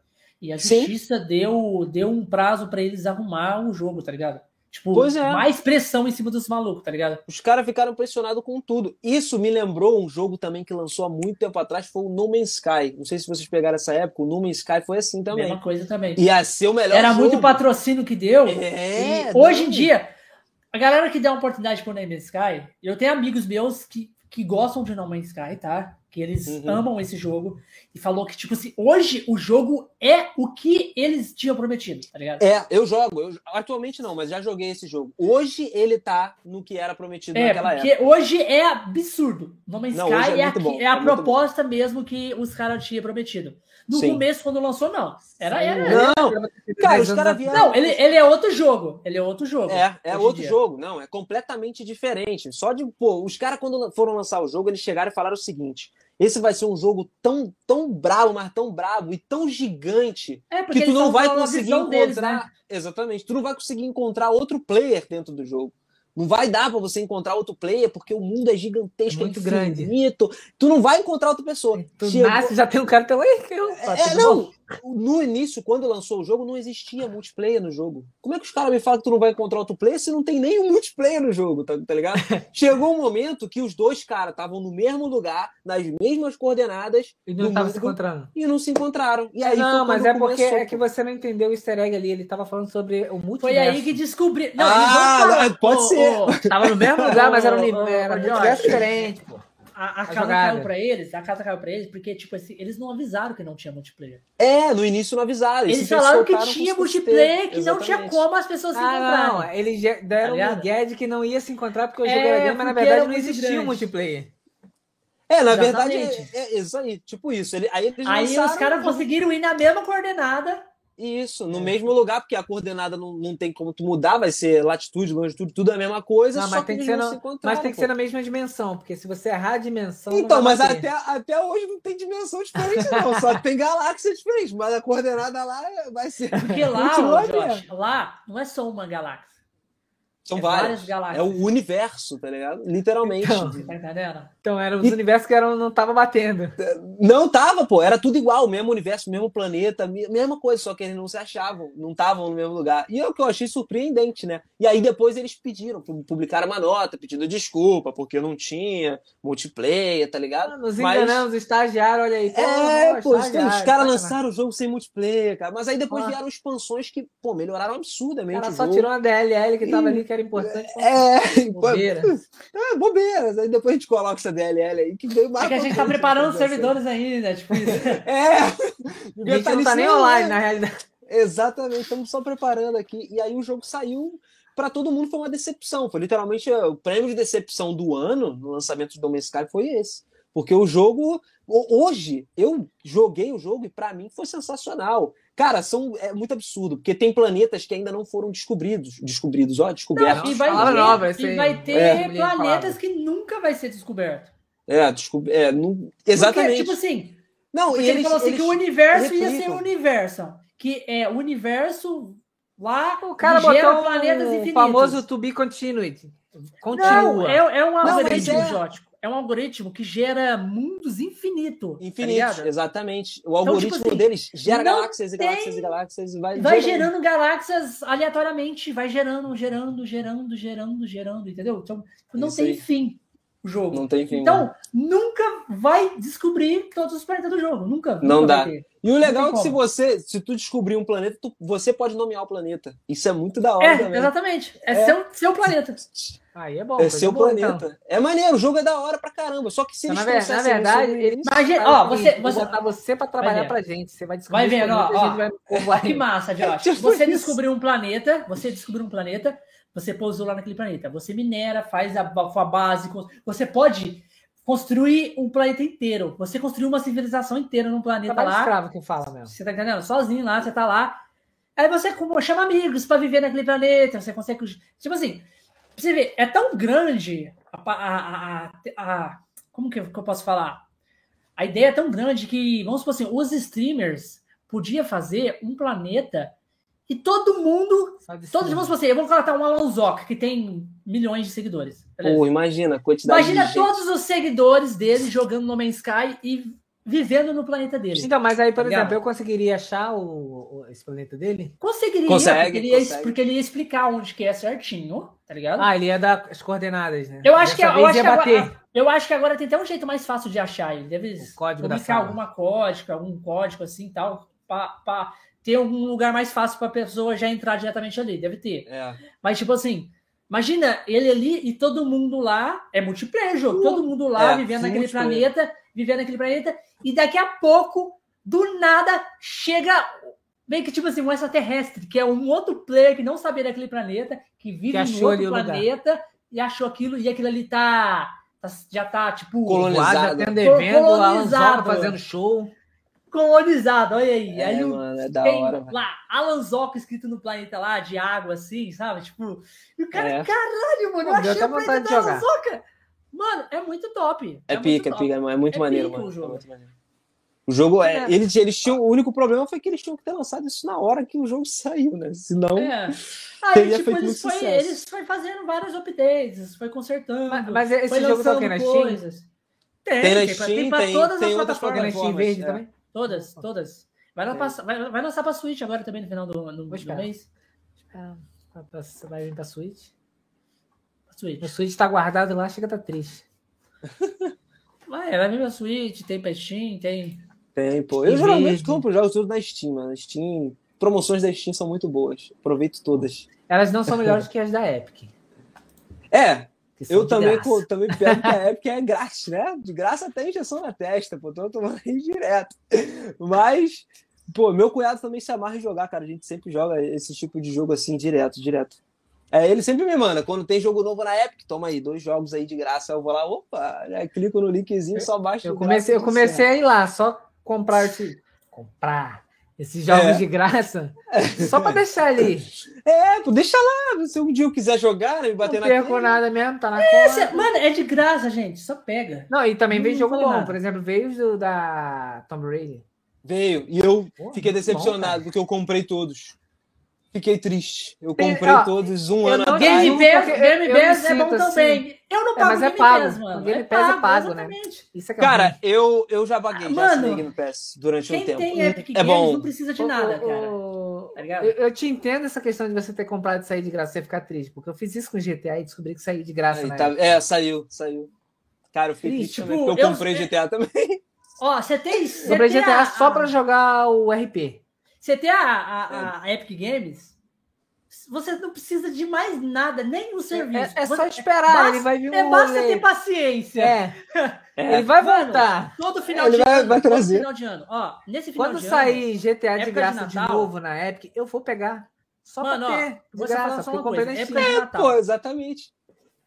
E a Sim. justiça deu, deu um prazo pra eles arrumar o jogo, tá ligado? Tipo, é. mais pressão em cima dos malucos, tá ligado? Os caras ficaram impressionados com tudo. Isso me lembrou um jogo também que lançou há muito tempo atrás, foi o No Man's Sky. Não sei se vocês pegaram essa época, o No Man's Sky foi assim também. Mesma coisa também. Ia ser o melhor Era jogo. muito patrocínio que deu. É, hoje em dia, a galera que dá uma oportunidade pro No Man's Sky, eu tenho amigos meus que, que gostam de No Man's Sky, tá? Que eles Uhum. amam esse jogo. E falou que, tipo assim, hoje o jogo é o que eles tinham prometido, tá ligado? É, eu jogo. Eu, atualmente não, mas já joguei esse jogo. Hoje ele tá no que era prometido É, naquela porque época. hoje é absurdo. No Man's Não, Sky é é, aqui- bom, é a é proposta mesmo que os caras tinham prometido. No Sim. começo, quando lançou, não. Era, Saiu- era, Não, cara, os caras vieram. Não, ele, ele é outro jogo. Ele é outro jogo. É, é outro dia. jogo, não, é completamente diferente. Só de, pô, os caras quando foram lançar o jogo, eles chegaram e falaram o seguinte: esse vai ser um jogo tão, tão brabo, mas tão brabo e tão gigante É, porque que tu não vai conseguir encontrar. deles, né? Exatamente, tu não vai conseguir encontrar outro player dentro do jogo. Não vai dar pra você encontrar outro player porque o mundo é gigantesco, É muito é infinito. Tu não vai encontrar outra pessoa. Tu Chegou- nasce já tem um cara tão. Eu- É, não, no início, quando lançou o jogo, não existia multiplayer no jogo. Como é que os caras me falam que tu não vai encontrar outro player se não tem nenhum multiplayer no jogo, tá, tá ligado? Chegou um momento que os dois caras estavam no mesmo lugar, nas mesmas coordenadas. E não estavam se encontrando. E não se encontraram. E aí não, mas é porque começou, é que você não entendeu o easter egg ali. Ele tava falando sobre o multiverso. Foi aí que descobri. Não, ah, pode ser. tava no mesmo lugar, mas era um, era um multiverso diferente, pô a, a, casa jogada. caiu pra eles, a casa caiu pra eles, porque, tipo assim, eles não avisaram que não tinha multiplayer. É, no início não avisaram. Eles, falaram que tinha multiplayer, que não tinha como as pessoas se ah, encontrarem. Não, eles deram tá um guide que não ia se encontrar porque o jogo é, era grande, mas na verdade não existia multiplayer. É, na Exatamente. verdade, é, é, isso aí, tipo isso. Ele, aí aí os caras conseguiram ir na mesma coordenada isso, no é. mesmo lugar, porque a coordenada não, não tem como tu mudar, vai ser latitude, longitude, tudo é a mesma coisa, não, mas tem que, ser na, Mas tem que ser na mesma dimensão, porque se você errar a dimensão. Então, mas até, até hoje não tem dimensão diferente, não. só tem galáxia diferente, mas a coordenada lá vai ser. Porque lá, Josh, lá não é só uma galáxia. São é várias. galáxias. É o universo, tá ligado? Literalmente. Então, tá entendendo? Então, eram os e... universos que eram, não tava batendo. Não tava, pô. Era tudo igual. Mesmo universo, mesmo planeta, mesma coisa, só que eles não se achavam, não estavam no mesmo lugar. E é o que eu achei surpreendente, né? E aí depois eles pediram, publicaram uma nota pedindo desculpa, porque não tinha multiplayer, tá ligado? Ah, nos enganamos, Mas... estagiário, olha aí. é, pô, os caras lançaram o jogo sem multiplayer, cara. Mas aí depois ah. vieram expansões que, pô, melhoraram absurdamente. O cara só tirou uma DLL que tava ali, que era importante. É, bobeiras. É, bobeiras. Aí depois a gente coloca essa DLL aí, que veio mais. É que a gente tá preparando os servidores ainda, tipo isso. É! A gente não tá nem online, na realidade. Exatamente, estamos só preparando aqui. E aí o jogo saiu para todo mundo foi uma decepção. Foi literalmente o prêmio de decepção do ano no lançamento do Sky foi esse. Porque o jogo, hoje, eu joguei o jogo e para mim foi sensacional. Cara, são, é muito absurdo, porque tem planetas que ainda não foram descobridos. Descobridos, ó, descobertos. Não, e vai ter, nova, e vai ter é. planetas que nunca vai ser descoberto. É, descob... é não... exatamente. Porque, tipo assim, não, ele eles, falou assim que o universo replicam. ia ser o universo. Que é o universo lá o cara botou planetas um infinitos. famoso to be continued. Continua. Não, é, é um algoritmo, é... Jótico é um algoritmo que gera mundos infinito. Infinitos, tá exatamente. O algoritmo então, tipo assim, deles gera galáxias e galáxias e galáxias e vai, vai gerando... gerando galáxias aleatoriamente, vai gerando, gerando, gerando, gerando, gerando, entendeu? Então, não Isso tem aí. fim o jogo. Não tem fim. Então, né? nunca vai descobrir todos os planetas do jogo. Nunca. Não nunca dá. E o legal é que se você, se tu descobrir um planeta, tu, você pode nomear o planeta. Isso é muito da hora. É, também. exatamente. É, é, Seu, seu planeta. Aí é bom. É seu bom, planeta. Então. É maneiro, o jogo é da hora pra caramba. Só que se então, eles na, na verdade, eles Imagina, ó, você, você botar você pra trabalhar pra gente. Você vai descobrir. Vai vendo, ó, ó, vai... que massa, Josh. tipo você isso. descobriu um planeta, você descobriu um planeta, você pousou lá naquele planeta. Você minera, faz a, a base, você pode construir um planeta inteiro. Você construiu uma civilização inteira num planeta Trabalho lá. escravo que fala mesmo. Você tá entendendo? Sozinho lá, você tá lá. Aí você chama amigos para viver naquele planeta. Você consegue. Tipo assim, você vê, é tão grande a, a, a, a como que eu, posso falar? A ideia é tão grande que, vamos supor assim, os streamers podia fazer um planeta e todo mundo. Todos, vamos supor assim, eu vou colocar um Alonsoca, que tem milhões de seguidores. Pô, imagina a quantidade Imagina de todos os seguidores dele jogando No Man's Sky e vivendo no planeta dele. Então, mas aí, por tá exemplo, eu conseguiria achar o, o, esse planeta dele? Conseguiria, consegue, porque, ele ia, porque ele ia explicar onde que é certinho, tá ligado? Ah, ele ia dar as coordenadas, né? Eu acho, que, eu, acho que agora, eu acho que agora tem até um jeito mais fácil de achar. Ele deve o código publicar alguma código, algum código assim tal, para ter um lugar mais fácil para a pessoa já entrar diretamente ali. Deve ter. É. Mas, tipo assim, Imagina ele ali e todo mundo lá, é multiplayer jogo, uh, todo mundo lá é, vivendo naquele planeta, vivendo naquele planeta, e daqui a pouco, do nada, chega meio que tipo assim, um extraterrestre, que é um outro player que não sabia daquele planeta, que vive que em outro planeta lugar. e achou aquilo, e aquilo ali tá, tá já tá tipo colonizado, já tem colonizado, fazendo show colonizado, olha aí. É, aí mano, é da tem hora. Lá, Alan Zoc escrito no planeta lá, de água, assim, sabe? Tipo, e o cara, é. caralho, mano, eu achei o planeta da Alan Zoc. Mano, é muito top. É, é pica, é pica, é muito é maneiro, mano. O jogo. É muito maneiro. O jogo é. é. Eles, eles tinham. O único problema foi que eles tinham que ter lançado isso na hora que o jogo saiu, né? Senão. É. Aí, teria tipo, feito eles, foi, eles foi fazendo vários updates, foi consertando. Mas, mas esse jogo tá aqui na Steam? Tem, tem na Steam, tem, tem, tem, tem outras plataformas. Tem na Steam verde é. também? Todas, todas. Vai, lá pra- vai, vai lançar pra Switch agora também no final do, no- do mês. Ah, vai vir pra Switch. Pra Switch. O Switch tá guardado lá, chega tá triste. Vai, vai vir pra Switch, tem Steam, tem. Tem, pô. Eu Steam geralmente verde. compro jogos tudo na Steam, mano. Steam. Promoções da Steam são muito boas. Aproveito todas. Elas não são melhores que as da Epic. É, eu também, graça. também pego que a Epic é grátis, né? De graça até injeção na testa, pô. Tô tomando aí direto. Mas, pô, meu cunhado também se amarra em jogar, cara. A gente sempre joga esse tipo de jogo assim, direto, direto. É, ele sempre me manda, quando tem jogo novo na Epic, toma aí, dois jogos aí de graça. Eu vou lá, opa, já clico no linkzinho, só baixo. Eu comecei, eu comecei a ir lá, só comprar esse. Comprar esses jogos É. de graça. Só pra deixar ali. É, pô, deixa lá. Se um dia eu quiser jogar, me bater Não na perco tela. nada mesmo, tá na Esse- conta. mano, é de graça, gente. Só pega. Não, e também Não veio jogo bom. nada. Por exemplo, veio os do, da Tomb Raider. Veio. E eu Pô, fiquei decepcionado, bom, porque eu comprei todos. Fiquei triste. Eu comprei ó, todos um eu ano atrás. Game Pass, eu- Game eu me Pass é bom assim. também. Eu não É, pago mas é Game pago. Pass, mano. O Game Pass é pago, né? exatamente. Isso é que é Cara, ruim. eu, eu já baguei, já Mano, assinei Game Pass durante um Quem tempo. tem Epic é Games bom. não precisa de nada, cara. o- Tá? Eu, eu te entendo essa questão de você ter comprado e sair de graça e ficar triste, porque eu fiz isso com GTA e descobri que saí de graça, Aí, né? tá- é, saiu, saiu. Cara, eu fiquei Triste, triste tipo, também, porque eu eu- comprei GTA também. Ó, você tem. Você Comprei GTA a- só pra jogar o RP. Você tem a, a- a Epic Games, você não precisa de mais nada, nem o serviço. É, é só Você- esperar, basta- ele vai vir um É basta rolê. ter paciência. É, É. ele vai Mano, voltar. Todo final Ele de vai- ano. vai todo trazer. final de ano. Ó, nesse final Quando de sair GTA de de graça de, Natal- novo na Epic, eu vou pegar. Só Mano, pra ó, ter. De só falar graça, só porque uma eu comprei coisa. na Época de Natal. Pô, exatamente.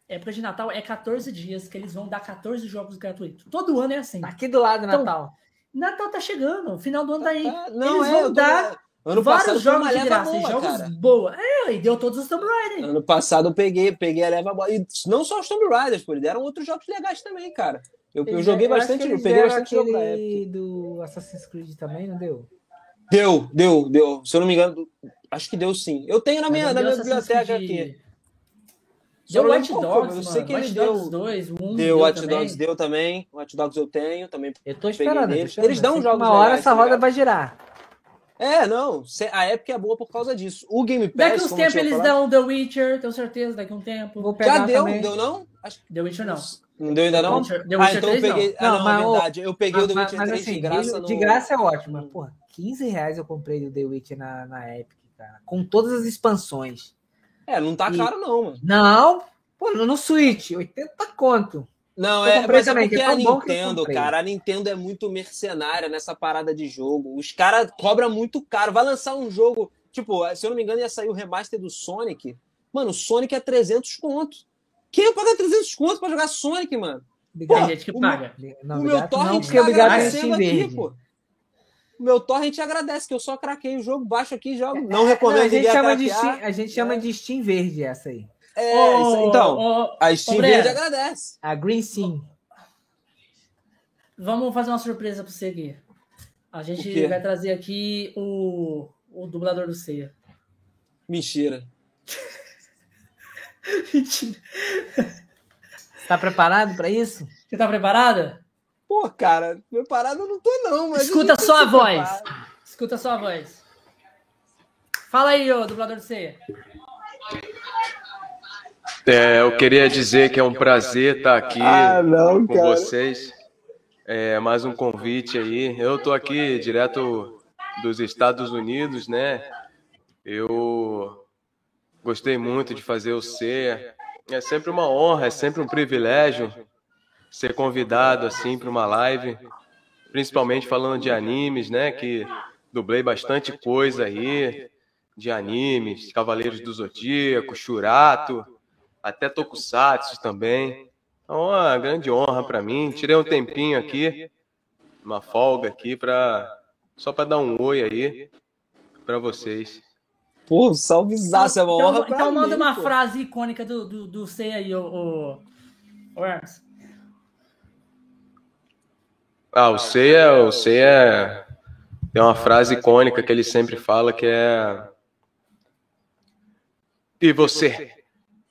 Época de Natal é 14 dias que eles vão dar 14 jogos gratuitos. Todo ano é assim. Tá aqui do lado, Então, Natal. Natal tá chegando, o final do ano tá aí. Ah, não, eles é, vão tô- dar Ano vários jogos de graça, boa, jogos cara. boa. É, e deu todos os Tomb Raider. Ano passado eu peguei, peguei a leva boa. E não só os Tomb Raiders, pô, deram outros jogos legais também, cara. Eu, eu joguei bastante, eu peguei bastante jogo aquele Epic. do Assassin's Creed também, não deu? Deu, deu, deu. Se eu não me engano, acho que deu sim. Eu tenho na minha, na minha biblioteca aqui. Deu foi, Dogs, mas eu mano. sei que ele Watch deu. Dogs 2, o 1 Deu, Watch também. Dogs deu também. Watch Dogs eu tenho, também Eu tô esperando. esperando. Eles dão jogos Uma hora legais, essa tá roda vai girar. É, não. A Época é boa por causa disso. O Game Pass. Daqui uns tempos eles falado- dão The Witcher, tenho certeza, daqui um tempo. Vou pegar Já deu, também. deu não? Acho The Witcher não. não deu ainda não? The Witcher, The Ah, então eu 3 peguei. não. Ah, Não, mas é o- verdade. Eu peguei o The Mas, Witcher mas 3 assim, de graça de, graça é ótimo. Mas, porra, 15 reais eu comprei o The Witcher na, na Epic, cara. Com todas as expansões. É, não tá E- caro não, mano. Não, pô, no Switch, 80 conto. Não, é, mas é também, porque que é a Nintendo, cara, a Nintendo é muito mercenária nessa parada de jogo. Os caras cobram muito caro. Vai lançar um jogo, tipo, se eu não me engano, ia sair o remaster do Sonic. Mano, o Sonic é 300 conto. Quem vai pagar 300 conto pra jogar Sonic, mano? Obrigado. gente que o paga. Não, o meu torrent não, tá porque obrigado Steam aqui, pô. O meu torrent agradece, que eu só craquei o jogo, baixo aqui e jogo. Não Não, recomendo a, gente a chama de. Steam, a gente chama de Steam Verde essa aí. É, aí. então, ô, a Steam. Verde agradece. A Green Sim. Vamos fazer uma surpresa pra você aqui. A gente vai trazer aqui o, o dublador do Ceia. Mentira. Mentira. Você tá preparado pra isso? Você tá preparada? Pô, cara, preparado eu não tô não, mas... Escuta só a voz. preparado. Escuta só a voz. Fala aí, ô dublador do Ceia. É, eu queria dizer que é um prazer estar aqui Ah, não, com cara. vocês. É, mais um convite aí. Eu tô aqui direto dos Estados Unidos, né? Eu gostei muito de fazer o C. É sempre uma honra, é sempre um privilégio ser convidado assim para uma live, principalmente falando de animes, né? Que dublei bastante coisa aí de animes, Cavaleiros do Zodíaco, Shurato, até Tokusatsu também. É uma grande honra para mim. Tirei um tempinho aqui, uma folga aqui para só para dar um oi aí para vocês. Pô, salvezaço, é uma então, honra pra então manda mim, uma pô. frase icônica do, do, do Ceia aí, ô, ô, ô Hermes. Ah, o Seiya, o Seiya tem uma frase icônica que ele sempre fala que é E você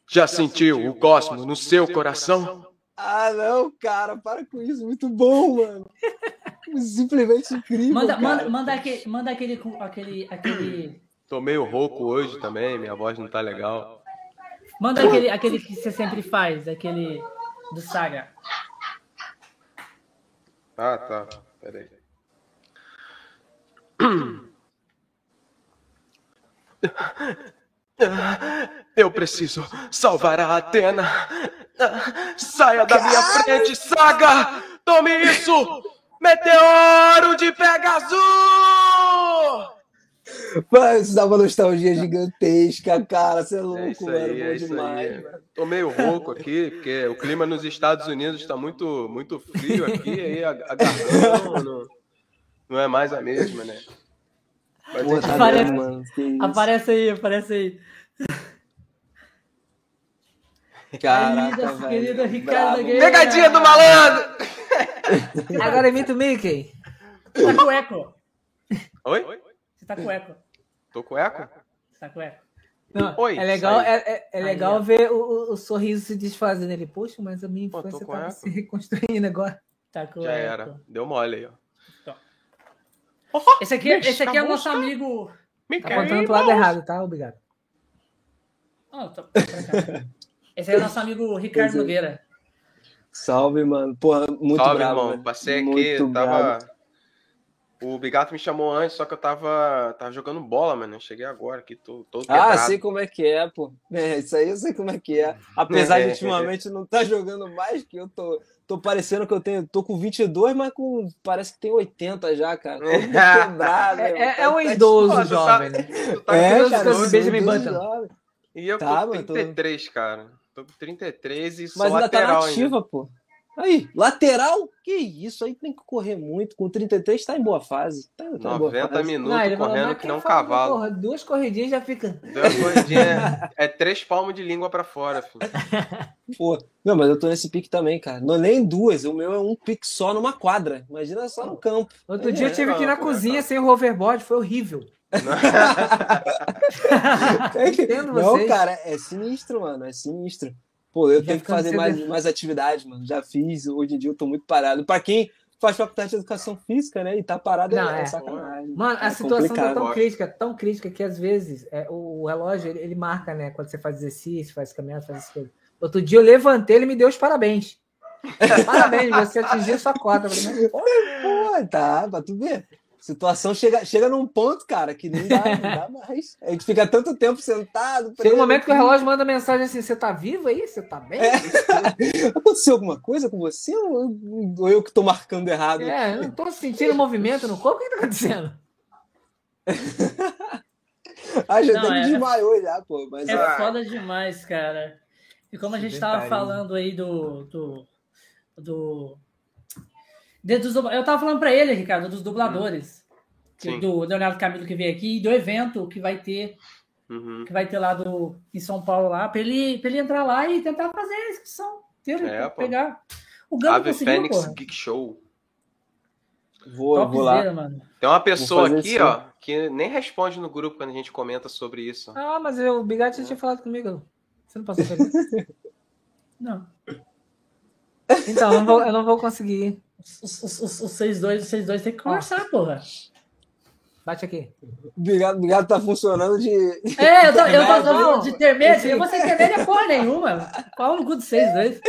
já sentiu o cosmos no seu coração? Ah, não, cara, para com isso, muito bom, mano. Simplesmente incrível. Manda, cara. manda, manda aquele, manda aquele, com- aquele, aquele, Tô meio rouco hoje também, minha voz não tá legal. manda aquele, aquele que você sempre faz, aquele do Saga. Ah, tá. Peraí. Eu preciso salvar a Atena. Saia da minha frente, saga! Tome isso! Meteoro de Pegasus! Mano, isso dá uma nostalgia gigantesca, cara. Você é louco, É isso mano. aí, bom é isso demais, aí. mano. Tô meio rouco aqui, porque o clima nos Estados Unidos está muito, muito frio aqui, aí a, a garganta não, não, é mais a mesma, né? Pô, tá Aparece- mano? Aparece aí, aparece aí. Caraca, velho. querido Ricardo. Nogueira. Pegadinha do malandro! Agora imita o Mickey. Você tá com eco. Oi? Você tá com eco. Tô com eco? Tá com eco. Não, Oi, é legal, é, é- é Aí, legal ó. ver o, o- o sorriso se desfazendo. Ele, poxa, mas a minha infância eco. se reconstruindo agora. Tá com Já eco. era. Deu mole aí, ó. Esse aqui, esse aqui é o nosso amigo. Tá apontando pro lado errado, tá? Obrigado. Ó, tô-. Esse aí é o nosso amigo Ricardo é. Nogueira. Salve, mano. Porra, muito Salve, bravo. irmão. velho. Passei aqui, Muito tava. O Bigato me chamou antes, só que eu tava, tava jogando bola, mano. Eu cheguei agora aqui, tô, tô Ah, sei como é que é, pô. É, isso aí eu sei como é que é. Apesar de É. ultimamente não tá jogando mais, que eu tô, tô parecendo que eu tenho, tô com 22, mas com, parece que tem 80 já, cara. Tô quebrado. É, é- é um Tá- tá- idoso Pô, jovem, tá- né? Tu tá É, com cara, 22, eu sou Benjamin Button. E eu Tá, tô mano, com tô- 33, cara. Tô com 33 e sou Mas ainda tá lateral na ativa, pô. Aí, lateral? Que isso, aí tem que correr muito. Com 33 tá em boa fase. Tá, tá em boa 90 fase. minutos falou, correndo que não um cavalo. Porra, duas corridinhas já fica. Deu uma corridinha. É três palmos de língua pra fora, filho. Pô, não, mas eu tô nesse pique também, cara. Não é nem duas, o meu é um pique só numa quadra. Imagina só no campo. Outro É, dia eu tive que ir na não, cozinha não. sem o hoverboard, foi horrível. Entendo Não, vocês. cara, é sinistro, mano. É sinistro. Pô, eu Já tenho que fazer mais, mais atividades, mano. Já fiz, hoje em dia eu tô muito parado. Pra quem faz faculdade de educação física, né? E tá parado Não, é, é. sacanagem. Mano, a É situação tá complicado. tão ó. crítica, tão crítica, que às vezes é, o, relógio ele, ele marca, né? Quando você faz exercício, faz caminhada, faz essas coisas. Outro dia eu levantei, ele me deu os parabéns. Parabéns, você atingiu sua cota. Falei, mas, Pô, tá, pra tu ver. Situação chega, chega num ponto, cara, que não dá, não dá mais. A gente fica tanto tempo sentado. Chega um momento que o relógio manda mensagem assim: você tá vivo aí? Você tá bem? É. Aconteceu alguma coisa com você ou, ou eu que tô marcando errado? É, eu não tô sentindo movimento no corpo, o que tá acontecendo? Ah, já Não, até me é- desmaiou já, pô. Mas É ah, foda demais, cara. E como a gente tava Sedentarismo. falando aí do. do, do dos eu tava falando pra ele, Ricardo, dos dubladores. que- Sim. Do Leonardo Camilo que veio aqui, e do evento que vai ter, Uhum. que vai ter lá do, em São Paulo lá, pra ele, pra ele entrar lá e tentar fazer a inscrição. Ter, É, pegar. O Gama Ave conseguiu, Fênix porra. Geek Show. vou, vou lá. Mano. Tem uma pessoa aqui, sim. ó, que nem responde no grupo quando a gente comenta sobre isso. Ah, mas eu, o Bigatti já tinha falado comigo. Você não passou por isso? Não. Então, eu não vou, eu não vou conseguir. Os, os, os, os 6-2, os 6-2 tem que conversar, porra. Bate aqui. Obrigado, obrigado, tá funcionando de. É, eu tô, eu tô, Não, de intermédio, eu vou ser intermédio porra nenhuma. Qual no cu de 6-2?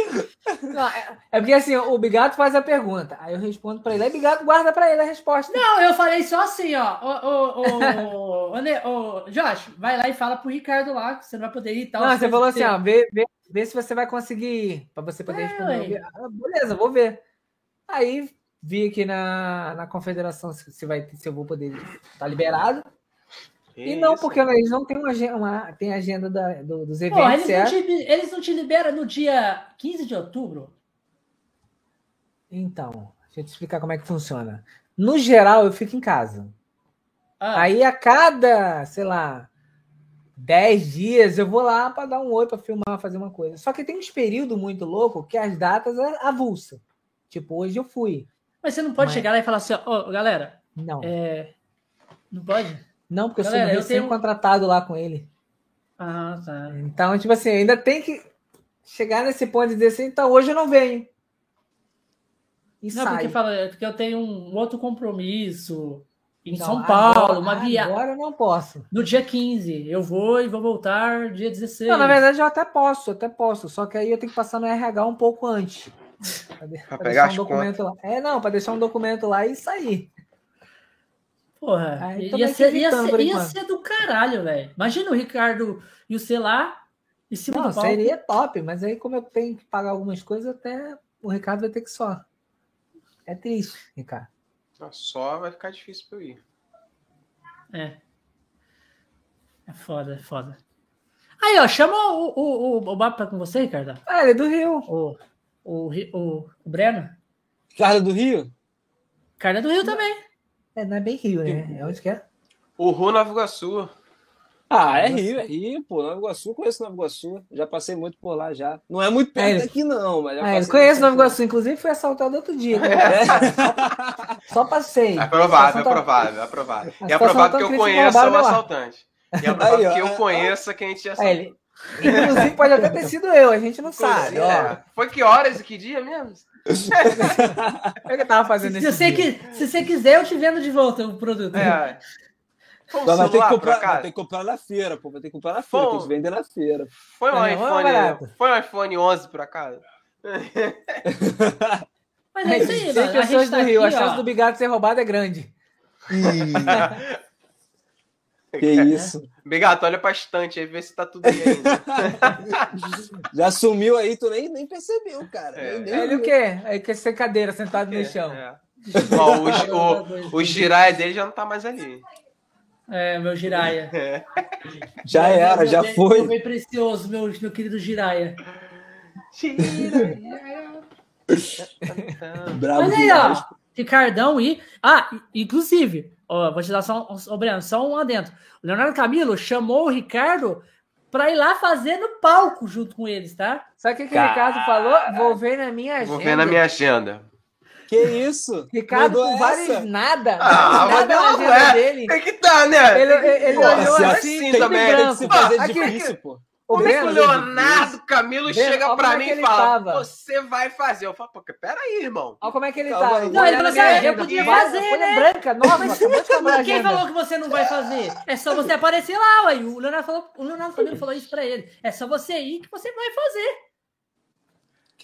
Não, é, é porque assim, o Bigato faz a pergunta, aí eu respondo pra ele, aí o Bigato guarda pra ele a resposta. Não, eu falei só assim, ó. Ô, ô, ô, ô, Ne- ô, Josh, vai lá e fala pro Ricardo lá, que você não vai poder ir e tal. Não, você falou assim, ó. ó, vê, vê, vê se você vai conseguir ir, pra você poder É, responder. ué. Ah, beleza, vou ver. Aí vi aqui na, na confederação se, se vai, se eu vou poder estar liberado. E não, porque eles não têm uma, uma tem agenda da- do- dos eventos, Porra, eles, não te, eles não te liberam no dia 15 de outubro? Então, deixa eu te explicar como é que funciona. No geral, eu fico em casa. Ah, Aí a cada, sei lá, 10 dias eu vou lá para dar um oi, para filmar, fazer uma coisa. Só que tem uns períodos muito louco que as datas é avulsa. Tipo, hoje eu fui. mas você não pode mas- chegar lá e falar assim, ó, ô, galera, Não. é, não pode? Não, porque eu Galera, sou eu tenho- recém-contratado lá com ele. Ah, tá. Então, tipo assim, ainda tem que chegar nesse ponto de dizer assim, então hoje eu não venho. e Não, sai. porque, fala, porque eu tenho um outro compromisso em São Paulo, agora- uma viagem. Agora eu não posso. No dia 15. Eu vou e vou voltar dia 16. Não, na verdade eu até posso, até posso. Só que aí eu tenho que passar no RH um pouco antes. Pra, de- pra pegar deixar as um documento lá. É, não, pra deixar um documento lá e sair. Porra, Aí ia, ser, ia, ser, ia ser do caralho, velho. Imagina o Ricardo e o C lá em cima Não, do palco. seria top, mas aí como eu tenho que pagar algumas coisas, até o Ricardo vai ter que só. É triste, Ricardo. Só vai ficar difícil pra eu ir. É. É foda, é foda. Aí, ó, chama o, o, o, o Bap pra com você, Ricardo. Ah, ele é do Rio. O, o, o, o Breno. Carla do Rio? É do Rio também. É, não é bem Rio, né? É onde que é? O Ru Nova Iguaçu. Ah, é Rio, é Rio, pô. Nova Iguaçu, conheço Nova Iguaçu. Já passei muito por lá já. Não é muito perto É, daqui, não, mas já eu passei conheço Nova. Iguaçu, inclusive fui assaltado outro dia. É. Só passei. É provável, é provável, é provável. É provável que eu conheça o assaltante. E é provável que eu é- conheça quem te É, assaltou. Inclusive pode até ter sido eu, a gente não sabe. Ó, É. Foi que horas e que dia mesmo? eu que tava fazendo Se você, que, se você quiser, eu te vendo de volta o produto. É. Um Mas vai ter, que comprar, vai que comprar na feira, pô. Vai ter que comprar na feira, Pô. que eles vendem na feira. Foi um É, é iPhone. Foi um iPhone 11, por acaso? Mas é isso aí, Tem mano. A gente tá do Rio, aqui, a chance ó. do Bigato ser roubado é grande. que isso. Bigato, olha pra estante aí, vê se tá tudo aí ainda. Já sumiu aí, tu nem, nem percebeu, cara. É. Nem- nem Ele o quê? Aí que sem cadeira, sentado no chão. É. Ó, o, o, o giraia dele já não tá mais ali. É, meu Giraia. É. Já era, Meu já bem- foi. Meu bem precioso, meu, meu querido Giraia. Bravo Olha aí, ó. Ricardão e. Ah, inclusive, ó, vou te dar só um, ô, Breno, só um adentro. O Leonardo Camilo chamou o Ricardo pra ir lá fazer no palco junto com eles, tá? Sabe o que, que o Ricardo falou? Vou ver na minha agenda. Vou ver na minha agenda. Que isso? Ricardo Mandou com vários essa? nada. Ah, mas nada na não, agenda é. dele. É que tá, né? Ele, ele, ele Pô, olhou assim, assim também, em Tem que se fazer Aqui, difícil, pô. O Como é que o Leonardo Camilo Breno, chega pra é mim e fala: tava. Você vai fazer. Eu falo, pô, peraí, irmão. Olha como é que ele tá. Não, ele falou assim, eu agenda. podia fazer, folha né? branca, nova, Mas quem agenda. falou que você não vai fazer? É só você aparecer lá, ué. O Leonardo, falou, o Leonardo Camilo falou isso pra ele. É só você ir que você vai fazer.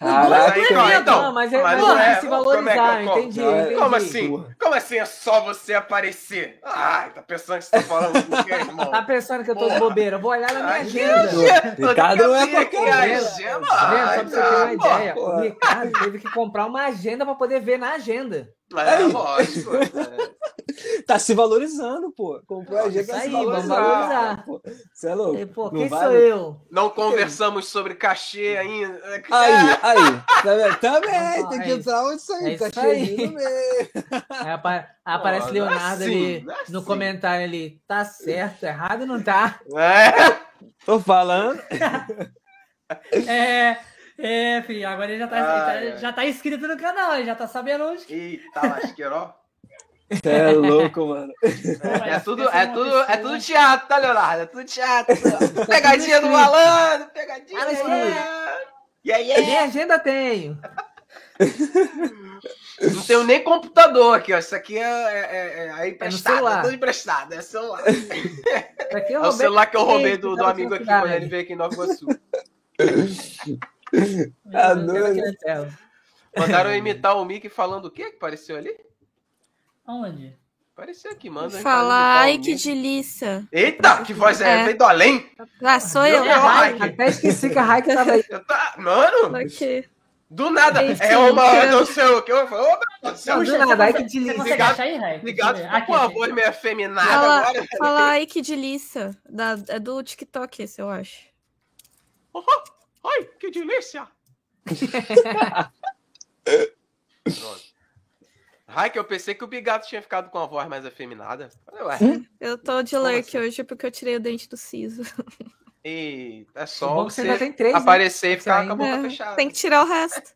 Caraca. Mas aí, não, então, Não, mas, é, mas mas é. que se Como é que valorizar, é? Como- entendi, é-. Como assim? Como assim é só você aparecer? Ai, tá pensando que você tá falando com quem, irmão? Tá pensando que eu tô de bobeira? Vou olhar na minha Ai, agenda. Ricardo não é qualquer que a agenda- Vendo, só pra você ter uma ideia, o Ricardo teve que comprar uma agenda pra poder ver na agenda. É, lógico. é. Tá se valorizando, pô. Comprou a gente Isso pra se aí, vamos valorizar. valorizar. pô. Você é louco? E, pô, Não quem vai, sou eu? Não conversamos sobre cachê ainda. Aí, aí. Tá? Também, Ah, tem é que entrar onde isso É aí. isso Cachezinho aí. Aí apa- aparece Pô, Leonardo é assim, ali não é no assim. comentário ali. Tá certo, errado não tá. É. Tô falando. É, é, filho, agora ele já tá, Ah, ele tá- é. já tá inscrito no canal, ele já tá sabendo onde. Eita, lasqueiro, ó. Você é louco, mano. É tudo, é tudo, é tudo teatro, tá, Leonardo? É tudo teatro. Pegadinha do malandro, pegadinha Ah, malandro. E aí, Nem agenda tenho. não tenho nem computador aqui, ó. Isso aqui é, é, é, é emprestado, celular. é tudo emprestado, é celular. É o roubei? celular que eu roubei do, do amigo aqui quando ele veio aqui em Nova Iguaçu. Mandaram eu imitar o Mickey falando o quê que apareceu ali? Aonde? Apareceu aqui, manda. aí Fala, pra imitar o ai que delícia. Eita, que voz é? É. Veio do além? Ah, sou eu. Deus. Até esqueci que a Raik tava aí. Eu tá- Mano, Aqui. do nada. Enfim, É uma, tirando- não sei o que. Eu falo, ô, meu Deus do do nada, consegue- que consegue Ligado- aí? Ligado, eu Aqui, com a voz meio afeminada Fala, agora. fala ai que delícia. Da, é do TikTok esse, eu acho. Oh, ai, que delícia. Pronto. Ai, que eu pensei que o Bigato tinha ficado com a voz mais afeminada. Ué, Eu tô de lurk assim? hoje porque eu tirei o dente do siso. e é O só bom que você você ainda tem três, né? aparecer e ficar Você com a boca É, fechada. tem que tirar o resto.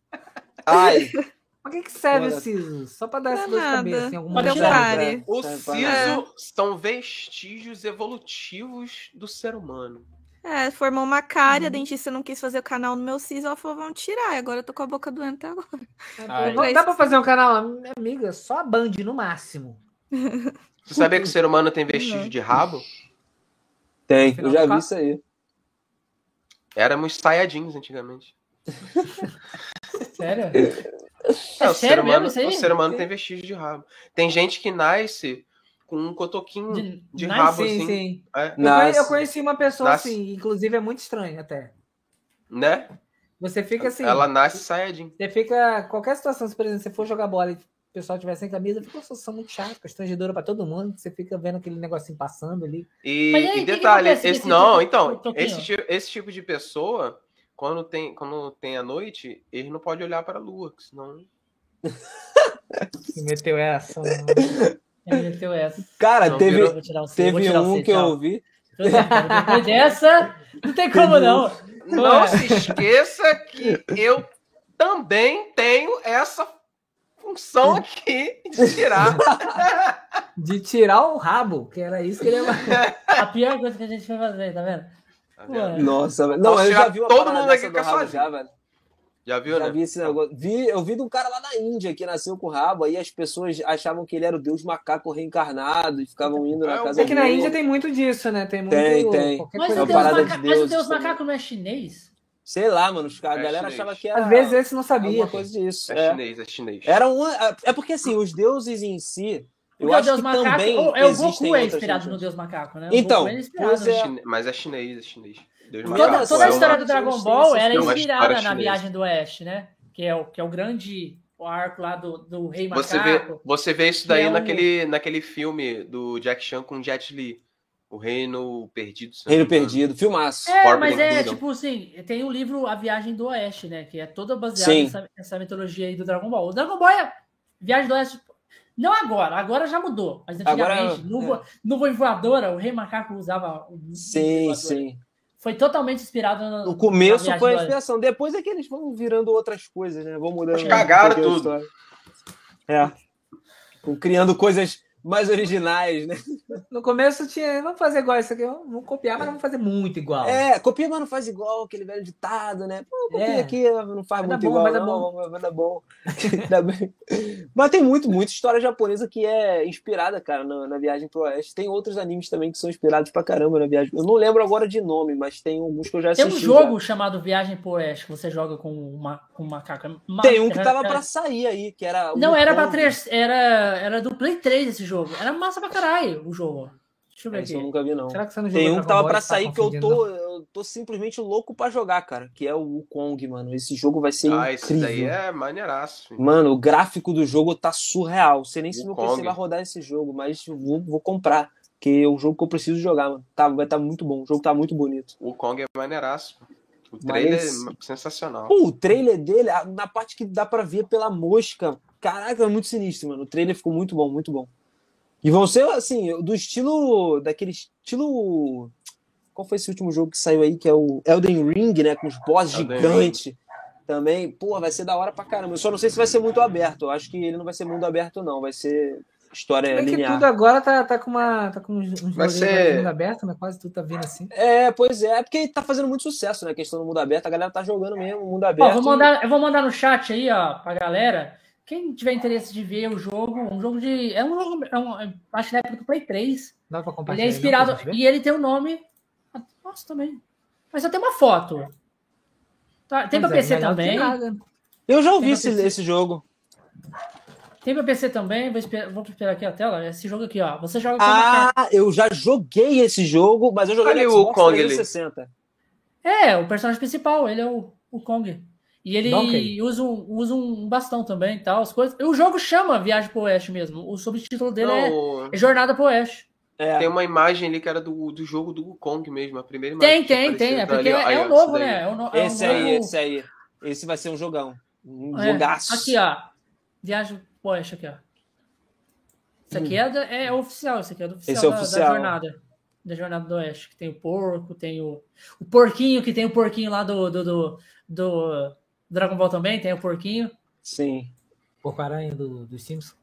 Ai. Pra que, que serve o siso? Só pra dar essa dor de cabeça em algum Pode momento. tirar. pare. O siso pra- são vestígios evolutivos do ser humano. É, formou uma cárie, a Uhum. dentista não quis fazer o canal no meu siso, ela falou, vamos tirar. E agora eu tô com a boca doendo até agora. Ai. Não dá pra fazer um canal, minha amiga, só a Band no máximo. Você sabia que o ser humano tem vestígio de rabo? Tem, eu já vi isso aí. Éramos saiyajins antigamente. Sério? É, É o ser sério humano, mesmo isso aí? o ser humano tem vestígio de rabo. Tem gente que nasce com um cotoquinho de, De- rabo nasce, assim, Sim, sim. é, Eu, conheci uma pessoa Nasce. assim, inclusive é muito estranho até. né? Você fica assim. Ela nasce saiyajin. Você fica. Qualquer situação, se por exemplo, você for jogar bola e o pessoal estiver sem camisa, fica uma situação muito chata, constrangedora pra todo mundo. Você fica vendo aquele negocinho passando ali. E, e aí, e o que que detalhe, esse, nesse não, tipo- então, esse, esse tipo de pessoa, quando tem, quando tem a noite, ele não pode olhar para a lua, senão. Que meteu essa. Ele meteu essa. Cara, Não, teve, C, vou teve um C, que eu ouvi. Depois dessa, não tem como não. Não Ué. se esqueça que eu também tenho essa função aqui de tirar. De tirar o rabo, que era isso que ele ia. A pior coisa que a gente foi fazer, tá vendo? Tá vendo? Nossa, velho. Não, Posso eu já vi uma todo mundo aqui do a rabo sua já, velho. Já viu, Já né? vi esse negócio. Vi, eu vi de um cara lá na Índia que nasceu com rabo, aí as pessoas achavam que ele era o deus macaco reencarnado e ficavam indo na É, casa É que na dele. Índia tem muito disso, né? Tem muito. Tem, tem. Mas, coisa o uma Deus, maca... de mas o Deus, Deus macaco não é chinês? Sei lá, mano, a É galera chinês. achava que era Às vezes esse não sabia. alguma coisa disso. É É. chinês, é chinês. Era uma, é porque assim, os deuses em si, eu Porque acho Deus que macaco. também é o Goku é inspirado no. Deus macaco, né? Então, o é pois é. Mas é chinês, é chinês. Deus Toda- Toda, macaco toda a é história do Dragon Ball era. É inspirada na viagem do Oeste, né? Que é o, que é o grande o arco lá do, do Rei Você vê, Macaco. você vê isso daí é o- naquele, naquele filme do Jack Chan com Jet Li. O Reino Perdido. Reino. Perdido, filmaço. É, Forbidden mas é Kingdom. tipo assim, tem o livro A Viagem do Oeste, né? Que é toda baseada nessa, nessa mitologia aí do Dragon Ball. O Dragon Ball é Viagem do Oeste. Não agora, agora já mudou. Mas Agora, antigamente, no, vo- no Voo em Voadora, o Rei Macaco usava o Sim, sim. Foi totalmente inspirado no. No começo foi a inspiração. Depois é que eles vão virando outras coisas, né? Vão mudando. Eles cagaram tudo. É. Criando coisas mais originais, né? No começo tinha. Vamos fazer igual isso aqui. Vamos copiar, mas não vamos fazer muito igual. É, copia, mas não faz igual aquele velho ditado, né? Pô, copia É. aqui, não faz Vai muito bom, igual, vai dar não, vai- vai dar bom. Mas tem muito, muita história japonesa que é inspirada, cara, na, na Viagem pro Oeste. Tem outros animes também que são inspirados pra caramba na Viagem. Eu não lembro agora de nome, mas tem alguns que eu já Tem assisti. um jogo chamado Viagem por Oeste, que você joga com uma, com um macaco. já. Tem um que tava era- pra sair aí, que era. Não, era pra três. Era, era do Play 3 esse jogo. Era massa pra caralho o jogo. Deixa eu ver Esse eu aqui. nunca vi, não. Será que você não jogou Tem um que tava pra tá sair que eu tô, eu tô simplesmente louco pra jogar, cara. Que é o Wukong, mano. Esse jogo vai ser Ah, esse incrível. daí é maneiraço. Mano, o gráfico do jogo tá surreal. Não sei nem se meu. PC vai rodar esse jogo, mas eu vou, vou comprar. Que é o jogo que eu preciso jogar, mano. Tá, vai estar muito bom. O jogo tá muito bonito. O Kong é maneiraço. O trailer Mas- é sensacional. Pô, o trailer dele, na parte que dá pra ver pela mosca. Caraca, é muito sinistro, mano. O trailer ficou muito bom, muito bom. E vão ser, assim, do estilo. Daquele estilo. Qual foi esse último jogo que saiu aí? Que é o Elden Ring, né? Com os bosses Elden gigantes. Também, pô, vai ser da hora pra caramba. Eu só não sei se vai ser muito aberto. Eu acho que ele não vai ser mundo aberto, não. Vai ser história É que linear. tudo agora tá, tá com uma. Tá com uns Vai joguinhos ser- de mundo aberto, né? Quase tudo tá vindo assim. É, pois é. É porque tá fazendo muito sucesso, né? A questão do mundo aberto. A galera tá jogando mesmo, mundo Ó, aberto. vou mandar, eu vou mandar no chat aí, ó, pra galera. Quem tiver interesse de ver o jogo, um jogo de. É um jogo. É um, é- acho que na época do Play 3. Dá pra Ele compartilhar. é aí, não, inspirado. E ele tem o nome. Ah, Nossa, também. Mas só tem uma foto. Tá, tem Pois pra é, PC também. Eu já ouvi esse, esse jogo. Tem pra PC também. Vou esperar, vou esperar aqui a tela. Esse jogo aqui, ó. Você joga Ah, eu já joguei esse jogo, mas eu joguei Olha no o Xbox Kong ali. 360. É, o personagem principal, ele é o, o Kong. E ele Donkey. usa um, usa um bastão também e tal, as coisas. E o jogo chama Viagem pro Oeste mesmo. O subtítulo dele é, Não, é Jornada pro Oeste. É. Tem uma imagem ali que era do, do jogo do Kong mesmo, a primeira imagem. Tem, tem, tem. É porque ali, ó. Aí, é ó, o novo, né? É o, no, é o Esse novo- aí, esse aí. Esse vai ser um jogão. Um é. jogaço. Aqui, ó. Viagem pro Oeste aqui, ó. Isso aqui é, da- é oficial, isso aqui é do oficial, Esse é da, oficial. da jornada. Da Jornada do Oeste. Que tem o porco, tem o, o porquinho, que tem o porquinho lá do, do, do, do Dragon Ball também, tem o porquinho. Sim. Porco-aranha do, dos Simpsons.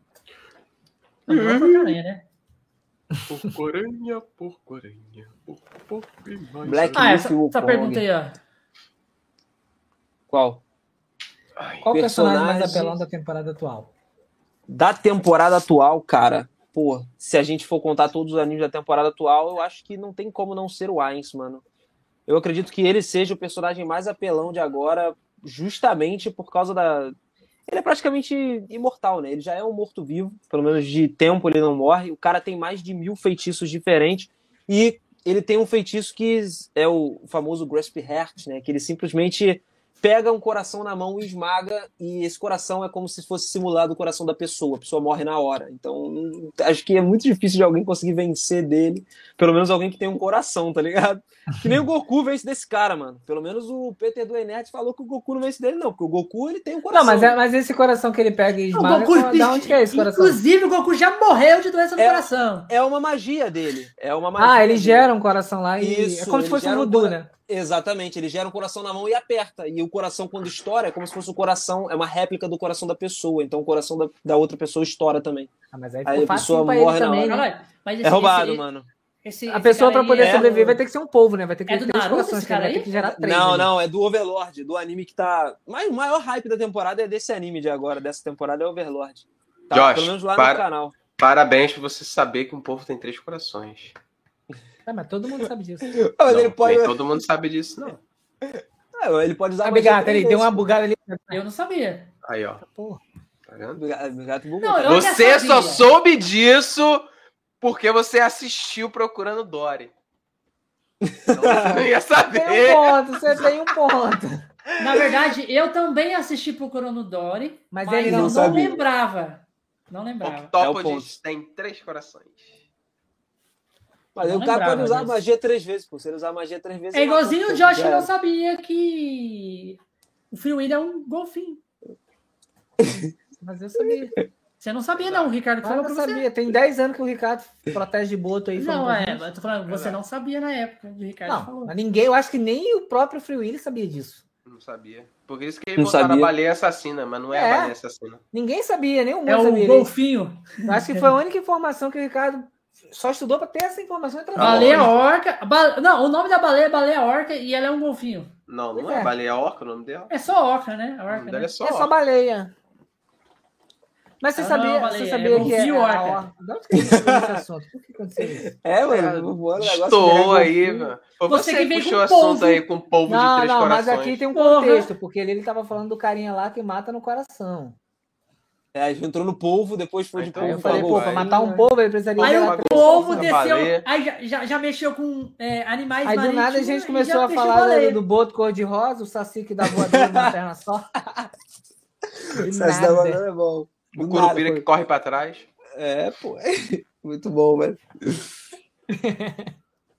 Não, não é porcaria, né? Porcoranha, porcoranha, porco, porco e mais. Black Ah, essa, essa pergunta aí, ó. Qual? Ai, Qual o personagem mais Personagem- apelão da temporada atual? Da temporada atual, cara, pô, se a gente for contar todos os animes da temporada atual, eu acho que não tem como não ser o Ainz, mano. Eu acredito que ele seja o personagem mais apelão de agora, justamente por causa da. Ele é praticamente imortal, né? Ele já é um morto-vivo, pelo menos de tempo ele não morre. O cara tem mais de mil feitiços diferentes e ele tem um feitiço que é o famoso Grasp Heart, né? Que ele simplesmente pega um coração na mão e esmaga, e esse coração é como se fosse simulado o coração da pessoa, a pessoa morre na hora. Então, acho que é muito difícil de alguém conseguir vencer dele, pelo menos alguém que tem um coração, tá ligado? Que nem o Goku vence desse cara, mano. Pelo menos o Peter do Enert falou que o Goku não vence dele, não, porque o Goku ele tem um coração. Não, mas, é- mas esse coração que ele pega e O esmaga, Goku, qual- da onde que é esse coração? Inclusive, o Goku já morreu de doença no É- coração. É uma magia dele. É uma magia. Ah, ele dele. gera um coração lá e Isso, é como se fosse um um voodoo, cora- né? Exatamente, ele gera um coração na mão e aperta. E o coração, quando estoura, é como se fosse o coração, é uma réplica do coração da pessoa. Então o coração da, da outra pessoa estoura também. Ah, mas aí Aí a pessoa morre na também, hora. né? Mas esse, É roubado, esse- mano. esse- A pessoa aí poder é sobreviver vai ter que ser um polvo, né? Vai ter que É ter do três Naruto corações, ele cara vai ter aí? que gerar três. Não, né? não, é do Overlord, do anime que tá. Mas o maior hype da temporada é desse anime de agora, dessa temporada, é Overlord. Tá, Josh, pelo menos lá para- no canal. Parabéns por você saber que um povo tem três corações. Ah, mas todo mundo sabe disso. Mas Não, ele pode. Nem todo mundo sabe disso, não. É, ele pode usar Bigato, três ele deu uma bugada ali. Eu não sabia. Aí, ó. Porra. Tá vendo? Não, Você só soube disso porque você assistiu Procurando Dory. Então você não ia Tem um saber. ponto, você tem um ponto. Na verdade, eu também assisti Procurando Dory, Mas mas, ele eu não não lembrava. Não lembrava. É. Octópodes tem três corações. Mas aí Não o cara pode usar disso. magia três vezes, pô. Se ele usar magia três vezes. É ele igualzinho o Josh já não sabia que o Free Willy é um golfinho. Mas eu sabia. Você não sabia, não. O Ricardo que Ah, falou eu pra você. sabia. Tem 10 anos que o Ricardo protege de boto aí. Não, é, eu tô falando, você não sabia na época. O Ricardo Não, falou. ninguém, eu acho que nem o próprio Free Willy sabia disso. Não sabia. Por isso que Não botaram sabia. a baleia assassina, mas não é, É. a baleia assassina. Ninguém sabia, nem o mundo É o sabia. Ele- golfinho. Eu acho que foi a única informação que o Ricardo só estudou pra ter essa informação e trazer. Baleia orca. ba- Não, o nome da baleia é baleia orca e ela é um golfinho. Não, não é, é. baleia orca o nome dela. É só orca, né? A orca, né? é só É só baleia. Mas você Ah, não, sabia, baleia, você é sabia que golfinho é a orca. orca. De onde que esse assunto? Por que aconteceu isso? É, mano. É, vou voar no negócio Estou dele, aí, mano. Foi Você você que que puxou o assunto polvo. aí com o povo de Não, três não, mas corações. aqui tem um contexto, porque ele, ele tava falando do carinha lá que mata no coração. É, a gente entrou no polvo, depois foi de Então, eu polvo falei, pra pô, pra matar um povo ele precisaria Aí de o a desceu. Aí já, já, já mexeu com é, animais Aí do nada a gente e começou a falar do, do boto cor-de-rosa, o saci que dá voadora numa perna só. Do Essa da nada. banana é bom. O curupira nada, que corre pra trás. É, pô. Muito bom, velho.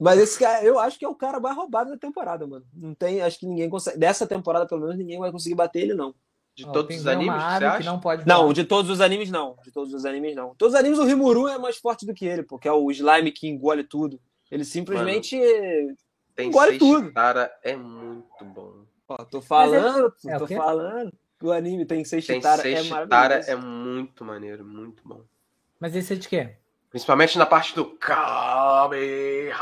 Mas esse cara, eu acho que é o cara mais roubado da temporada, mano. Não tem, acho que ninguém consegue. Dessa temporada, pelo menos, ninguém vai conseguir bater ele, não. De Ó, todos os animes, você acha? não pode Não, de todos os animes, não. De todos os animes, não. Todos os animes, o Rimuru é mais forte do que ele, porque é o slime que engole tudo. Ele simplesmente. Tem Engole tudo. cara, é muito bom. Ó, tô falando, é o tô falando. O anime tem seis Tem Chitara, seis é Chitara, maravilhoso. é muito maneiro, muito bom. Mas esse é de quê? Principalmente na parte do Kamehameha.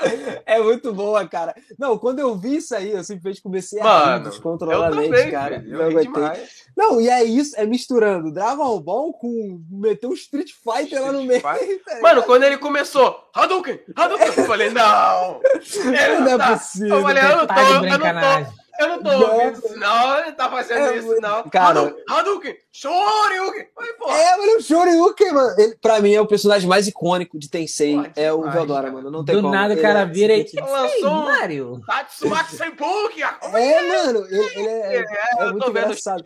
É muito boa, cara. Não, quando eu vi isso aí, eu simplesmente comecei a rir descontroladamente, também, cara. Não aguentei. Não, e é isso, é misturando Dragon Ball com meter um Street Fighter lá no meio. Street tá Mano, quando ele começou, Hadouken, Hadouken, eu falei, não. Ele Não é tá. possível. Eu falei, eu não tô, eu não tô. Eu não tô Não. ouvindo isso, não. Ele tá fazendo É isso, muito- não. Cara- Hadouken, Shoryuken. É, mano, o Shoryuken, mano. Ele, pra mim, é o personagem mais icônico de Tensei. Pô, é o Veldora, cara. mano. Não tem Do como. nada o cara é vira e. simplesmente- lançou um Mario! Tatsumaki Senpuki. É, mano, ele, ele é, é eu muito tô vendo engraçado.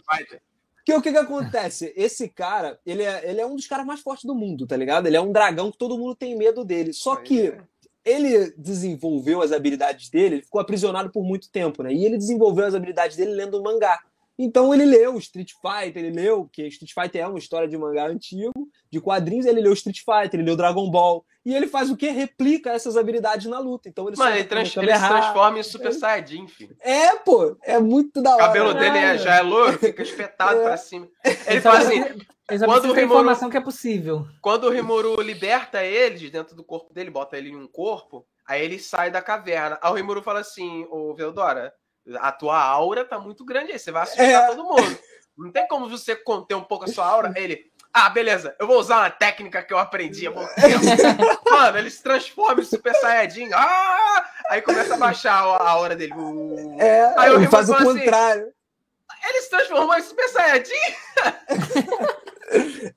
Porque o que que acontece? Esse cara, ele é, ele é um dos caras mais fortes do mundo, tá ligado? Ele é um dragão que todo mundo tem medo dele. Só que é. Ele desenvolveu as habilidades dele, ele ficou aprisionado por muito tempo, né? E ele desenvolveu as habilidades dele lendo mangá. Então ele leu Street Fighter, ele leu, porque Street Fighter é uma história de mangá antigo, de quadrinhos, ele leu Street Fighter, ele leu Dragon Ball. E ele faz o quê? Replica essas habilidades na luta. Então ele Mano, ele, trans- ele se transforma em Super Saiyajin, filho. É, pô, é muito da O hora. cabelo dele é- já é louro, fica espetado É. pra cima. Ele fala assim: ele quando o Rimuru- informação que é possível. quando o Rimuru liberta ele de dentro do corpo dele, bota ele em um corpo, aí ele sai da caverna. Aí o Rimuru fala assim: Ô Veldora, a tua aura tá muito grande aí, você vai assustar É. todo mundo. Não tem como você conter um pouco a sua aura? Ele. Ah, beleza, eu vou usar uma técnica que eu aprendi há pouco tempo. Mano, ele se transforma em Super Saiyajin. Ah! Aí começa a baixar a aura dele. Uh. É, Aí Rimuru faz o assim, contrário. Ele se transformou em Super Saiyajin?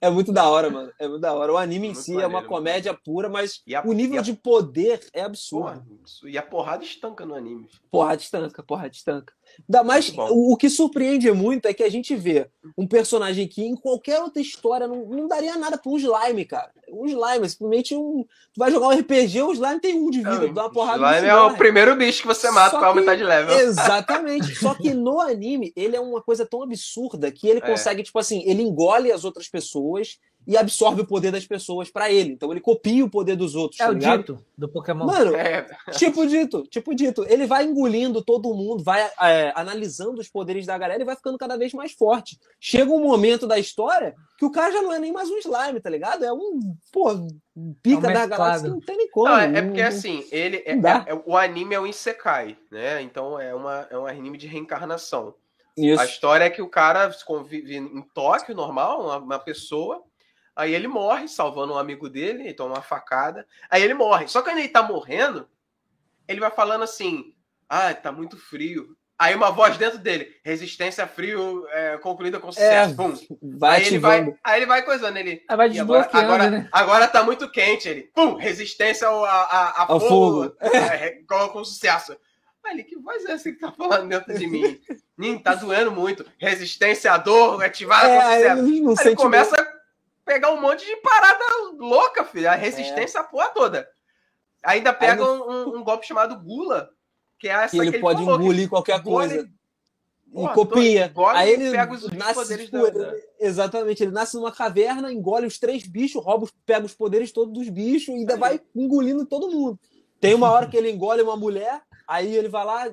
É muito da hora, mano. É muito da hora. O anime em si é maneiro, uma muito comédia pura, mas a- o nível a- de poder é Porra, absurdo. isso- e a porrada estanca no anime. Porra de estanca, porra de estanca. Ainda mais, o, o que surpreende muito é que a gente vê um personagem que em qualquer outra história não, não daria nada pra um slime, cara. Um slime, é simplesmente um. Tu vai jogar um RPG, o slime tem um de vida, dá uma porrada Slime no é o primeiro bicho que você mata Só pra aumentar que- de level. Exatamente. Só que no anime, ele é uma coisa tão absurda que ele É. consegue, tipo assim, ele engole as outras pessoas e absorve o poder das pessoas pra ele. Então ele copia o poder dos outros, É tá o ligado? dito do Pokémon. Mano, É, tipo dito, tipo dito. Ele vai engolindo todo mundo, vai é, analisando os poderes da galera e vai ficando cada vez mais forte. Chega um momento da história que o cara já não é nem mais um slime, tá ligado? É um, pô, pica É da galáxia que não tem nem como. não, é, é porque assim, ele é, é- é- o anime é um isekai, né? Então é, uma, é um anime de reencarnação. Isso. A história é que o cara convive em Tóquio, normal, uma, uma pessoa, aí ele morre, salvando um amigo dele, ele toma uma facada, aí ele morre. Só que quando ele tá morrendo, ele vai falando assim: ah, tá muito frio. Aí uma voz dentro dele, resistência a frio é, concluída com sucesso. Pum. Vai aí, ele vai, aí ele vai coisando, ele. Aí vai E agora, desbloqueando, agora, né? agora tá muito quente, ele. Pum! Resistência ao, a, a, Ao fogo. fogo. É, com, sucesso. Ele, que voz é essa que tá falando dentro de mim? Nim, tá doendo muito. Resistência à dor, ativada É, com sucesso. ele não Aí ele começa pegar um monte de parada louca, filho. A resistência à porra toda. Ainda pega um, um- golpe chamado Gula, que é essa E que ele pode falou, engolir qualquer engole- coisa. Porra, e copia. engole Aí ele pega os- nasce poderes da- ele- Exatamente, ele nasce numa caverna, engole os três bichos, rouba, pega os poderes todos dos bichos e ainda Aí. vai engolindo todo mundo. Tem uma hora que ele engole uma mulher, aí ele vai lá,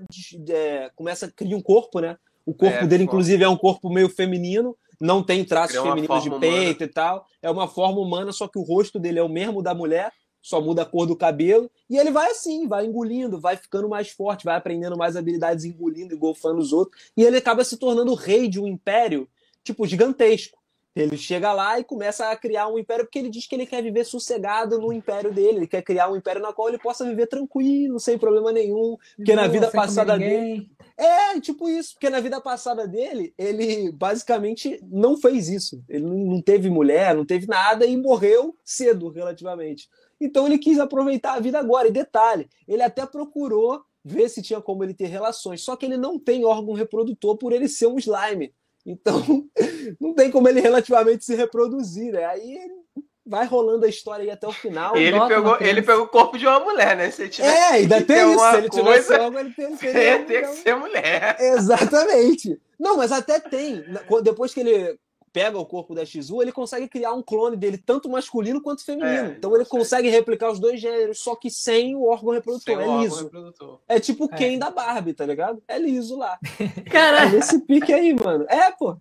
é, começa a criar um corpo, né? O corpo É, dele, inclusive, é um corpo meio feminino, não tem traços femininos de peito e tal. É uma forma humana, só que o rosto dele é o mesmo da mulher, só muda a cor do cabelo. E ele vai assim, vai engolindo, vai ficando mais forte, vai aprendendo mais habilidades, engolindo e golfando os outros. E ele acaba se tornando o rei de um império, tipo, gigantesco. Ele chega lá e começa a criar um império, porque ele diz que ele quer viver sossegado no império dele. Ele quer criar um império na qual ele possa viver tranquilo, sem problema nenhum. Porque na Não, vida sem comer passada ninguém. É, tipo isso, porque na vida passada dele, ele basicamente não fez isso. Ele não teve mulher, não teve nada e morreu cedo, relativamente. Então ele quis aproveitar a vida agora. E detalhe, ele até procurou ver se tinha como ele ter relações, só que ele não tem órgão reprodutor por ele ser um slime. Então, não tem como ele relativamente se reproduzir, né? Aí vai rolando a história aí até o final. Ele pegou, ele pegou o corpo de uma mulher, né? Se tivesse É, ainda tem ter isso. uma Se ele tivesse coisa, órgão, ele tem, ter que então- ser mulher. Exatamente. Não, mas até tem. Depois que ele pega o corpo da Shizu, ele consegue criar um clone dele, tanto masculino quanto feminino. É, então ele consegue. consegue replicar os dois gêneros, só que sem o órgão reprodutor. Sem é órgão liso. reprodutor. É tipo o É. Ken da Barbie, tá ligado? É liso lá. É Cara, nesse pique aí, mano. É, pô.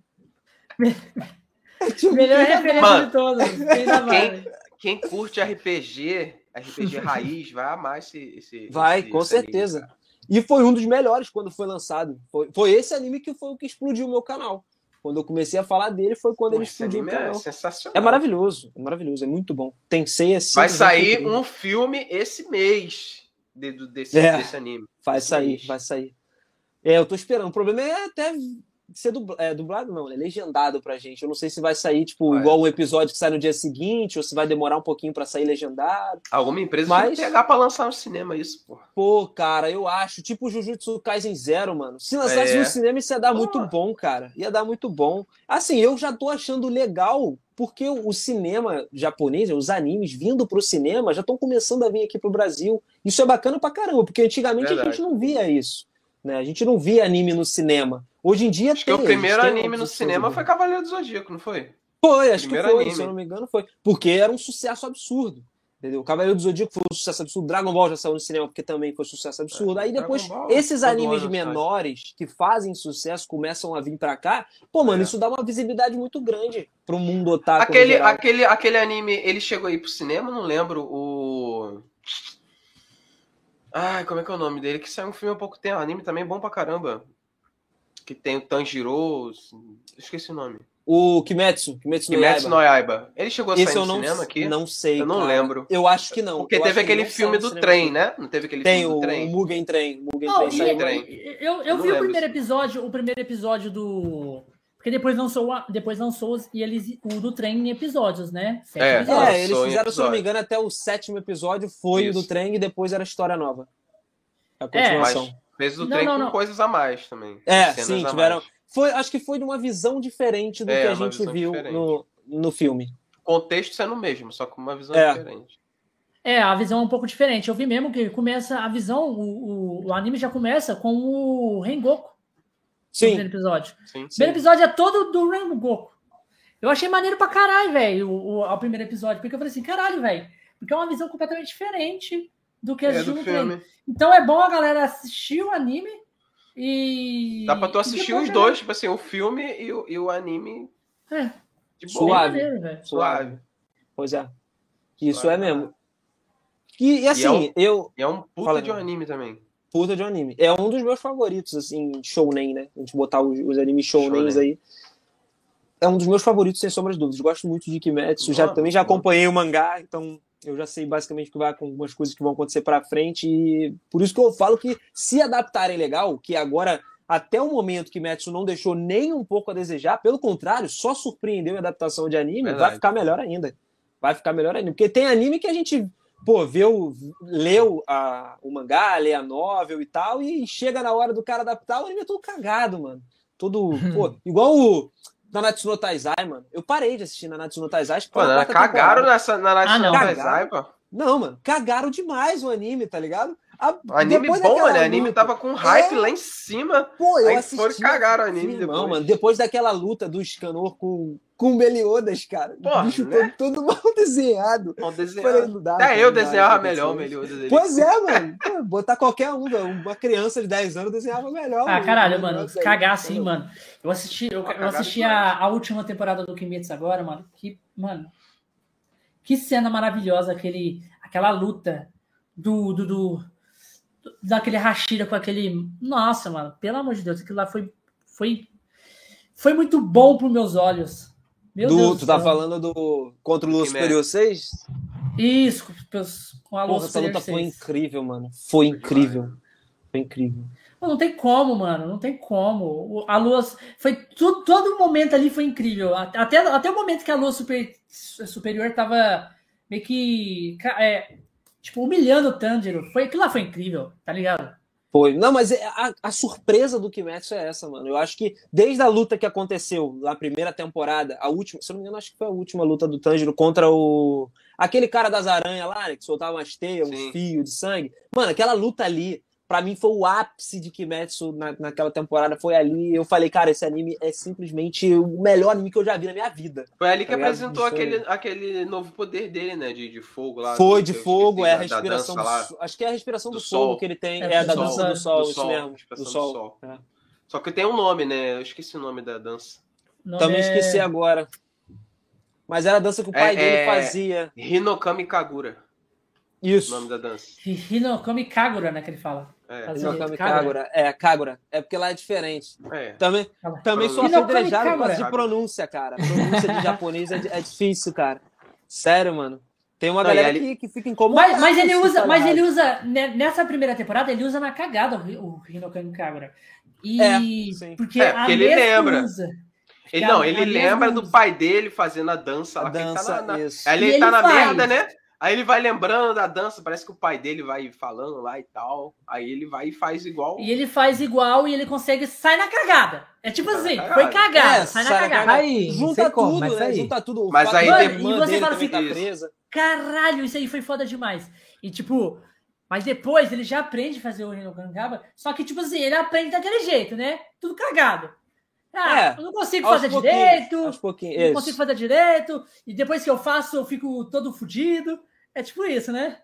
É tipo melhor da referência Mano, de todos. Quem mais? Quem curte RPG, RPG raiz, vai amar esse. esse Vai, esse- com esse anime, certeza. cara. E foi um dos melhores quando foi lançado. Foi, foi esse anime que foi o que explodiu o meu canal. Quando eu comecei a falar dele, foi quando Pô, ele esse explodiu o anime é canal. sensacional. É maravilhoso, é maravilhoso, é muito bom. Tensei assim. Vai sair um filme esse mês de- desse, É. desse anime. Vai esse sair, mês. vai sair. É, eu tô esperando. O problema é até ser dubla- é, dublado, não, é legendado pra gente. Eu não sei se vai sair, tipo, Vai. igual um episódio que sai no dia seguinte, ou se vai demorar um pouquinho pra sair legendado. Alguma empresa Mas- que pegar pra lançar no cinema isso, pô. Pô, cara, eu acho, tipo Jujutsu Kaisen Zero, mano. Se lançasse É. no cinema, isso ia dar Pô. muito bom, cara. Ia dar muito bom. Assim, eu já tô achando legal, porque o o cinema japonês, os animes vindo pro cinema, já estão começando a vir aqui pro Brasil. Isso é bacana pra caramba, porque antigamente a Verdade. gente não via isso. Né? A gente não via anime no cinema. Hoje em dia Acho que tem, o primeiro a gente tem anime no cinema foi Cavaleiro do Zodíaco, não foi? Foi, acho que Primeiro foi, anime. se eu não me engano, foi. Porque era um sucesso absurdo. Entendeu? Cavaleiro do Zodíaco foi um sucesso absurdo. Dragon Ball já saiu no cinema porque também foi um sucesso absurdo. É, Aí depois, Ball, esses animes menores que fazem sucesso começam a vir pra cá. Pô, mano, É. isso dá uma visibilidade muito grande pro mundo otaku. Aquele, aquele, aquele anime, ele chegou aí pro cinema, não lembro o. Ai, como é que é o nome dele? Que saiu um filme há pouco tempo. Anime também bom pra caramba. Que tem o Tanjiro. Esqueci o nome. O Kimetsu, Kimetsu no Kimetsu no Yaiba. Ele chegou a sair Esse eu no não, cinema aqui? não sei. Eu não cara. lembro. Eu acho que não. Porque Eu teve aquele filme do trem, né? Não teve aquele Tem filme o, do trem? o Mugen Train. Mugen Não, Train e- trem. eu, eu Eu vi o primeiro episódio, o primeiro episódio do. Porque depois lançou, a- depois lançou os- e eles, o do trem em episódios, né? Sete É, episódios. É, eles fizeram, se eu não me engano, até o sétimo episódio foi o Isso. do trem e depois era a história nova. A É, Mas continuação. fez o Não, trem não, com não. coisas a mais também. É, sim, tiveram-. Foi, acho que foi de uma visão diferente do É, que a gente viu diferente. no, no filme. O contexto sendo o mesmo, só com uma visão É. diferente. É, a visão é um pouco diferente. Eu vi mesmo que começa a visão, o, o, o anime já começa com o Rengoku no Sim, primeiro episódio. Sim. O primeiro episódio é todo do Rengoku. Eu achei maneiro pra caralho, velho, o, o, o primeiro episódio. Porque eu falei assim, caralho, velho. Porque é uma visão completamente diferente do que a É no filme. Então é bom a galera assistir o anime e. Dá pra tu assistir depois os dois, tipo assim, o filme e o, e o anime É, de boa. Suave. maneiro. Suave. pois é. Isso Suave. é mesmo. E, e assim, eu. E é um puta Fala, de um anime também. Puta de um anime. É um dos meus favoritos, assim, shounen, né? A gente botar os, os animes shounens Shounen. aí. É um dos meus favoritos, sem sombras de dúvidas. Gosto muito de Kimetsu. Já, também já acompanhei o mangá, então eu já sei basicamente o que vai com algumas coisas que vão acontecer pra frente. E por isso que eu falo que se adaptarem legal, que agora, até o momento, Kimetsu não deixou nem um pouco a desejar, pelo contrário, só surpreendeu a adaptação de anime, vai Verdade. ficar melhor ainda. Vai ficar melhor ainda. Porque tem anime que a gente pô, vê o, leu a, o mangá, lê a novel e tal, e chega na hora do cara adaptar, o anime é todo cagado, mano. Todo, pô, igual o Nanatsu no Taizai, mano. Eu parei de assistir Nanatsu no Taizai. Pô, cagaram temporada. nessa, na Ah, não. Taizai, pô. Não, mano, cagaram demais o anime, tá ligado? A- Anime bom, daquela né? Anime tava com hype É. lá em cima. Pô, eu Aí assisti. foram cagar o anime Irmão, depois. mano, depois daquela luta do Scanor com, com o Meliodas, cara. Porra, o bicho né? todo, todo mal desenhado. Não Falei, desenhar. não dá, Até cara, eu não desenhava não dá, melhor o não. Meliodas dele. Pois é, mano. Pô, botar qualquer um, velho. uma criança de 10 anos desenhava melhor. Ah, mano. caralho, mano, cagar assim, mano. Eu assisti, eu, Ah, eu assisti a, a última temporada do Kimetsu agora, mano. Que, mano, que cena maravilhosa aquele, aquela luta do, do, do daquele Hashira com aquele, nossa, mano, pelo amor de Deus, aquilo lá foi foi foi muito bom pros meus olhos. Meu Do- Deus do tu tá céu. falando do contra o Lua. Superior 6? Isso, com, a Porra, luz essa luta Superior foi 6. incrível, mano. Foi incrível. Foi incrível. Não tem como, mano. Não tem como. A lua. Foi tudo, todo momento ali foi incrível. Até, até o momento que a lua super, superior tava meio que. É, tipo, humilhando o Tanjiro. Foi, aquilo lá foi incrível, tá ligado? Foi. Não, mas é- a, a surpresa do Kimetsu é essa, mano. Eu acho que desde a luta que aconteceu na primeira temporada, a última, se eu não me engano, acho que foi a última luta do Tanjiro contra o. Aquele cara das aranhas lá, né? Que soltava umas teias, Sim. fios de sangue. Mano, aquela luta ali, pra mim, foi o ápice de Kimetsu na, naquela temporada. Foi ali. Eu falei, cara, esse anime é simplesmente o melhor anime que eu já vi na minha vida. Foi ali que Tá apresentou aquele, aquele novo poder dele, né? De, de fogo lá. Foi de fogo, é a da- da respiração dança do lá. sol. Acho que é a respiração do, Do fogo sol. que ele tem. É, É, da do dança sol. do sol, Do isso sol, mesmo. respiração Do do sol. sol. É. Só que tem um nome, né? Eu esqueci o nome da dança. O nome Também é esqueci agora. Mas era a dança que o pai É, dele é- fazia. Hinokami Kagura, o Isso. nome da dança. Hinokami Kagura, né? Que ele fala. É, Kagura. Kagura. É, Kagura. É porque lá é diferente. é. Também, também sou apedrejado por de pronúncia, cara. Pronúncia de japonês é, é difícil, cara. Sério, mano. Tem uma Não, galera e ali- que, que fica incomodada. Mas, mas ele usa, falar mas ele usa ne- nessa primeira temporada ele usa na cagada o, Hi- o Hinokami Kagura. E É, sim. porque, É, porque a ele lembra. usa. Ele, não, ele lembra do pai dele fazendo a dança A lá. que ele tá dança, na- na- ele, E tá ele na faz. merda, né? Aí ele vai lembrando da dança, parece que o pai dele vai falando lá e tal. Aí ele vai e faz igual. E ele faz igual e ele consegue sair na cagada. É tipo Sai assim, cagada. foi cagada, É, sai na sai na cagada. cagada. Aí, Junta como, tudo, mas né? aí. Junta tudo. O Mas aí tem- irmã e você fala assim, tá presa. Caralho, isso aí foi foda demais. E tipo, Mas depois ele já aprende a fazer o Rinokangaba, só que, tipo assim, ele aprende daquele jeito, né? Tudo cagado. Ah, É, eu não consigo fazer direito, não isso. consigo fazer direito, e depois que eu faço, eu fico todo fudido. É tipo isso, né?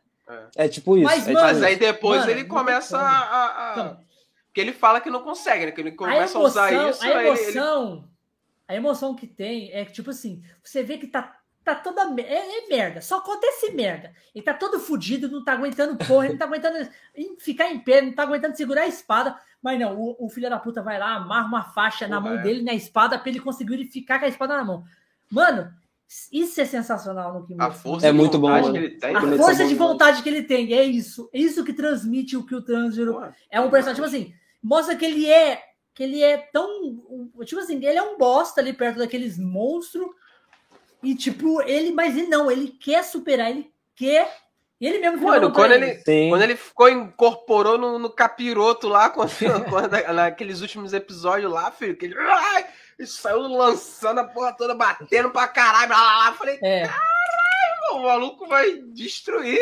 É tipo isso. Mas, é mano, Mas tipo aí depois Mano, ele começa a. a- a- Então, Porque ele fala que não consegue, né? Que ele a começa a, emoção, usar isso. a aí ele- emoção, a emoção que tem é que, tipo assim, você vê que tá, tá toda. É, é merda, só acontece merda. Ele tá todo fudido, não tá aguentando porra, ele não tá aguentando ficar em pé, não tá aguentando segurar a espada. Mas não, o, o filho da puta vai lá, amarra uma faixa na mão é. dele, na espada, pra ele conseguir ele ficar com a espada na mão. Mano, isso é sensacional no A Kimetsu. força É de muito bom, vontade mano. que ele tem. A força é bom de vontade que ele tem, é isso. É isso que transmite o que o Tanjiro Pô, é um personagem, tipo assim, mostra que ele é que ele é tão, tipo assim, ele é um bosta ali perto daqueles monstros e tipo, ele, mas ele não, ele quer superar, ele quer, ele mesmo Mano, quando ele, quando ele ficou, incorporou no, no capiroto lá, quando, quando- naqueles últimos episódios lá, filho, que ele, ele saiu lançando a porra toda, batendo pra caralho, blá, blá, blá. Falei, É, "Pô, o maluco vai destruir.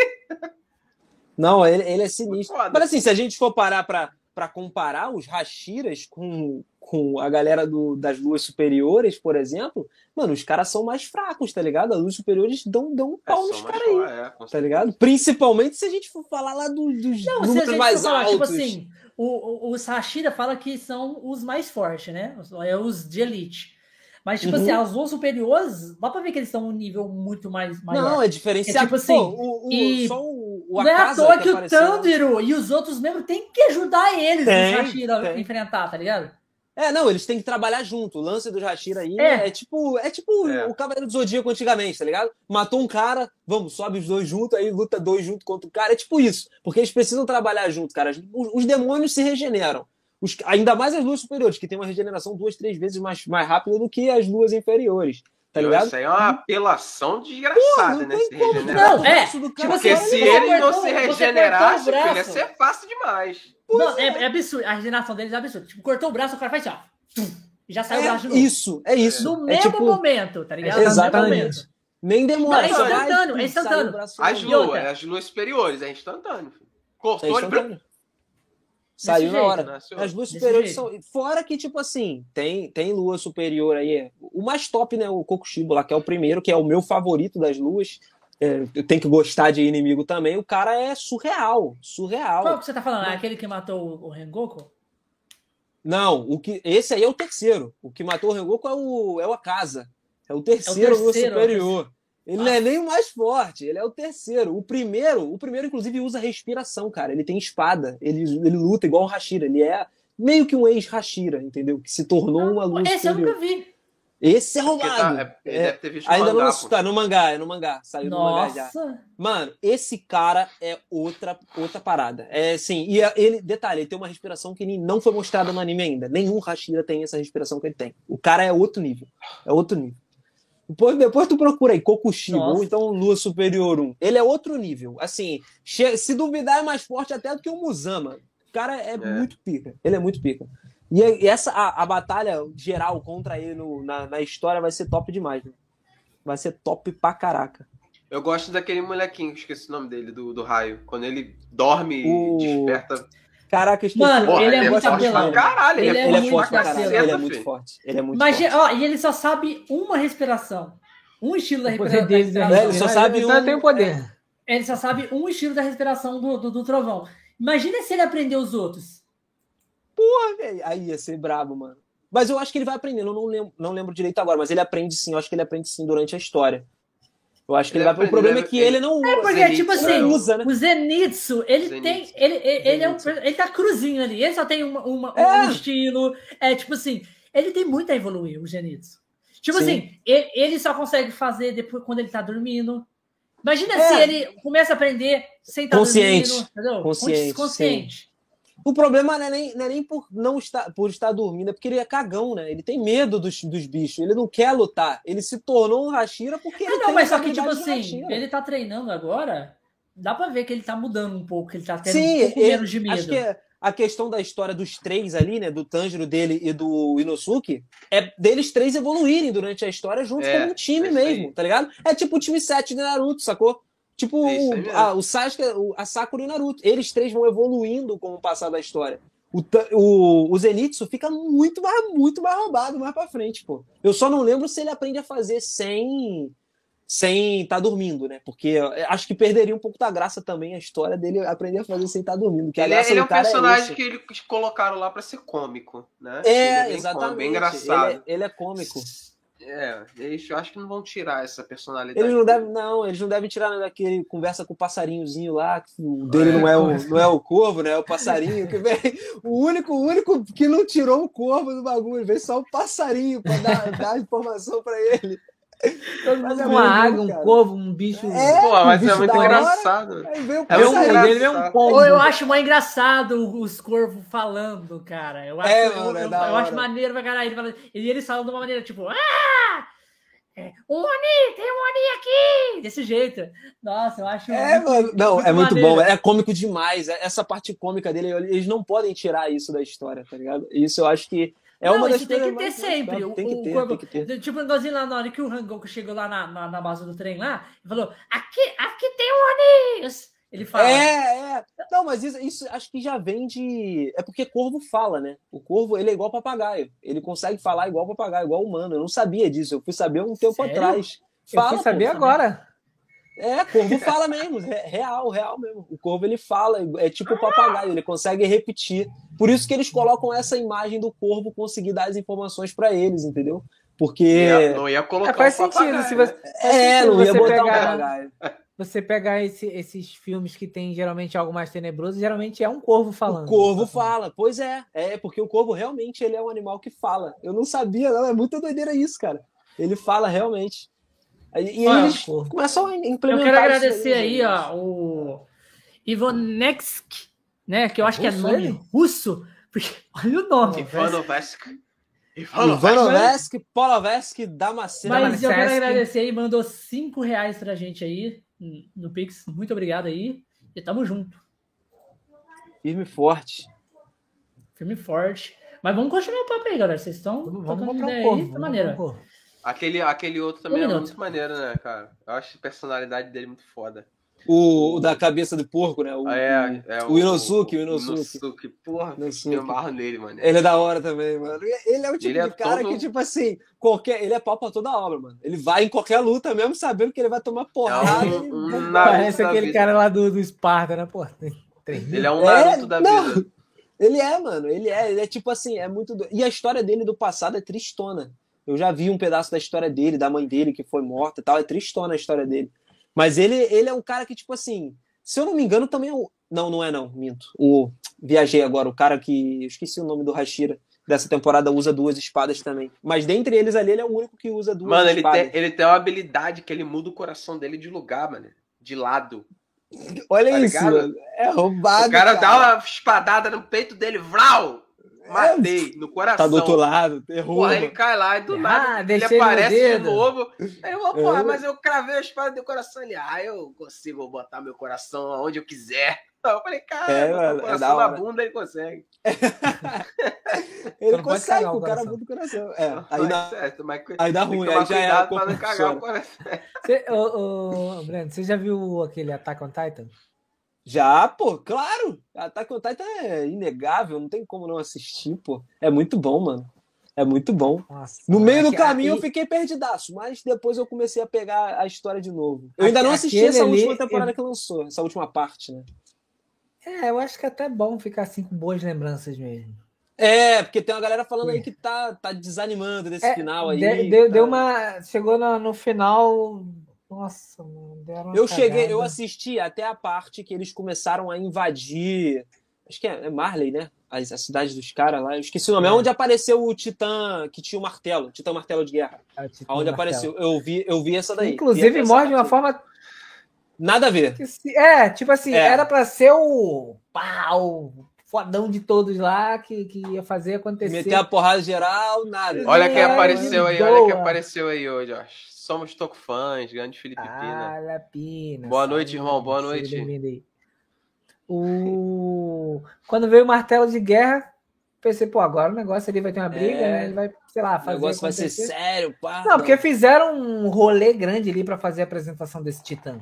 Não, ele, ele é sinistro. Foda. Mas assim, se a gente for parar pra, pra comparar os Hashiras com, com a galera do- das luas superiores, por exemplo, mano, os caras são mais fracos, tá ligado? As luas superiores dão, dão um É, pau só nos caras aí, é, tá ligado? Principalmente se a gente for falar lá do- dos não, se a lutas gente mais for falar, altos. tipo assim, o, o, o Sashira fala que são os mais fortes, né? Os- É os de elite. Mas, tipo Uhum. assim, as luas superiores, dá pra ver que eles estão um nível muito mais maior. Não, é diferenciado. É tipo assim, Pô, o, o, e só o, o Não é à Akaza toa que, o apareceu lá. Tanjiro e os outros membros têm que ajudar eles, Tem, o Sashira, a tem. enfrentar, tá ligado? É, não, eles têm que trabalhar junto. O lance do Hashira aí É. é, tipo, é tipo É. o Cavaleiro do Zodíaco antigamente, tá ligado? Matou um cara, vamos, sobe os dois juntos, aí luta dois junto contra o cara. É tipo isso. Porque eles precisam trabalhar junto, cara. Os, os demônios se regeneram. Os- ainda mais as luas superiores, que tem uma regeneração duas, três vezes mais, mais rápida do que as luas inferiores. Tá ligado? Isso aí é uma apelação desgraçada, não né? Se regenerar. Não, é, do tipo cara, Porque se ele não se você regenerasse, filho, ia ser fácil demais. Não, é, é absurdo. A regeneração deles é absurda. Tipo, cortou o braço, o cara faz assim, ó. E já saiu o braço de É novo. isso, é isso. No é mesmo tipo, momento, tá ligado? Exatamente. Nem demora. Não, é instantâneo, é instantâneo. As luas, as luas superiores, é instantâneo. filho. É Cortou, ele instantâneo. Saiu na jeito, hora. Nasceu. As luas Desse superiores jeito. são. Fora que, tipo assim, tem, tem lua superior aí. O mais top, né? O Kokushibo lá, que é o primeiro, que é o meu favorito das luas. É, eu tenho que gostar de inimigo também. O cara é surreal. Surreal. Qual que você tá falando? É aquele que matou o- o Rengoku? Não, o que, esse aí é o terceiro. O que matou o Rengoku é o, é o Akaza. É o terceiro, lua terceiro, superior. Ele não é nem o mais forte, ele é o terceiro. O primeiro, o primeiro, inclusive, usa respiração, cara. Ele tem espada, ele, ele luta igual o Hashira. Ele é meio que um ex-Hashira, entendeu? Que se tornou uma lua Esse eu superior. nunca vi. Esse é Porque roubado. tá, é, ele É, deve ter visto Ainda mangá, não pô. tá no mangá, é no mangá. Saiu no mangá já. Nossa. Mano, esse cara é outra outra parada. É assim, e a- ele, detalhe, ele tem uma respiração que nem- não foi mostrada no anime ainda. Nenhum Hashira tem essa respiração que ele tem. O cara é outro nível. É outro nível. Depois, depois tu procura aí, Kokushibo, Nossa. ou então Lua Superior 1. Ele é outro nível. Assim, se duvidar, é mais forte até do que o Muzama. O cara é, muito pica. Ele é muito pica. E, e essa, a, a batalha geral contra ele no- na, na história vai ser top demais, né? Vai ser top pra caraca. Eu gosto daquele molequinho, esqueci o nome dele, do, do raio. Quando ele dorme O- e desperta. Caraca, esqueci. Mano, Porra, ele é ele é muito forte pra apelão. caralho, ele, Ele é é Ele é forte muito pra pra caralho. caceta, Ele é muito filho. forte. Ele é muito Mas, forte. ó, e ele só sabe uma respiração. Um estilo da respiração. dele, né? Ele só sabe então um- ele tem o poder. Ele só sabe um estilo da respiração do, do, do trovão. Imagina se ele aprender os outros. Véi, Aí ia ser brabo, mano. Mas eu acho que ele vai aprendendo. Eu não lembro, não lembro direito agora, mas ele aprende sim. Eu acho que ele aprende sim durante a história. Eu acho que ele, Ele vai. O problema é ele- que ele não. É porque, Zenitsu, tipo assim, usa, né? o Zenitsu, ele Zenitsu. tem. Ele, ele, ele é um, ele tá cruzinho ali. Ele só tem uma, uma- É. um estilo. É tipo assim, ele tem muito a evoluir, o Zenitsu. Tipo Sim. assim, ele, ele só consegue fazer depois quando ele tá dormindo. Imagina É. se ele começa a aprender sem estar Consciente. dormindo. Entendeu? Consciente, Consciente. O problema não é nem, não é nem por não estar por estar dormindo, é porque ele é cagão, né? Ele tem medo dos, dos bichos, ele não quer lutar. Ele se tornou um Hashira porque ele Ah, não, tem mas só que, tipo assim, Hashira. ele tá treinando agora. Dá pra ver que ele tá mudando um pouco, que ele tá tendo Sim, um pouco ele- menos de medo. acho que é a questão da história dos três ali, né? Do Tanjiro dele e do Inosuke, é deles três evoluírem durante a história juntos É, como um time é mesmo, tá ligado? É tipo o time 7 de Naruto, sacou? Tipo É a, o Sasuke, a Sakura e o Naruto. Eles três vão evoluindo com o passar da história. O, o, o Zenitsu fica muito mais, muito mais roubado mais pra frente, pô. Eu só não lembro se ele aprende a fazer sem sem estar dormindo, né? Porque eu acho que perderia um pouco da graça também a história dele aprender a fazer sem estar dormindo. Que Ele, é- ele é do um personagem esse. que eles colocaram lá pra ser cômico, né? Ele É, exatamente. cômico, bem engraçado. Ele é, ele é cômico. É, eles, eu acho que não vão tirar essa personalidade. Eles não devem, não, eles não devem tirar nada daquele conversa com o passarinhozinho lá, que o dele não é o, não é o corvo, né? É o passarinho que vem. O único, o único que não tirou o corvo do bagulho, veio só o passarinho pra dar, dar informação pra ele. Todo Mas mundo é com uma águia, bom, um corvo, um bicho. É, Pô, mas bicho é muito hora. engraçado. É É um um passarinho. dele é um pombo. Ou eu acho mais engraçado os corvos falando, cara. Eu acho, É, eu, é eu- eu acho maneiro pra caralho. Ele fala- E eles falam de uma maneira tipo, ah! É, um Oni, tem um Oni aqui! Desse jeito. Nossa, eu acho. É, muito- mano. Não, muito é muito maneiro. bom. É cômico demais. Essa parte cômica dele, eles não podem tirar isso da história, tá ligado? Isso eu acho que é não, uma das isso tem que ter mais- sempre. O, Tem que o ter, corvo- tem que ter. Tipo, um negocinho lá na hora que o Hangoku chegou lá na, na, na base do trem lá, e falou: aqui, aqui tem um Oni! Ele fala. É, é. Não, mas isso, isso acho que já vem de. É porque corvo fala, né? O corvo, ele é igual papagaio. Ele consegue falar igual papagaio, igual humano. Eu não sabia disso. Eu fui saber um tempo Sério? atrás. Eu Fala, fui saber pô. agora. É, corvo fala mesmo. É real, real mesmo. O corvo, ele fala. É tipo papagaio. Ele consegue repetir. Por isso que eles colocam essa imagem do corvo conseguir dar as informações pra eles, entendeu? Porque. Ia- não ia colocar É, faz um sentido. papagaio, Se né? você, faz É, sentido não ia você botar um pegar- papagaio. Você pegar esse- esses filmes que tem geralmente algo mais tenebroso, geralmente é um corvo falando. O corvo fala, pois é, é porque o corvo realmente ele é um animal que fala. Eu não sabia, não, é muita doideira isso, cara. Ele fala realmente. E, Olha, eles começam a Eu implementar. quero isso agradecer aí, né? ó, o Ivonesk, né? Que eu acho que é nome ele? russo. Porque, olha o nome. Ivanovsk. Ivanovsk. Ivanovsk, Polovesk, Damasceno. Mas eu quero agradecer aí, mandou cinco reais pra gente aí no Pix. Muito obrigado aí. E tamo junto. Firme e forte. Firme e forte. Mas vamos continuar o papo aí, galera. Vocês estão Vamos, tocando vamos comprar ideia um aí, vamos tá maneira. um corvo. Aquele, aquele outro também Um é minuto. muito maneiro, né, cara? Eu acho a personalidade dele muito foda. O, o da cabeça do porco, né? O, Ah, é, é o Inosuke, o Inosuke. Inosuke. Porra, Inosuke. me amarro nele, mano. Ele é da hora também, mano. Ele é o tipo Ele é de cara todo- que, tipo assim, qualquer. Ele é pau pra toda obra, mano. Ele vai em qualquer luta, mesmo sabendo que ele vai tomar porrada. É um- um Parece aquele vida. cara lá do, do Esparta, né? Mil. Ele é um É, Naruto da não. vida. Ele é, mano. Ele é. Ele é tipo assim, é muito. do- E a história dele do passado é tristona. Eu já vi um pedaço da história dele, da mãe dele que foi morta e tal. É tristona a história dele. Mas ele, ele é um cara que, tipo assim, se eu não me engano, também é o. Não, não é não, minto. O. Viajei agora, o cara que. Eu esqueci o nome do Hashira. Dessa temporada usa duas espadas também. Mas dentre eles ali, ele é o único que usa duas Mano, ele espadas. tem, ele tem uma habilidade que ele muda o coração dele de lugar, mano. De lado. Olha tá isso, ligado? mano. É roubado. o cara, dá uma espadada no peito dele, vral! Matei, no coração. Tá do outro lado, terror. Porra, ele cai lá e do Ah, nada ele aparece de novo. Aí eu vou, porra, É. mas eu cravei a espada do coração. Ele, ah, eu consigo botar meu coração aonde eu quiser. Eu falei, cara, É, mano, o é coração na bunda ele consegue. Ele consegue, o o cara coração. muda o coração. É, aí dá, certo, mas aí dá ruim, aí já é pra não cagar o coração. Você, ô, ô, Breno, você já viu aquele Attack on Titan? Já, pô, claro. Attack on Titan é inegável, não tem como não assistir, pô. É muito bom, mano. É muito bom. Nossa, No meio do caminho eu fiquei perdidaço, mas depois eu comecei a pegar a história de novo. Eu ainda não assisti aquele essa ali, última temporada eu- que lançou, essa última parte, né? É, eu acho que é até bom ficar assim com boas lembranças mesmo. É, porque tem uma galera falando aí que tá, tá desanimando desse É, final aí. De- deu, tá. deu uma. Chegou no, no final. Nossa, mano, deram Eu cheguei, eu cagada. assisti até a parte que eles começaram a invadir. Acho que é, é Marley, né? A, a cidade dos caras lá. Eu esqueci o nome. É É. onde apareceu o Titã que tinha o martelo, Titã Martelo de Guerra. É, Aonde martelo. apareceu. Eu vi, eu vi essa daí. Inclusive, essa morre de uma forma. Nada a ver. que se- É, tipo assim, É. era pra ser o. Pau! Fodão de todos lá que, que ia fazer acontecer. Meter a porrada geral, nada. Olha quem apareceu aí, olha quem apareceu aí hoje, ó. Somos Toco fãs, grande Felipe Pina. Ah, Lapina. Boa noite, irmão, boa noite. bem-vindo aí. O... Quando veio o martelo de guerra, pensei, pô, agora o negócio ali vai ter uma briga, É. né? Ele vai, sei lá, O fazer. negócio vai ser sério, pá. Não, porque fizeram um rolê grande ali pra fazer a apresentação desse titã.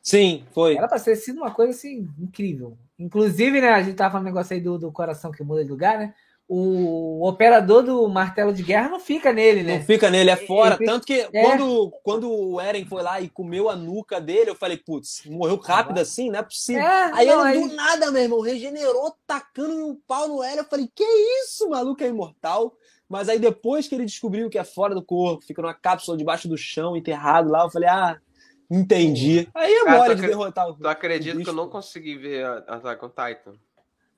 Sim, foi. Era pra ter sido uma coisa assim incrível. Inclusive, né, a gente tava falando um negócio aí do, do coração que muda de lugar, né? O operador do martelo de guerra não fica nele, né? Não fica nele, é fora. Ele- Tanto que é. quando, quando o Eren foi lá e comeu a nuca dele, eu falei, putz, morreu rápido assim? Não é possível. É, Aí não, ele aí- do nada, meu irmão, regenerou, tacando um pau no Eren. Eu falei, que isso, o maluco é imortal. Mas aí depois que ele descobriu que é fora do corpo, fica numa cápsula debaixo do chão, enterrado lá, eu falei, ah, entendi. Aí é Cara, mole de derrotar o. Tu acredita que eu não consegui ver a Attack on Titan?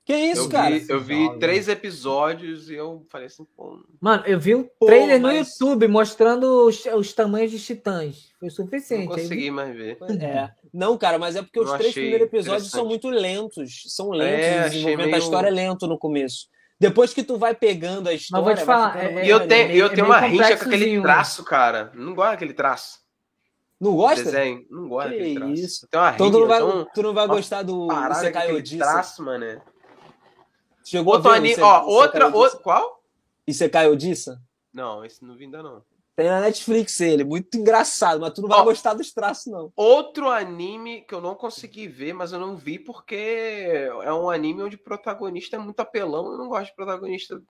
Que isso, eu cara? vi, eu vi Joga. três episódios e eu falei assim, pô. Mano, eu vi um Pô, trailer no mas- YouTube mostrando os, os tamanhos dos titãs. Foi Não suficiente. Aí consegui mais ver. É. Não, cara, mas é porque os Não três primeiros episódios são muito lentos. São lentos, É, o desenvolvimento da meio- história é lento no começo. Depois que tu vai pegando a história. vou te falar, ficando é- E eu é- tenho, eu é tenho meio uma rixa com aquele complexozinho. traço, cara. Não gosto daquele traço. Não gosta? Desenho. Não gosto Que daquele traço. isso. Eu tenho uma Então tu não vai, rixa, tenho tu não vai uma gostar do Isekai aquele Odissa. traço, mano. Chegou o anime, Ise- ó, outra, Odissa? outra, qual? Isekai Odissa? Não, esse não vi ainda não. Tem na Netflix ele, muito engraçado, mas tu não vai Ó. gostar dos traços, não. Outro anime que eu não consegui ver, mas eu não vi porque é um anime onde o protagonista é muito apelão. Eu não gosto de protagonista.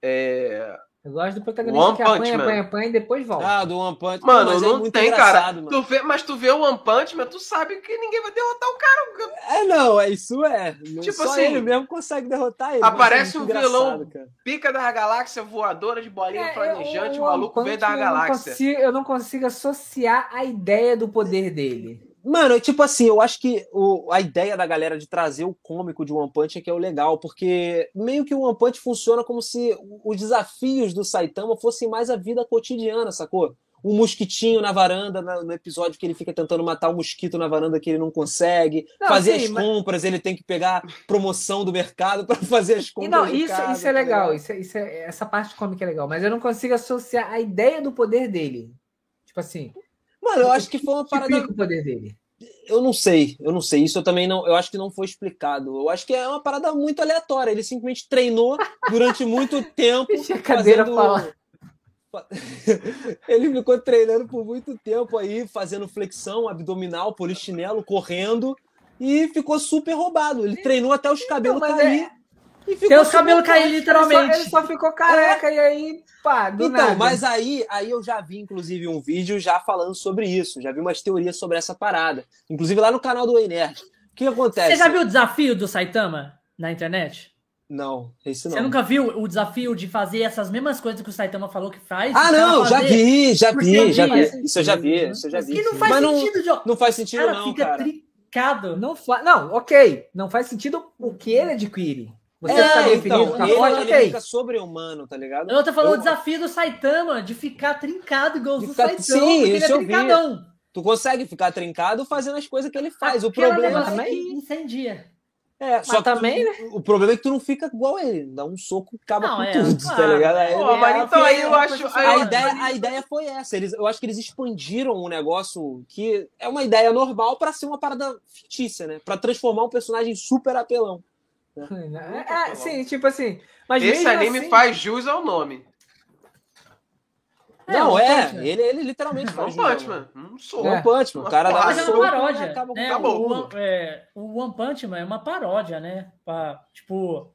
É... Eu gosto do protagonista One que Punch apanha, Man. apanha, apanha e depois volta. Ah, do One Punch. Mano, mas é não muito tem, cara. mano. Tu vê, mas tu vê o One Punch Man, tu sabe que ninguém vai derrotar o cara. É, não, é isso é. Tipo Só assim, ele mesmo consegue derrotar ele. mas aparece é muito um vilão cara. Pica da galáxia voadora de bolinha É, planejante, eu- o maluco veio da galáxia. Eu não, consigo, eu não consigo associar a ideia do poder dele. Mano, tipo assim, eu acho que o, a ideia da galera de trazer o cômico de One Punch é que é o legal, porque meio que o One Punch funciona como se os desafios do Saitama fossem mais a vida cotidiana, sacou? Um mosquitinho na varanda, no episódio que ele fica tentando matar o mosquito na varanda que ele não consegue. Não, fazer sim, as mas- compras, ele tem que pegar promoção do mercado para fazer as E compras. não, de isso, casa, isso é tá legal. Isso, é- isso é, essa parte cômica é legal. Mas eu não consigo associar a ideia do poder dele. Tipo assim, Mano, eu acho que foi uma parada pica o poder dele. Eu não sei, eu não sei. Isso eu também não. Eu acho que não foi explicado. Eu acho que é uma parada muito aleatória. Ele simplesmente treinou durante muito tempo. Deixa a cadeira fazendo- falar. Ele ficou treinando por muito tempo aí, fazendo flexão abdominal, polichinelo, correndo. E ficou super roubado. Ele treinou até os cabelos mas cair. é- Tem os cabelos cair forte. Ele só, literalmente. ele só ficou careca e aí, pá, do Então, nada. mas aí, aí eu já vi, inclusive, um vídeo já falando sobre isso. Já vi umas teorias sobre essa parada. Inclusive lá no canal do Ei Nerd. O que acontece? Você já viu o desafio do Saitama na internet? Não, esse não. Você nunca viu o desafio de fazer essas mesmas coisas que o Saitama falou que faz? Ah, caras não, já vi, já vi, já vi. Isso eu já vi, isso eu já vi. Que não faz Mas não, sentido, João. não faz sentido, Cara, não, fica cara. trincado. Não, fa... não, ok. Não faz sentido o que ele adquire. Você É, ficar definido, então, ele, ele fica sobre-humano, tá ligado? Eu tô falando Eu- o desafio do Saitama de ficar trincado igual do ficar- Saitama, Sim, porque ele isso é eu vi. trincadão. Tu consegue ficar trincado fazendo as coisas que ele faz. O Aquela problema negócio também- que incendia. é, só que também, tu- o problema é que tu não fica igual ele, dá um soco e acaba Não, com é, tudo, tá claro. ligado? Aí Pô, ele- mas é, então aí eu porque- acho. A ideia, a ideia foi essa. Eles, eu acho que eles expandiram um negócio que é uma ideia normal pra ser uma parada fictícia, né? Pra transformar um personagem super apelão. É, é, sim, tipo assim. Mas Esse anime assim- faz jus ao nome. É, não, One é. Punch Man. Ele, ele literalmente One faz Punch jus, Man. Um soco. One Punch Man. O cara dá Mas é uma paródia. acaba Né? O. One- é, o One Punch Man é uma paródia, né? Pra, tipo,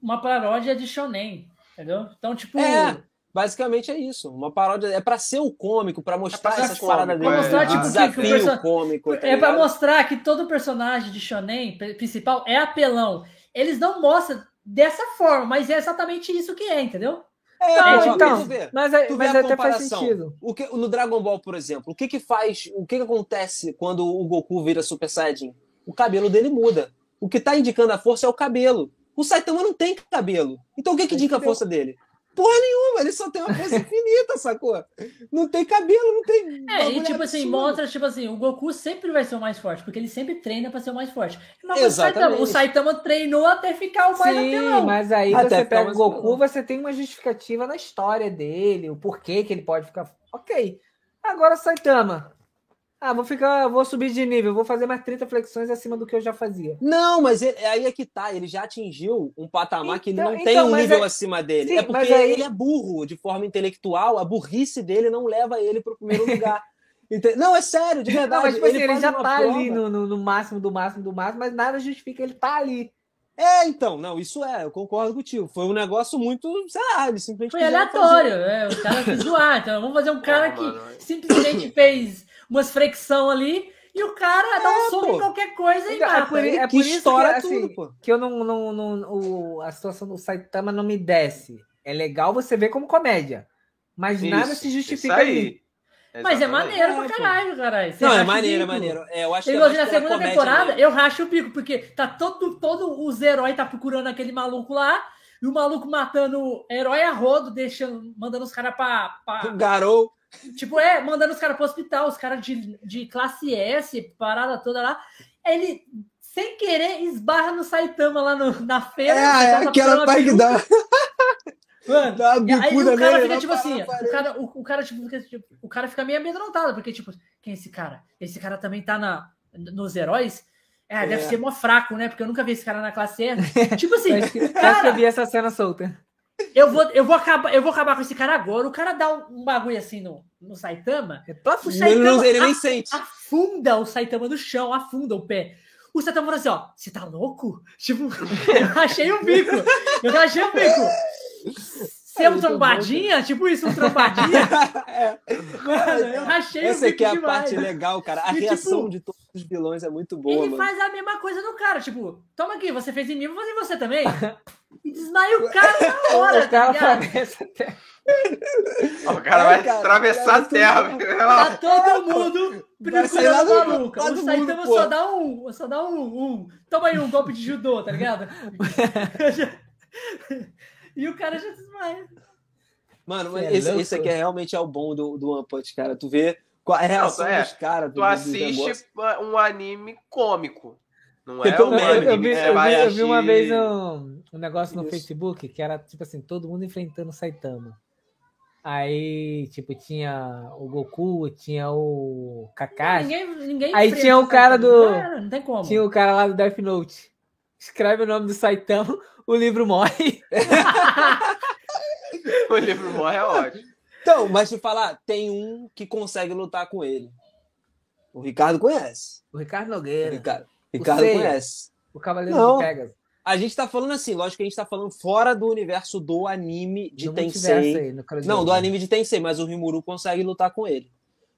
uma paródia de Shonen, entendeu? Então, tipo, É, basicamente é isso. Uma paródia. É pra ser o cômico, pra mostrar É pra ser essas cômico, paradas é. dele. Pra mostrar, tipo, que- perso- cômico. tá é pra ligado? mostrar que todo personagem de Shonen pri- principal é apelão. Eles não mostram dessa forma, mas é exatamente isso que é, entendeu? É, Não, então, tu vê. Mas, é- mas a até faz comparação. sentido. O que, no Dragon Ball, por exemplo, o que que faz, o que que acontece quando o Goku vira Super Saiyajin? O cabelo dele muda. O que tá indicando a força é o cabelo. O Saitama não tem cabelo. Então o que que indica a força dele? Porra nenhuma, ele só tem uma força infinita, sacou? Não tem cabelo, não tem. É, e tipo assim, mostra, tipo assim, o Goku sempre vai ser o mais forte, porque ele sempre treina pra ser o mais forte. Mas o Exatamente. Saitama, o Saitama treinou até ficar o mais Sim, apelão. mas aí Até você pega o Goku, apelão. você tem uma justificativa na história dele, o porquê que ele pode ficar. Ok. Agora, Saitama. Ah, vou ficar. Vou subir de nível, vou fazer mais 30 flexões acima do que eu já fazia. Não, mas ele- aí é que tá, ele já atingiu um patamar que ele Então- não tem então, um nível é- acima dele. Sim, é porque aí- ele é burro de forma intelectual, a burrice dele não leva ele pro primeiro lugar. Ente- Não, é sério, de verdade. Não, mas tipo assim, ele, já tá prova- ali no, no, no máximo do máximo do máximo, mas nada justifica ele tá ali. É, então, não, isso é, eu concordo contigo. Foi um negócio muito, sei lá, ele simplesmente. Foi aleatório, né? O cara quis zoar. Então vamos fazer um cara que mano. simplesmente fez umas flexão ali e o cara dá um É, soco em qualquer coisa e Então, é mata. por é que por isso que, estoura assim, tudo, pô. que eu não, não, não o, a situação do Saitama não me desce. É legal você ver como comédia, mas nada Isso, se isso justifica aí. ali. Mas é Exatamente. maneiro É, pra pô. caralho, caralho. Você Não, é o maneiro, é maneiro. É, eu acho que Eu é na segunda temporada, mesmo. eu racho o bico, porque tá todo, todo os heróis tá procurando aquele maluco lá, e o maluco matando herói a rodo, deixando, mandando os caras pra, pra- Garou. Tipo, é, mandando os caras pro hospital, os caras de, de classe S, parada toda lá. Ele, sem querer, esbarra no Saitama lá no- na feira. É, tá aquela parte que dá, Mano, dá aí o cara nele. fica tipo assim, o cara, o, o cara tipo, fica, tipo, o cara fica meio amedrontado, porque tipo, quem é esse cara? Esse cara também tá na, nos heróis? É, deve É. ser mó fraco, né? Porque eu nunca vi esse cara na classe S. tipo assim, Eu acho que, eu acho que eu cara, vi essa cena solta. Eu vou, eu vou acabar, eu vou acabar com esse cara agora. O cara dá um, um bagulho assim no, no Saitama, Eu tô o afim. Ele, não- Saitama ele nem sente. afunda o Saitama no chão, afunda o pé. O Saitama fala assim, ó, você tá louco? Tipo, eu rachei o bico. Eu rachei o bico. Você é um trombadinha? Tipo isso, um trombadinha? É. Mano, eu rachei Essa o aqui é a demais. parte legal, cara. A E, tipo, reação de todos os vilões é muito boa, Ele mano. faz a mesma coisa no cara, tipo, toma aqui, você fez em mim, vou fazer em você também. E desmaia o cara na hora, O cara tá ligado? aparece até. O cara É, vai cara, atravessar cara, a terra. Tá todo mundo procurando do- maluca. lá O Saitama só dá um, só dá um, um. Toma aí um golpe de judô, tá ligado? E o cara já desmaia. Mano, Cê é esse, esse aqui é realmente é o bom do, do One Punch, cara. Tu vê qual a reação é, dos caras. do- Tu do- do assiste um anime cômico. Não é pelo um Eu, anime eu vi, que eu vi- eu vi uma vez um, um negócio no Isso. Facebook que era tipo assim, todo mundo enfrentando o Saitama. Aí, tipo, tinha o Goku, tinha o Kakashi, Ninguém, ninguém Aí tinha o cara do- Não, não tem como. tinha o cara lá do Death Note. Escreve o nome do Saitama, o livro morre. O livro morre é ótimo. Então, mas te falar, tem um que consegue lutar com ele. O Ricardo conhece. O Ricardo O Nogueira, Ricardo, Ricardo Seiya. conhece. o Cavaleiro Não. de Pegasus. A gente tá falando assim, lógico que a gente tá falando fora do universo do anime de multiverso Tensei. aí. Não, do anime de Tensei, mas o Rimuru consegue lutar com ele.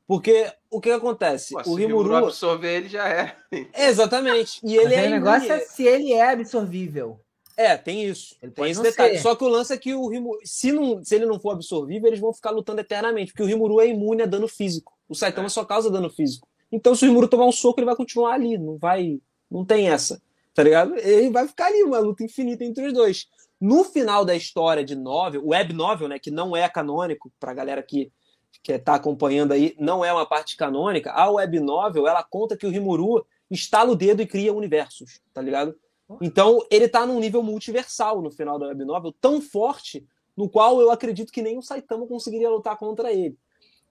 Porque o que acontece? Pô, se o o Rimuru absorver ele já é. Exatamente. E Mas ele aí é. o negócio imune. é se ele é absorvível. É, tem isso. Ele Tem esse detalhe. ser. Só que o lance é que o Rimuru, se, não, se ele não for absorvível, eles vão ficar lutando eternamente, porque o Rimuru é imune a dano físico. O Saitama É. só causa dano físico. Então, se o Rimuru tomar um soco, ele vai continuar ali, não vai, não tem essa, tá ligado? Ele vai ficar ali, uma luta infinita entre os dois. No final da história de novel, web novel, né, que não é canônico pra galera que que tá acompanhando aí, não é uma parte canônica. A web novel, ela conta que o Rimuru estala o dedo e cria universos, tá ligado? Então, ele tá num nível multiversal no final da web novel, tão forte, no qual eu acredito que nem o Saitama conseguiria lutar contra ele.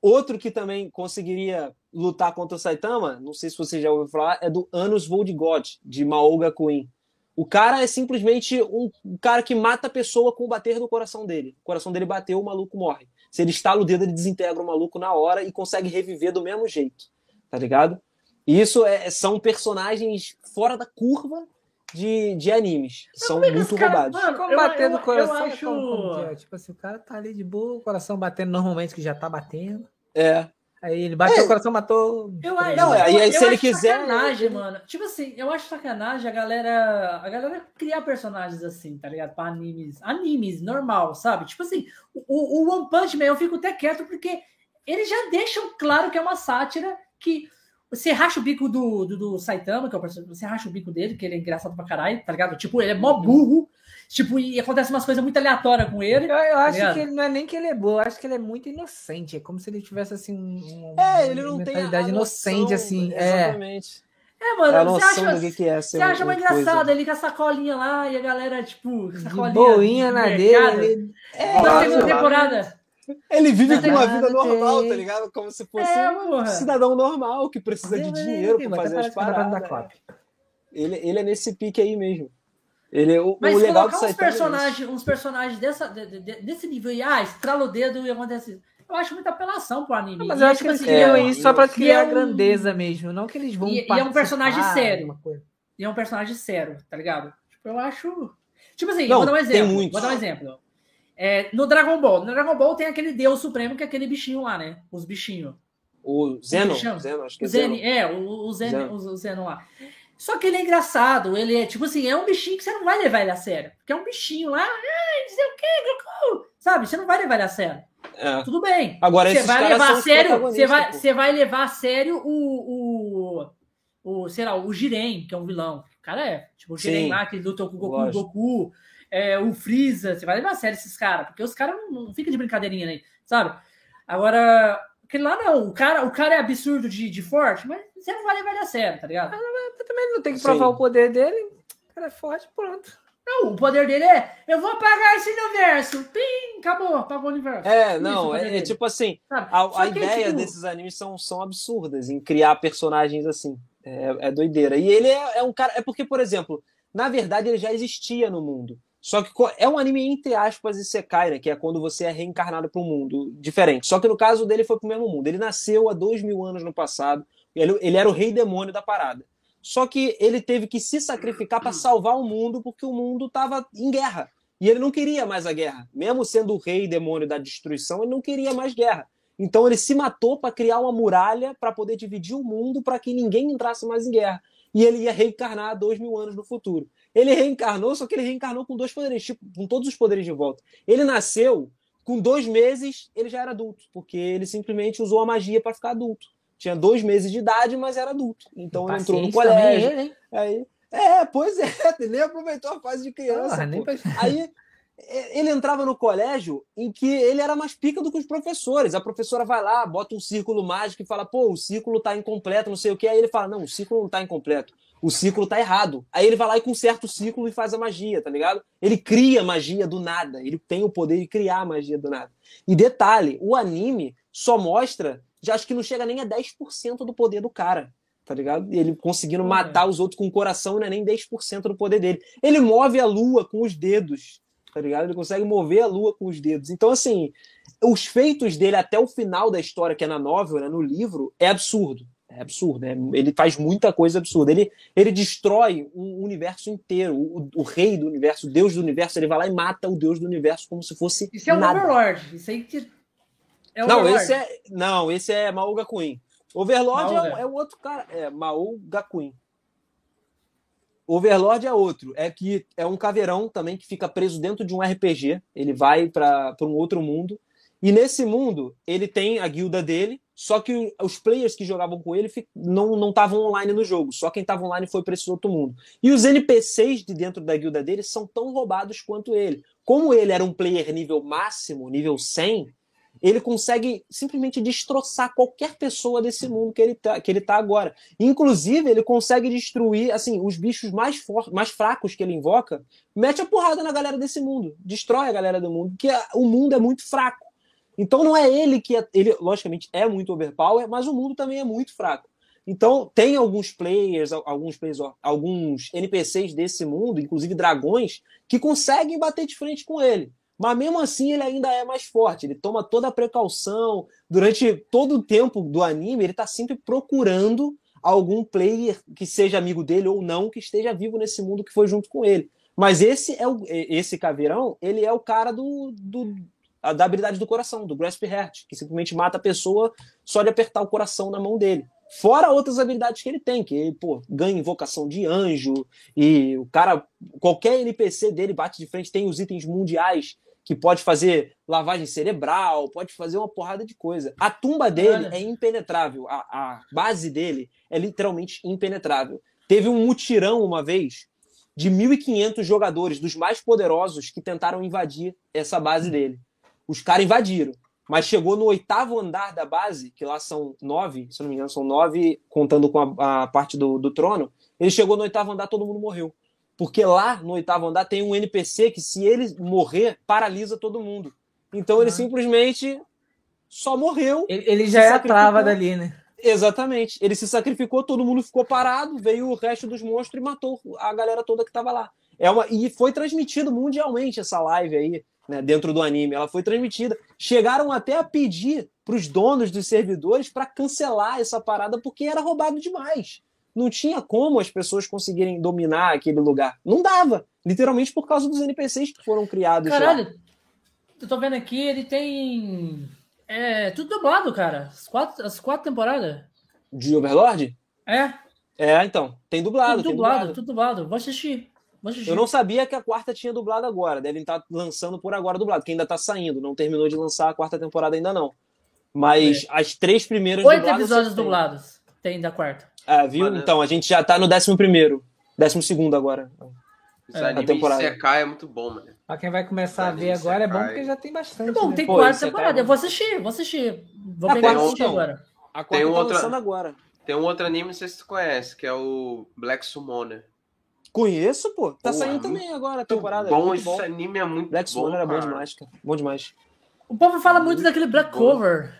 Outro que também conseguiria lutar contra o Saitama, não sei se você já ouviu falar, é do Anos Vold God, de Maoga Queen. O cara é simplesmente um, um cara que mata a pessoa com o bater do coração dele. O coração dele bateu, o maluco morre. Se ele estala o dedo, ele desintegra o maluco na hora e consegue reviver do mesmo jeito. Tá ligado? E isso é- são personagens fora da curva de, de animes. Que são é muito cara- roubados. mano, Como eu- bater eu- do eu coração? acho- como- como é? Tipo assim, o cara tá ali de boa, o coração batendo normalmente, que já tá batendo. É. Aí ele bateu É. o coração, matou. Eu, eu, Não, eu, aí- aí eu se ele acho quiser, sacanagem, ele- mano. Tipo assim, eu acho sacanagem a galera, a galera criar personagens assim, tá ligado? Pra animes, animes, normal, sabe? Tipo assim, o, o One Punch Man eu fico até quieto porque eles já deixam claro que é uma sátira que você racha o bico do, do, do Saitama, que é o personagem, você racha o bico dele, que ele é engraçado pra caralho, tá ligado? Tipo, ele é mó burro, tipo, e acontece umas coisas muito aleatórias com ele. Eu, eu acho ligado? que ele não é nem que ele é boa, eu acho que ele é muito inocente. É como se ele tivesse assim um, É, ele não tem mentalidade noção, inocente, assim. É. Exatamente. É, A mano, você acha, do que, que é ser Você acha um- mais uma coisa. engraçado ele com a sacolinha lá e a galera, tipo, De sacolinha. boinha de na mercado. dele. ele- É, Na segunda temporada. Ele vive com uma tem vida normal, tem. tá ligado? Como se fosse É, um cidadão normal que precisa de dinheiro pra fazer as é paradas. Ele, ele é nesse pique aí mesmo. Ele, o, Mas o legal colocar uns Saitama é personagens, uns personagens dessa, de- de- desse nível e, ah, estrala o dedo e acontece isso. eu acho muita apelação pro anime. Mas eu é, acho que tipo eles assim, criam é, isso só pra criar é um- grandeza mesmo, não que eles vão E- e é um personagem sério. E é um personagem sério, tá ligado? Tipo, eu acho. Tipo assim, Não, vou dar um tem exemplo. Vou dar um exemplo. É, no Dragon Ball. No Dragon Ball tem aquele Deus Supremo que é aquele bichinho lá, né? Os bichinhos. O Zeno? Zeno, acho que é Zeno. Zen, é, o, o, Zen, Zeno. o, o Zeno lá. Só que ele é engraçado, ele é tipo assim, é um bichinho que você não vai levar ele a sério. Porque é um bichinho lá, ai, não sei o Goku. Sabe? Você não vai levar ele a sério. É. Tudo bem. Agora, Você vai levar a sério, você vai, pô. você vai levar a sério o, o, o, sei lá, o Jiren, que é um vilão. O cara é, tipo, o Jiren Sim. lá, que lutou com o Goku, Lógico. Goku é, o Freeza, você vai levar a sério esses caras, porque os caras não, não ficam de brincadeirinha aí, sabe? Agora, aquele lá não, o cara, o cara é absurdo de, de forte, mas você não vai levar ele a sério, tá ligado? Mas também não tem que Sim. provar o poder dele. O cara é forte, pronto. Não, o poder dele é, eu vou apagar esse universo, pim, acabou, apagou o universo. É, Isso, não, é, é tipo assim, sabe? a, a que, ideia tipo, desses animes são, são absurdas em criar personagens assim. É, é doideira. E ele é, é um cara. É porque, por exemplo, na verdade ele já existia no mundo. Só que é um anime entre aspas Isekai, né? Que é quando você é reencarnado para um mundo diferente. Só que no caso dele foi pro mesmo mundo. Ele nasceu há dois mil anos no passado. Ele, ele era o rei demônio da parada. Só que ele teve que se sacrificar para salvar o mundo porque o mundo estava em guerra. E ele não queria mais a guerra. Mesmo sendo o rei demônio da destruição, ele não queria mais guerra. Então ele se matou para criar uma muralha para poder dividir o mundo para que ninguém entrasse mais em guerra. E ele ia reencarnar dois mil anos no futuro. Ele reencarnou, só que ele reencarnou com dois poderes, tipo, com todos os poderes de volta. Ele nasceu com dois meses, ele já era adulto, porque ele simplesmente usou a magia para ficar adulto. Tinha dois meses de idade, mas era adulto. Então ele entrou no colégio. ele, hein? Aí, é, pois é, nem aproveitou a fase de criança. Pra- Aí ele entrava no colégio em que ele era mais pica do que os professores. A professora vai lá, bota um círculo mágico e fala: pô, o círculo tá incompleto, não sei o que. Aí ele fala: não, o círculo não tá incompleto. O círculo tá errado. Aí ele vai lá e conserta o círculo e faz a magia, tá ligado? Ele cria magia do nada. Ele tem o poder de criar magia do nada. E detalhe: o anime só mostra, já acho que não chega nem a 10% do poder do cara. Tá ligado? Ele conseguindo matar os outros com o coração não é nem 10% do poder dele. Ele move a lua com os dedos tá ligado? Ele consegue mover a lua com os dedos. Então, assim, os feitos dele até o final da história, que é na novel, né, no livro, é absurdo. É absurdo. é- ele faz muita coisa absurda. Ele, ele destrói um universo inteiro. O, o rei do universo, o deus do universo, ele vai lá e mata o deus do universo como se fosse Isso é o nada. Overlord. Isso aí que. É o Não, Overlord. esse é, não, esse é Mao Gakuin. Overlord é, Mao, o- né? é o outro cara. É Mao Gakuin. Overlord é outro. É que é um caveirão também que fica preso dentro de um RPG. Ele vai para um outro mundo. E nesse mundo, ele tem a guilda dele. Só que os players que jogavam com ele não estavam online no jogo. Só quem estava online foi para esse outro mundo. E os NPCs de dentro da guilda dele são tão roubados quanto ele. Como ele era um player nível máximo, nível 100, ele consegue simplesmente destroçar qualquer pessoa desse mundo que ele tá, que ele tá agora. Inclusive, ele consegue destruir assim os bichos mais mais fracos que ele invoca, mete a porrada na galera desse mundo, destrói a galera do mundo, porque o mundo é muito fraco. Então não é ele que é, ele logicamente é muito overpower, mas o mundo também é muito fraco. Então tem alguns players, al- alguns players, alguns NPCs desse mundo, inclusive dragões, que conseguem bater de frente com ele. Mas mesmo assim ele ainda é mais forte. Ele toma toda a precaução. Durante todo o tempo do anime, ele está sempre procurando algum player que seja amigo dele ou não, que esteja vivo nesse mundo que foi junto com ele. Mas esse é o, esse caveirão, ele é o cara do, do a- da habilidade do coração, do Grasp Heart, que simplesmente mata a pessoa só de apertar o coração na mão dele. Fora outras habilidades que ele tem, que ele, pô, ganha invocação de anjo, e o cara, qualquer NPC dele bate de frente, tem os itens mundiais que pode fazer lavagem cerebral, pode fazer uma porrada de coisa. A tumba dele Olha. é impenetrável, a, a base dele é literalmente impenetrável. Teve um mutirão uma vez de 1.500 jogadores, dos mais poderosos, que tentaram invadir essa base dele. Os caras invadiram, mas chegou no oitavo andar da base, que lá são nove, se não me engano, são nove, contando com a, a parte do, do trono. Ele chegou no oitavo andar, todo mundo morreu. Porque lá no oitavo andar tem um NPC que, se ele morrer, paralisa todo mundo. Então ele Ah. simplesmente só morreu. Ele, ele já é a trava dali, né? Exatamente. Ele se sacrificou, todo mundo ficou parado, veio o resto dos monstros e matou a galera toda que tava lá. É uma... E foi transmitido mundialmente essa live aí, né, dentro do anime. Ela foi transmitida. Chegaram até a pedir para os donos dos servidores para cancelar essa parada porque era roubado demais. Não tinha como as pessoas conseguirem dominar aquele lugar. Não dava. Literalmente por causa dos NPCs que foram criados lá. Caralho, eu tô vendo aqui, ele tem. É, tudo dublado, cara. As quatro, as quatro temporadas. De Overlord? É, É, então. Tem dublado. tudo tem dublado, dublado. tudo dublado. Vou assistir. Eu não sabia que a quarta tinha dublado agora. Devem estar lançando por agora dublado, que ainda tá saindo. Não terminou de lançar a quarta temporada ainda não. Mas as três primeiras Oito dubladas episódios dublados tem da quarta. Ah, viu? Mano. Então, a gente já tá no décimo primeiro. Décimo segundo agora. Os É, animes a temporada. Sekai é muito bom, mano. Pra quem vai começar a ver agora é bom porque já tem bastante. É bom, né? tem Pô, quarta isso é. Eu vou assistir, vou assistir. Vou Ah, pegar e quarta, assistir então. agora. A quarta Tem tá outra- lançando agora. Tem um outro anime, não sei se tu conhece, que é o Black Summoner. Conheço, pô. Tá Porra, saindo muito também agora a Muito temporada. bom, muito esse bom. anime é muito Black bom, Summoner era bom demais, cara. Bom demais. O povo fala muito daquele Black Bom. Clover.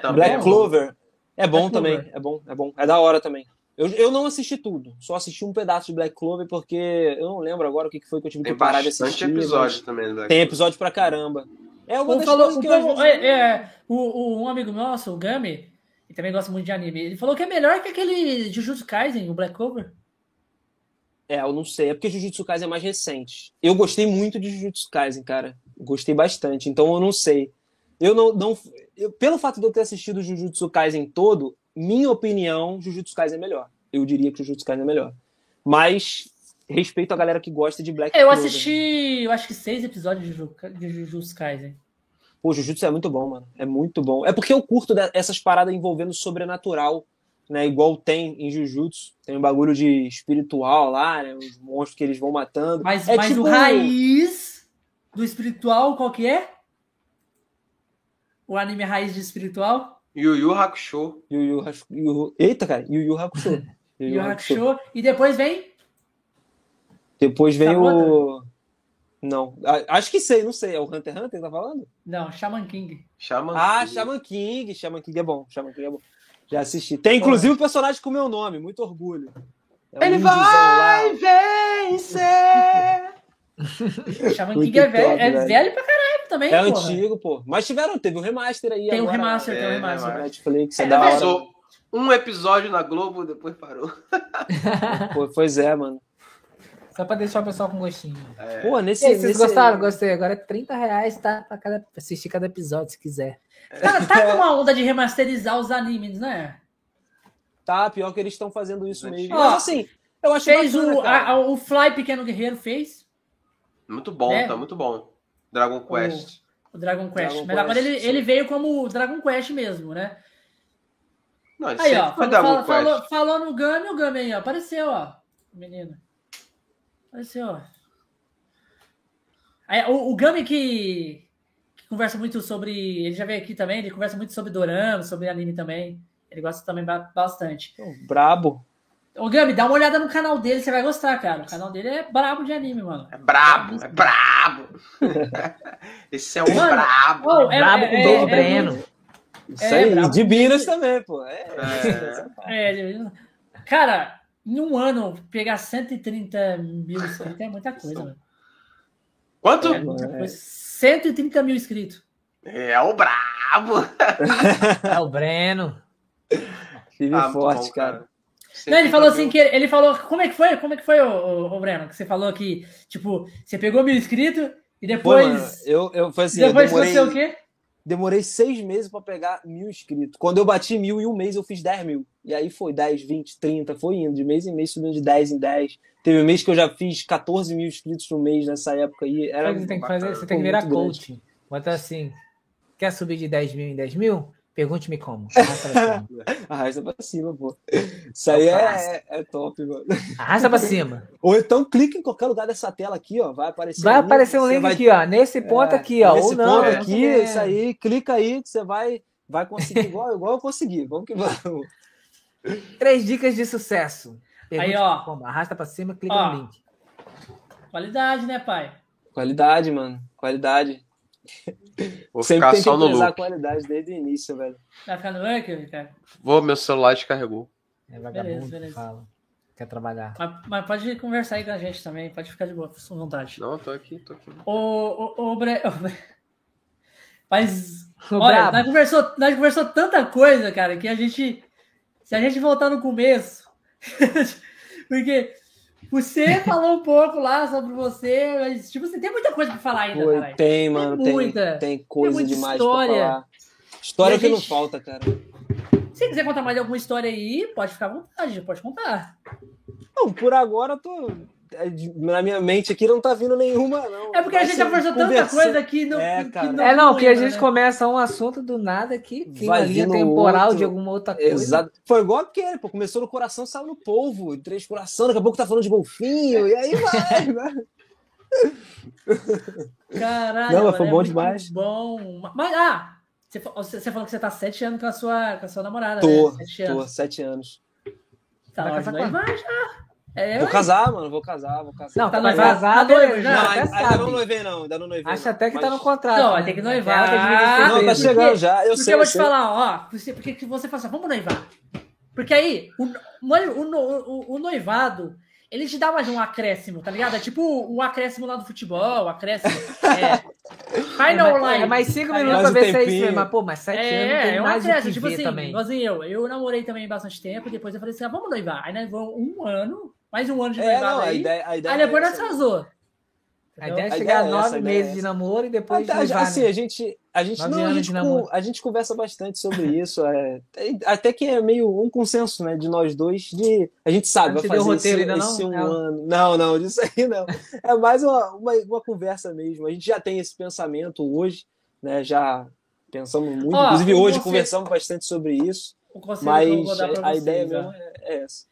Também Black é bom. Clover. É bom Black também. Clover. É bom, é bom. É da hora também. Eu, eu não assisti tudo. Só assisti um pedaço de Black Clover porque eu não lembro agora o que que foi que eu tive Tem que parar de bastante assistir. episódio mas também Black Tem episódio pra caramba. É O uma povo das falou, coisas o que eu às povo, vezes- é, é, o, o- um amigo nosso, o Gami, que também gosta muito de anime, ele falou que é melhor que aquele Jujutsu Kaisen, o Black Clover. É, eu não sei. É porque Jujutsu Kaisen é mais recente. Eu gostei muito de Jujutsu Kaisen, cara. Gostei bastante. Então eu não sei. Eu não. não eu- pelo fato de eu ter assistido o Jujutsu Kaisen todo, minha opinião, Jujutsu Kaisen é melhor. Eu diria que Jujutsu Kaisen é melhor. Mas respeito a galera que gosta de Black eu Clover. assisti, eu acho que seis episódios de Juju- de Jujutsu Kaisen. Pô, Jujutsu é muito bom, mano. É muito bom. É porque eu curto essas paradas envolvendo sobrenatural, né? Igual tem em Jujutsu. Tem um bagulho de espiritual lá, né? Os monstros que eles vão matando. Mas, é mas tipo... o raiz do espiritual, qual que é? O anime raiz de espiritual? Yu Yu Hakusho. Yu Yu Hakusho- Yu- Eita, cara. Yu Yu Hakusho. Yu Yu Yu Hakusho. E depois vem Depois vem Tá o... Não. Acho que sei, não sei. É o Hunter x Hunter que tá falando? Não, Shaman King. Shaman Ah, King. Shaman King. Shaman King é bom. Shaman King é bom. Já assisti. Tem inclusive o personagem com meu nome. Muito orgulho. É um Ele vai lá. vencer! Shaman Muito King é, velho, top, é velho. velho pra caralho também, É porra. antigo, pô. Mas tiveram, teve um remaster aí Tem um agora. remaster, tem um É, remaster. remaster. Netflix, é, É, da hora. um episódio na Globo, depois parou. Pô, pois é, mano. Só pra deixar o pessoal com gostinho. Pô, E nesse. aí, vocês nesse... gostaram? Gostei. Agora é 30 reais, tá? Pra cada, assistir cada episódio, se quiser. Tá, tá numa onda de remasterizar os animes, né? Tá, pior que eles estão fazendo isso mesmo. Ó, Mas assim, eu acho Fez bacana, o, cara. a- o Fly Pequeno Guerreiro, fez Muito bom, É. tá muito bom. Dragon Quest. o Dragon Quest. Dragon Mas agora Quest, ele, sim. ele veio como Dragon Quest mesmo, né? Não, ele Aí, ó, falou, falou, falou, falou no Gami, o Gami aí, ó. Apareceu, ó. O menino. Apareceu, ó. Aí, o, o Gami que, que conversa muito sobre. Ele já veio aqui também, ele conversa muito sobre dorama, sobre anime também. Ele gosta também ba- bastante. Pô, Brabo. Ô, Gami, dá uma olhada no canal dele, você vai gostar, cara. O canal dele é brabo de anime, mano. É brabo, é brabo. Esse é um Mano, brabo. Ô, é- Brabo é- com é- Dom é Breno. Isso É, aí. brabo. De Minas também, pô. É. É. É, cara, em um ano, pegar 130 mil inscritos é muita coisa, mano. Quanto? É muita coisa. 130 mil inscritos. É o brabo. É o Breno. Firme Ah, forte, bom, cara. Não, ele falou assim que ele, falou. Como é que foi? Como é que foi, ô, Breno? Que você falou que, tipo, você pegou mil inscritos e Pô, depois. mano, eu, eu foi assim, eu depois demorei, você o quê? demorei seis meses pra pegar mil inscritos. Quando eu bati mil em um mês, eu fiz 10 mil. E aí foi 10, 20, 30, foi indo, de mês em mês, subindo de 10 em 10. Teve um mês que eu já fiz 14 mil inscritos no mês nessa época aí. Era você tem que fazer? Você tem que virar muito grande. coach. Bota assim. Quer subir de 10 mil em 10 mil? Pergunte-me como. Arrasta pra cima. Arrasta pra cima, pô. Isso aí é, é, é top, mano. Arrasta pra cima. Ou então clica em qualquer lugar dessa tela aqui, ó. Vai aparecer. Vai link, aparecer um link vai- aqui, ó. Nesse ponto É, aqui, ó. Nesse Ou não. ponto aqui, isso aí, clica aí que você vai, vai conseguir igual, igual eu consegui. Vamos que vamos. Três dicas de sucesso. Aí, ó. como. Arrasta pra cima, clica Ó. no link. Qualidade, né, pai? Qualidade, mano. Qualidade. Vou Sempre ficar só no prezar a qualidade desde o início, velho. Vai ficar no cara? Vou, meu celular descarregou. É vagabundo Beleza, beleza. fala. quer trabalhar. Mas, mas pode conversar aí com a gente também, pode ficar de boa, com vontade. Não, tô aqui, tô aqui. Ô, ô, ô, Bre... ô, Bre- Mas, olha, nós conversou, nós conversou tanta coisa, cara, que a gente. Se a gente voltar no começo. porque você falou um pouco lá sobre você, mas, tipo, você tem muita coisa pra falar ainda, Pô, caralho. tem, mano. Tem, muita. tem coisa muita demais história. pra falar. História E a que não gente- falta, cara. Se quiser contar mais alguma história aí, pode ficar à vontade, pode contar. Não, por agora eu tô. É, Na minha mente aqui não tá vindo nenhuma, não. É porque a Vai gente ser já conversou tanta coisa que não. É, que cara. É, não, que a lembra, gente né? começa um assunto do nada aqui, tem uma linha temporal outro. de alguma outra coisa. Exato. Foi igual aquele, pô. Começou no coração, saiu no polvo. Três coração, daqui a pouco tá falando de golfinho. E aí vai, vai. Caralho, Não, mas foi é bom muito demais. Bom. Mas, ah, você, fa- você você falou que você tá sete anos com a sua, com a sua namorada, Tô, né? Sete tô, anos. sete anos. Tá Vai na hora É, Vou casar, mano, vou casar, vou casar. Não, Tá tá noivado? casar, Tá já? Não, até ainda, ainda não noivei, não. Ainda não noivei. Acho não. até que tá Mas- no contrato. Não, né? tem que noivar. ter Não, tá chegando já. Eu Porque sei, eu vou te sei. falar, ó, você, porque que você fala assim, vamos noivar. Porque aí, o, o, o, o- o noivado, ele te dá mais um acréscimo, tá ligado? É tipo o acréscimo lá do futebol, o acréscimo. É, É final mais, line. é mais cinco tá minutos Mais pra um ver se é isso mesmo. Mas, pô, mas sete anos É, tem é um mais o acréscimo, que tipo ver assim, também. igualzinho eu. Eu namorei também bastante tempo, depois eu falei assim, ah, vamos noivar. Aí vamos um ano, mais um ano de É, noivado não, a aí. ideia, a ideia aí depois é nós casou. A ideia é A chegar a ideia é nove essa, a é meses de essa. namoro e depois Até- noivar, assim, a gente, a gente, Nove não, a gente, de a gente conversa bastante sobre isso. é, é- até que é meio um consenso, né, de nós dois, de a gente sabe, Não vai fazer roteiro esse, ainda não? esse um Ela- ano. Não, não, disso aí não. É mais uma, uma, uma conversa mesmo. A gente já tem esse pensamento hoje, né? Já pensamos muito. Ó, Inclusive hoje conversamos bastante sobre isso. O conselho que eu vou Mas dar pra a vocês, ideia mesmo é, é essa.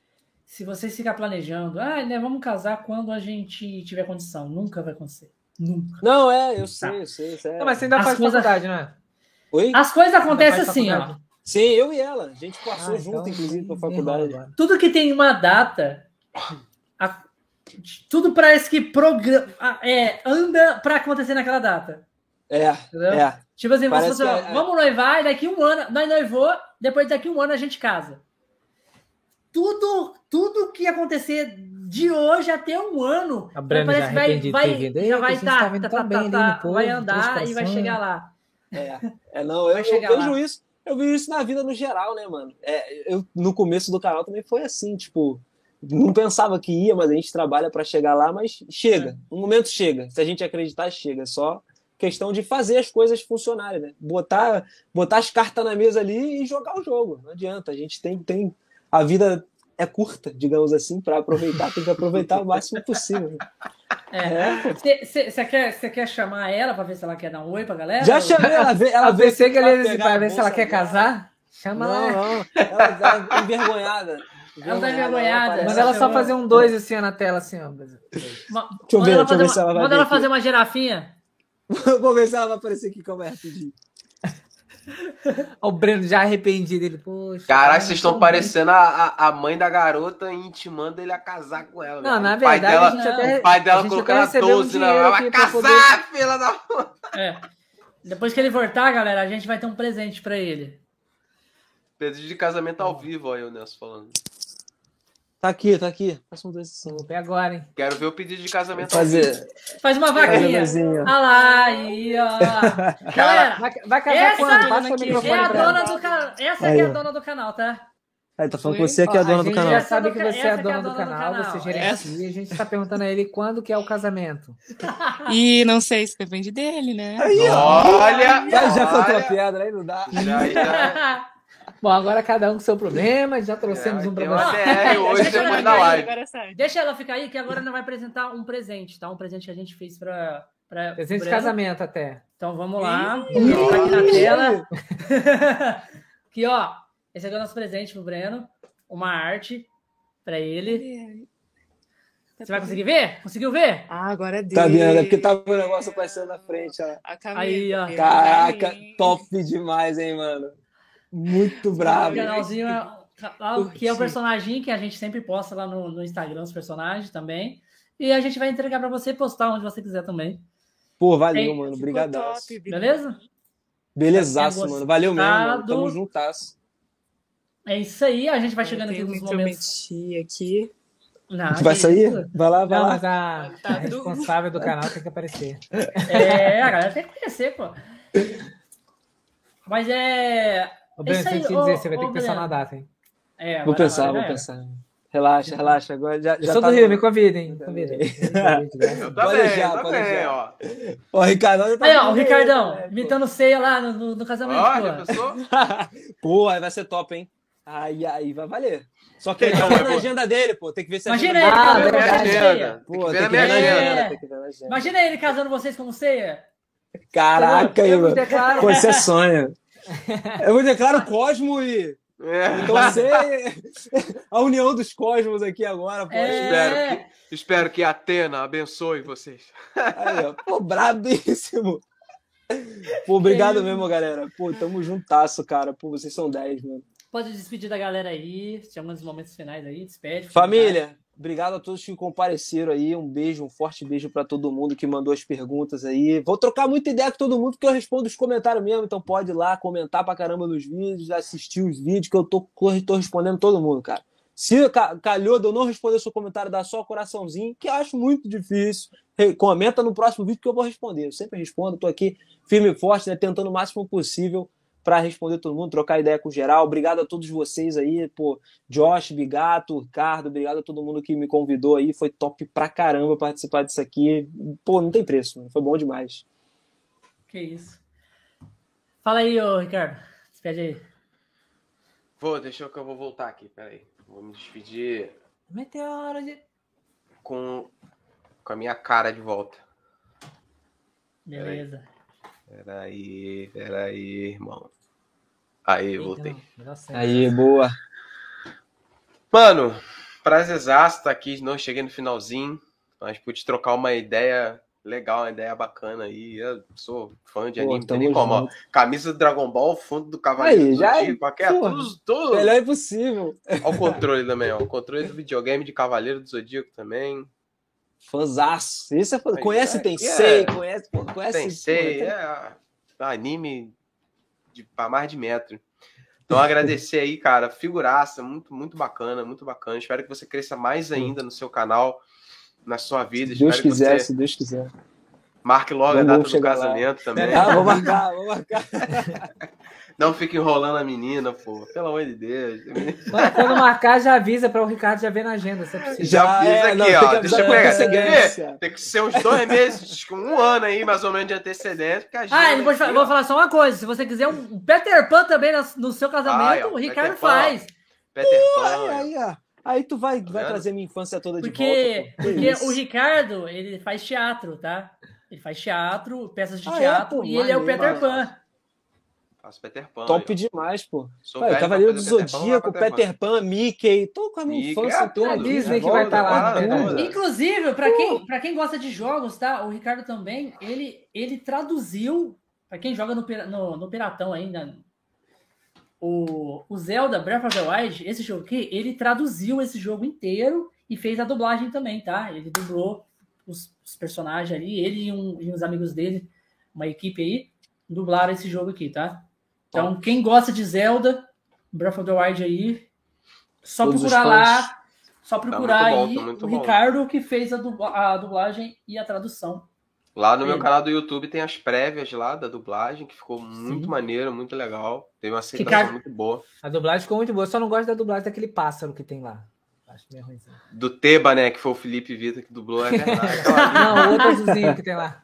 Se vocês ficar planejando, ah, né, vamos casar quando a gente tiver condição. Nunca vai acontecer. Nunca. Não, é, eu sei, Tá. eu sei. isso é- Não, mas você ainda As faz coisas- faculdade, não é? Oi? As coisas acontecem assim, ó. Sim, eu e ela. A gente passou Ah, junto, então, inclusive, pra faculdade. agora. Tudo que tem uma data, a- tudo parece que programa, é, anda pra acontecer naquela data. É, Entendeu? é. Tipo assim, você assim, ó, é- vamos noivar e daqui um ano, nós noivou, depois daqui um ano a gente casa. Tudo, tudo que acontecer de hoje até um ano, A Brenda parece já que vai, vai, já vai gente tá, tá tá, tá, tá, povo, vai andar e vai chegar lá. É, é não, eu, Vai eu chegar vejo lá. isso, eu vejo isso na vida no geral, né, mano? É, eu, no começo do canal também foi assim, tipo, não pensava que ia, mas a gente trabalha pra chegar lá, mas chega, um momento chega. Se a gente acreditar, chega. Só questão de fazer as coisas funcionarem, né? Botar, botar as cartas na mesa ali e jogar o jogo. Não adianta, a gente tem, tem a vida é curta, digamos assim, pra aproveitar, tem que aproveitar o máximo possível. Você quer, cê quer chamar ela pra ver se ela quer dar um oi pra galera? Já chamei ela, vê- ela A veio você que pra ele pegar vai a ver se ela quer casar? Chama Não, ela. não. Ela tá envergonhada. Ela tá envergonhada. Manda ela só fazer um dois assim ó, na tela, assim, ó. Ma- eu manda ver, ela deixa eu fazer ver uma- se ela vai Manda ela fazer uma girafinha. Vou ver se ela vai aparecer aqui como é rapidinho. O Breno já arrependido. Ele, poxa. Caralho, cara, vocês estão tão parecendo a, a, mãe da garota intimando ele a casar com ela. Não, velho. na o pai verdade, dela, a gente até- o pai dela colocando a recebeu um 12 na ela. Vai casar, filha da. É. Depois que ele voltar, galera, a gente vai ter um presente pra ele. Pedido de casamento ao vivo, ó, eu Nelson falando. Tá aqui, tá aqui. Faça um dois. Vou pegar agora, hein? Quero ver o pedido de casamento. Fazer. Faz uma vaquinha. Olha lá, aí, ó. Galera, Vai, vai casar essa quando? Passa o aqui, microfone é a dona do canal. Essa Aí, é a dona do canal, tá? Aí, tá falando Oi? com você que é a dona do gente canal. já Essa sabe do que você é essa a que é dona a do dona do canal, canal. você gerencia. A gente tá perguntando a ele quando que é o casamento. E não sei se depende dele, né? Aí, ó. Olha! Já, já contou a olha. piada, aí não dá. Já, já. Bom, agora cada um com seu problema. Já trouxemos É, um problema. uma DR hoje Deixa ver da aí, live. Sai. Deixa ela ficar aí, que agora nós vai apresentar um presente, tá? Um presente que a gente fez pra. pra Presente de casamento até. Então vamos lá. Vou colocar aqui na tela. aqui, ó. Esse aqui é o nosso presente pro Breno. Uma arte pra ele. Você vai conseguir ver? Conseguiu ver? Ah, agora é dele. Tá vendo? É porque tava o negócio aparecendo na frente, ó. A Aí, ó. Caraca, top demais, hein, mano. Muito O bravo. canalzinho é, que é o personagem que a gente sempre posta lá no, no Instagram, os personagens também. E a gente vai entregar pra você postar onde você quiser também. Pô, valeu, Ei, mano. Bi. Beleza? Belezaço, mano. Valeu mesmo, mano. Tamo juntasso. É isso aí. A gente vai chegando aqui nos me momentos. aqui. Não, vai sair? isso? Vai lá, vai Não, lá. mas a, Tá a responsável do canal tem que aparecer. É, a galera tem que conhecer, pô. Mas é. Ô, Breno, isso aí, sem te ô, dizer, você vai ter ô, que pensar Breno. na data, hein? é Vou pensar, agora vou pensar. Relaxa, relaxa. Agora já, Eu já sou tá do Rio, no- me convidem. Convidem. Eu eu pode também, deixar. ó. Ó, Ricardo, olha tá Aí, ó, o Ricardão, pô? imitando ceia lá no, no, no casamento, Ó, já pô. aí vai ser top, hein? Aí, aí vai valer. Só que ele Não, tá eu na agenda dele, pô. Tem que ver se a Imagina agenda ele Ah, dele- casando vocês Tem que ver tem que ver. É. tem que ver. Imagina ele casando vocês como ceia. Caraca, aí, Eu mano. Pô, você sonha. Eu vou declarar o Cosmo e. É. Então você. A união dos cosmos aqui agora, pô. É. Espero que, espero que Atena abençoe vocês. Aí. Pô, brabíssimo. Pô, obrigado isso. mesmo, galera. Pô, tamo juntasso, cara. Pô, vocês são 10, mano. Pode despedir da galera aí, chamando os momentos finais aí, despede. Família, obrigado a todos que compareceram aí. Um beijo, um forte beijo pra todo mundo que mandou as perguntas aí. Vou trocar muita ideia com todo mundo, porque eu respondo os comentários mesmo. Então pode ir lá comentar pra caramba nos vídeos, assistir os vídeos, que eu tô, tô respondendo todo mundo, cara. Se ca- calhou de eu não responder seu comentário, dá só coraçãozinho, que eu acho muito difícil. Comenta no próximo vídeo que eu vou responder. Eu sempre respondo, tô aqui firme e forte, né, tentando o máximo possível para responder todo mundo, trocar ideia com geral. Obrigado a todos vocês aí, pô, Josh, Bigato, Ricardo, obrigado a todo mundo que me convidou aí. Foi top pra caramba participar disso aqui. Pô, não tem preço, mano. foi bom demais. Que isso. Fala aí, ô Ricardo. Despede aí. Vou, deixa eu que eu vou voltar aqui, peraí. Vou me despedir Meteoro de. com, com a minha cara de volta. Beleza. Peraí, peraí, irmão. Aí, Eita, voltei. Aí, boa. Mano, prazerzaço estar aqui. Não cheguei no finalzinho, mas pude trocar uma ideia legal, uma ideia bacana aí. Eu sou fã de Pô, anime, não tem como. Camisa do Dragon Ball, fundo do Cavaleiro Aí, do já- Zodíaco, qualquer, porra. tudo, tudo. Melhor impossível. Olha o controle também, ó. O controle do videogame de Cavaleiro do Zodíaco também. Fãzaço. Isso é fã. Conhece é, Tensei, é. conhece, pô, conhece. Tensei, é anime de pra mais de metro. Então agradecer aí, cara, figuraça, muito muito bacana, muito bacana. Espero que você cresça mais ainda no seu canal, na sua vida. Se Deus Espero quiser, que você se Deus quiser. marque logo a data do chegar lá. casamento também. Ah, vou marcar, vou marcar. Não fique enrolando a menina, pô. Pelo amor de Deus. Quando, quando marcar, já avisa para o Ricardo já ver na agenda, se é. Já fiz aqui, não, ó. tem que Deixa eu com pegar. antecedência. Tem que ser uns dois meses, com um ano aí, mais ou menos, de antecedência. Ah, vou, aqui, vou ó, falar só uma coisa. Se você quiser um Peter Pan também no seu casamento, Ai, ó, o Ricardo Peter Pan. faz. Peter Pan. Aí, aí, ó. Aí tu vai, vai vendo? trazer minha infância toda de Porque, volta. pô. Que porque isso. o Ricardo, ele faz teatro, tá? Ele faz teatro, peças de Ah, é, teatro, pô, e ele é o Peter mano. Pan. Faço Peter Pan. Top ó. demais, pô. Sou pra Cavaleiro do fazer Peter Pan, Zodíaco, Peter Pan, Mickey. Tô com a minha Mickey, infância é toda. Disney que vai volta, tá lá, né? toda. Inclusive, pra quem, pra quem gosta de jogos, tá? O Ricardo também, ele, ele traduziu, pra quem joga no, no, no Piratão ainda, o, o Zelda Breath of the Wild, esse jogo aqui, ele traduziu esse jogo inteiro e fez a dublagem também, tá? Ele dublou os, os personagens ali, ele e, um, e uns amigos dele, uma equipe aí, dublaram esse jogo aqui, tá? Então, quem gosta de Zelda, Breath of the Wild aí, só Todos os procurar lá, só procurar muito bom, aí tá o bom. Ricardo que fez a, dubla- a dublagem e a tradução. Lá no meu canal do YouTube tem as prévias lá da dublagem, que ficou muito Sim. maneiro, muito legal. Teve uma aceitação Ricardo- muito boa. A dublagem ficou muito boa. Eu só não gosto da dublagem daquele pássaro que tem lá. Acho meio ruim. Do Teba, né, que foi o Felipe Vitor que dublou, é verdade. Não, o outro azulzinho que tem lá.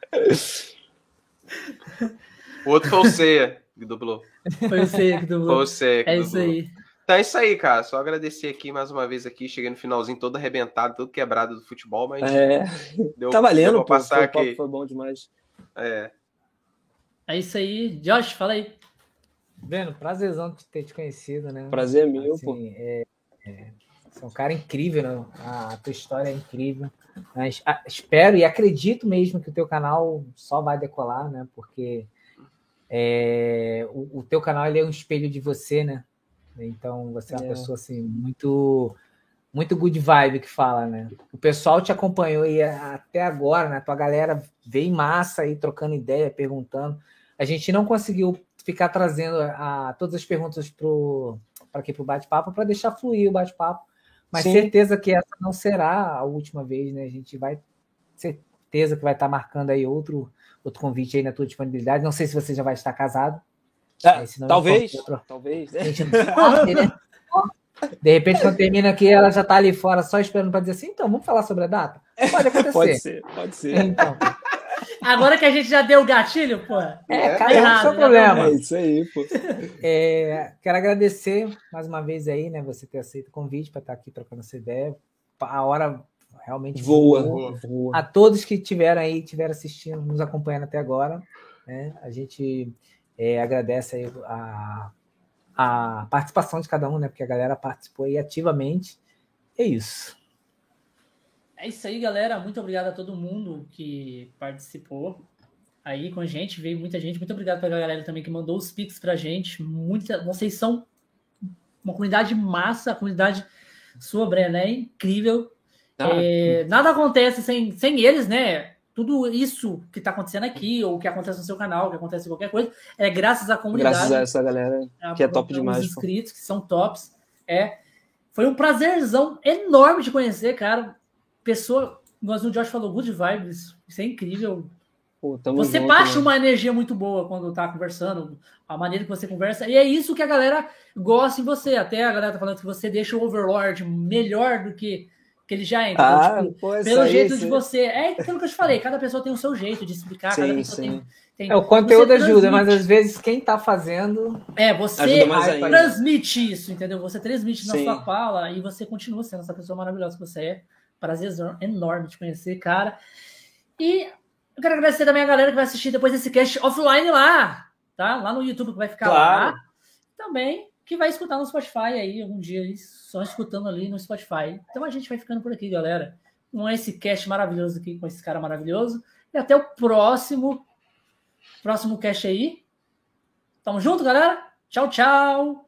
O outro foi o Ceia que dublou. Foi você que Foi dublou. o Ceia que É dublou. isso aí. Então é isso aí, cara. Só agradecer aqui mais uma vez aqui. Cheguei no finalzinho todo arrebentado, todo quebrado do futebol, mas É, deu, tá valendo, deu pô. passar Foi, aqui. foi bom demais. É. É isso aí. Josh, fala aí. Breno, prazerzão de ter te conhecido, né? Prazer é meu, pô. Assim, é, é, você é um cara incrível, né? A tua história é incrível. Mas ah, espero e acredito mesmo que o teu canal só vai decolar, né? Porque é, o, o teu canal ele é um espelho de você, né? Então você é uma É. pessoa assim muito muito good vibe que fala, né? O pessoal te acompanhou aí até agora, né? Tua galera veio em massa aí trocando ideia, perguntando. A gente não conseguiu ficar trazendo a, todas as perguntas para aqui para o bate-papo para deixar fluir o bate-papo, Mas Sim. certeza que essa não será a última vez, né? A gente vai certeza que vai estar marcando aí outro outro convite aí na tua disponibilidade. Não sei se você já vai estar casado. É, talvez, encontro- talvez. A gente não sabe, né? De repente, quando termina aqui, ela já tá ali fora só esperando para dizer assim, então, vamos falar sobre a data? Pode acontecer. Pode ser, pode ser. Então, Agora que a gente já deu o gatilho, pô. é, errado, seu né? problema. É isso aí, pô. É, quero agradecer mais uma vez aí, né, você ter aceito o convite para estar aqui trocando essa ideia. A hora realmente Voa, voa. A todos que tiveram aí, tiveram assistindo, nos acompanhando até agora, né? A gente é, agradece aí a, a participação de cada um, né? Porque a galera participou aí ativamente. É isso. É isso aí, galera. Muito obrigado a todo mundo que participou aí com a gente. Veio muita gente. Muito obrigado pra galera também que mandou os pics pra gente. Muita, vocês são uma comunidade massa, a comunidade sua, Brena, é incrível. Ah, É, nada acontece sem, sem eles, né? Tudo isso que tá acontecendo aqui, ou que acontece no seu canal, que acontece em qualquer coisa, é graças à comunidade. Graças a essa galera. que é top os demais, pô. inscritos, que são tops. É. Foi um prazerzão enorme de conhecer, cara. Pessoa, igual o Josh falou, good vibes. Isso é incrível. Pô, Você junto, baixa né? uma energia muito boa quando tá conversando, a maneira que você conversa, e é isso que a galera gosta em você. Até a galera tá falando que você deixa o Overlord melhor do que, que ele já é. entendeu? Ah, Tipo, pô, pelo aí, jeito isso de você. É aquilo que eu te falei, cada pessoa tem o seu jeito de explicar, cada Sim, pessoa sim. tem. tem É, o conteúdo ajuda, mas às vezes quem tá fazendo. É, você transmite isso, entendeu? Você transmite na Sim. sua fala e você continua sendo essa pessoa maravilhosa que você é. Prazer enorme te conhecer, cara. E eu quero agradecer também a galera que vai assistir depois desse cast offline lá, tá? Lá no YouTube que vai ficar Claro. lá. Também que vai escutar no Spotify aí algum dia, só escutando ali no Spotify. Então a gente vai ficando por aqui, galera. Com esse cast maravilhoso aqui, com esse cara maravilhoso. E até o próximo próximo cast aí. Tamo junto, galera? Tchau, tchau.